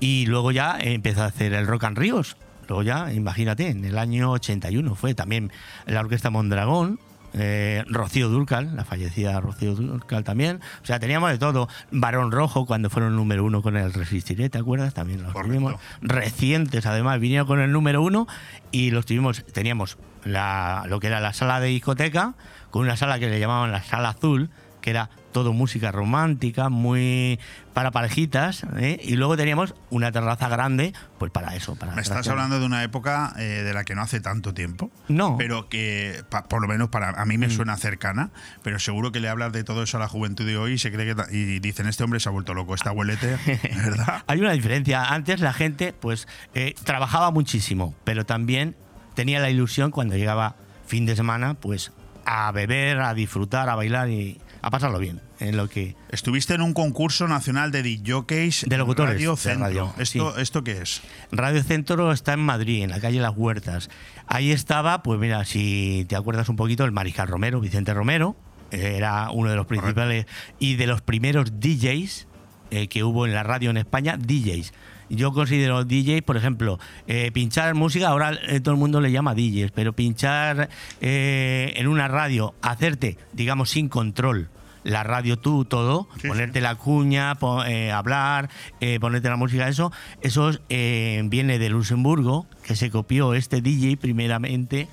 y luego ya empezó a hacer el Rock and Ríos. Luego ya, imagínate, en el año 81 fue también la Orquesta Mondragón, eh, Rocío Durcal, la fallecida Rocío Durcal también. O sea, teníamos de todo. Barón Rojo, cuando fueron número uno con el Resistiré, ¿te acuerdas? También los tuvimos. Recientes, además, vinieron con el número uno y los tuvimos. Teníamos la, lo que era la sala de discoteca, con una sala que le llamaban la sala azul, que era todo música romántica, muy para parejitas, ¿eh? y luego teníamos una terraza grande, pues para eso, para Me estás hablando de una época eh, de la que no hace tanto tiempo. No. Pero que, pa- por lo menos para a mí me Mm. suena cercana, pero seguro que le hablas de todo eso a la juventud de hoy y se cree que y dicen este hombre se ha vuelto loco, está abuelete, ¿verdad? Hay una diferencia. Antes la gente, pues, eh, trabajaba muchísimo, pero también tenía la ilusión cuando llegaba fin de semana, pues, a beber, a disfrutar, a bailar y a pasarlo bien. En lo que Estuviste en un concurso nacional de DJs De locutores, Radio de Centro. radio, ¿Esto, sí. ¿Esto qué es? Radio Centro está en Madrid, en la calle Las Huertas. Ahí estaba, pues mira, si te acuerdas un poquito, el Mariscal Romero, Vicente Romero, eh, era uno de los principales y de los primeros DJs eh, que hubo en la radio en España, DJs. Yo considero DJs, por ejemplo, eh, pinchar música, ahora eh, todo el mundo le llama DJs, pero pinchar eh, en una radio, hacerte, digamos, sin control, la radio tú, todo, ponerte la cuña, po- eh, hablar, eh, ponerte la música, eso, eso eh, viene de Luxemburgo, que se copió este DJ primeramente.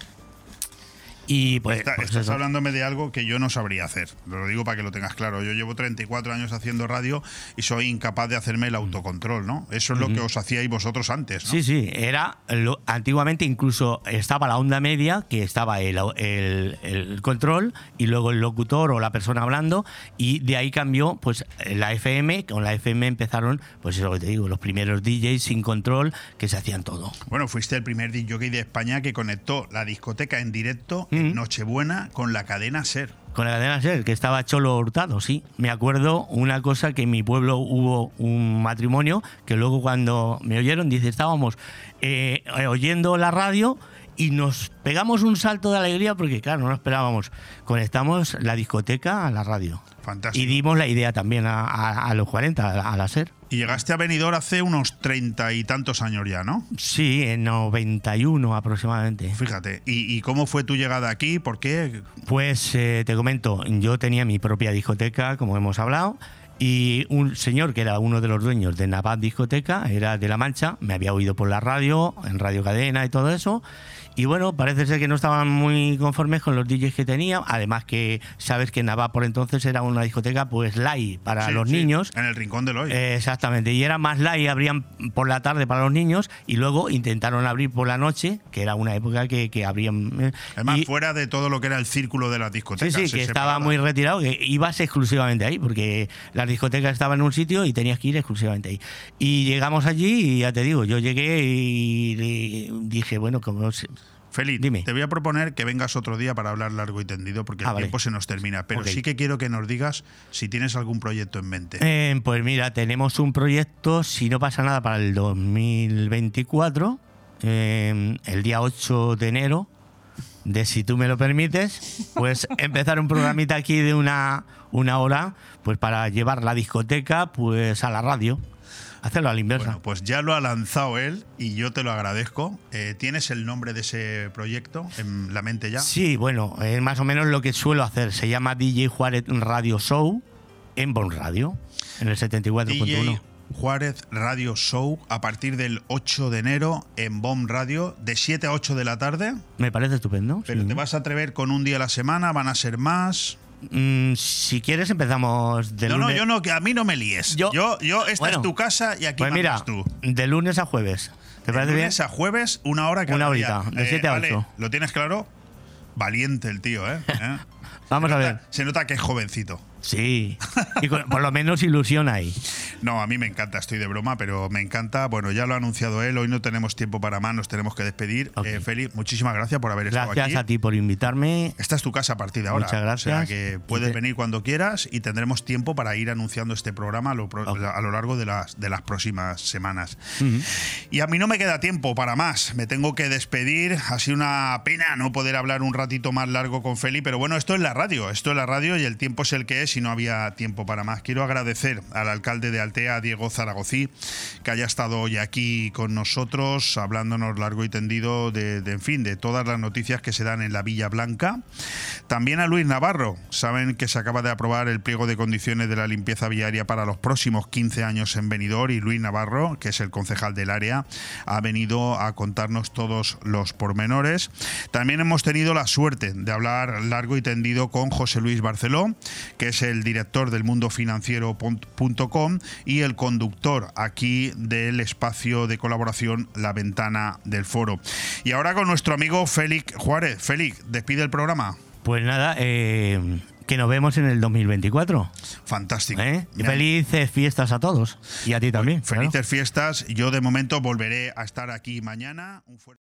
Y pues, Está- pues estás eso. hablándome de algo que yo no sabría hacer. Lo digo para que lo tengas claro. Yo llevo 34 años haciendo radio y soy incapaz de hacerme el autocontrol, ¿no? Eso es lo que os hacíais vosotros antes, ¿no? Sí, sí, era lo- antiguamente incluso estaba la onda media, que estaba el, el- el control y luego el locutor o la persona hablando y de ahí cambió pues la FM, con la FM empezaron pues eso que te digo, los primeros DJs sin control que se hacían todo. Bueno, fuiste el primer DJ de España que conectó la discoteca en directo en Nochebuena con la cadena Ser. Con la cadena SER, que estaba Cholo Hurtado, sí. Me acuerdo una cosa que en mi pueblo hubo un matrimonio que luego cuando me oyeron, dice, estábamos eh, eh, oyendo la radio y nos pegamos un salto de alegría porque, claro, no lo esperábamos. Conectamos la discoteca a la radio. Fantástico. Y dimos la idea también a, a- a los 40, a, a la SER. Y llegaste a Benidorm hace unos treinta y tantos años ya, ¿no? Sí, en 91 aproximadamente. Fíjate. ¿Y, y cómo fue tu llegada aquí? ¿Por qué? Pues eh, te comento, yo tenía mi propia discoteca, como hemos hablado, y un señor que era uno de los dueños de Navat Discoteca, era de La Mancha, me había oído por la radio, en Radio Cadena y todo eso. Y bueno, parece ser que no estaban muy conformes con los DJs que tenía. Además que sabes que Navat por entonces era una discoteca pues light para Sí, los sí, niños. En el rincón del hoy. Eh, exactamente, y era más light, abrían por la tarde para los niños y luego intentaron abrir por la noche, que era una época que, que abrían... eh, Además, y- fuera de todo lo que era el círculo de las Sí, discotecas. sí, se que estaba muy retirado, que ibas exclusivamente ahí, porque las las discotecas estaban en un sitio y tenías que ir exclusivamente ahí. Y llegamos allí y ya te digo, yo llegué y, y dije, bueno, como... Feliz, te voy a proponer que vengas otro día para hablar largo y tendido, porque el Ah, vale. tiempo se nos termina. Pero sí que quiero que nos digas si tienes algún proyecto en mente. Eh, pues mira, tenemos un proyecto, si no pasa nada, para el 2024, eh, el día 8 de enero, de si tú me lo permites, pues empezar un programita aquí de una, una hora, pues para llevar la discoteca pues a la radio, hacerlo a la inversa. Bueno, pues ya lo ha lanzado él y yo te lo agradezco. Eh, ¿Tienes el nombre de ese proyecto en la mente ya? Sí, bueno, es más o menos lo que suelo hacer. Se llama DJ Juárez Radio Show en Bon Radio, en el 74.1. DJ Juárez Radio Show a partir del 8 de enero en BOM Radio de 7 a 8 de la tarde. Me parece estupendo. Pero sí. te vas a atrever con un día a la semana, van a ser más. Mm, si quieres empezamos de no, no, lunes. yo no, que a mí no me líes. Yo, yo, esta Bueno, es tu casa y aquí Pues mira, tú. de lunes a jueves. ¿Te De parece bien? lunes a jueves, una hora cada Una día. horita, de siete a vale, ocho. ¿Lo tienes claro? Valiente el tío, ¿eh? ¿Eh? Vamos a ver. Se nota que es jovencito. Sí. Y con- por lo menos ilusión hay. No, a mí me encanta, estoy de broma, pero me encanta. Bueno, ya lo ha anunciado él, hoy no tenemos tiempo para más, nos tenemos que despedir. Eh, Feli, muchísimas gracias por haber estado Gracias aquí. a ti por invitarme. Esta es tu casa a partir de ahora. Muchas gracias. O sea que puedes venir cuando quieras y tendremos tiempo para ir anunciando este programa a lo, pro- a lo largo de las, de las próximas semanas. Y a mí no me queda tiempo para más. Me tengo que despedir. Ha sido una pena no poder hablar un ratito más largo con Feli, pero bueno, esto es la radio. Esto es la radio y el tiempo es el que es y no había tiempo para más. Quiero agradecer al alcalde de Altea, Diego Zaragozí, que haya estado hoy aquí con nosotros, hablándonos largo y tendido de, de, en fin, de todas las noticias que se dan en la Villa Blanca. También a Luis Navarro. Saben que se acaba de aprobar el pliego de condiciones de la limpieza viaria para los próximos 15 años en Benidorm y Luis Navarro, que es el concejal del área, ha venido a contarnos todos los pormenores. También hemos tenido la suerte de hablar largo y tendido con José Luis Barceló, que es el director del mundofinanciero.com y el conductor aquí del espacio de colaboración La Ventana del Foro. Y ahora con nuestro amigo Félix Juárez. Félix, despide el programa. Pues nada, eh, que nos vemos en el 2024. Fantástico. ¿Eh? Felices fiestas a todos. Y a ti también. claro. Felices fiestas. Yo de momento volveré a estar aquí mañana. Un fuerte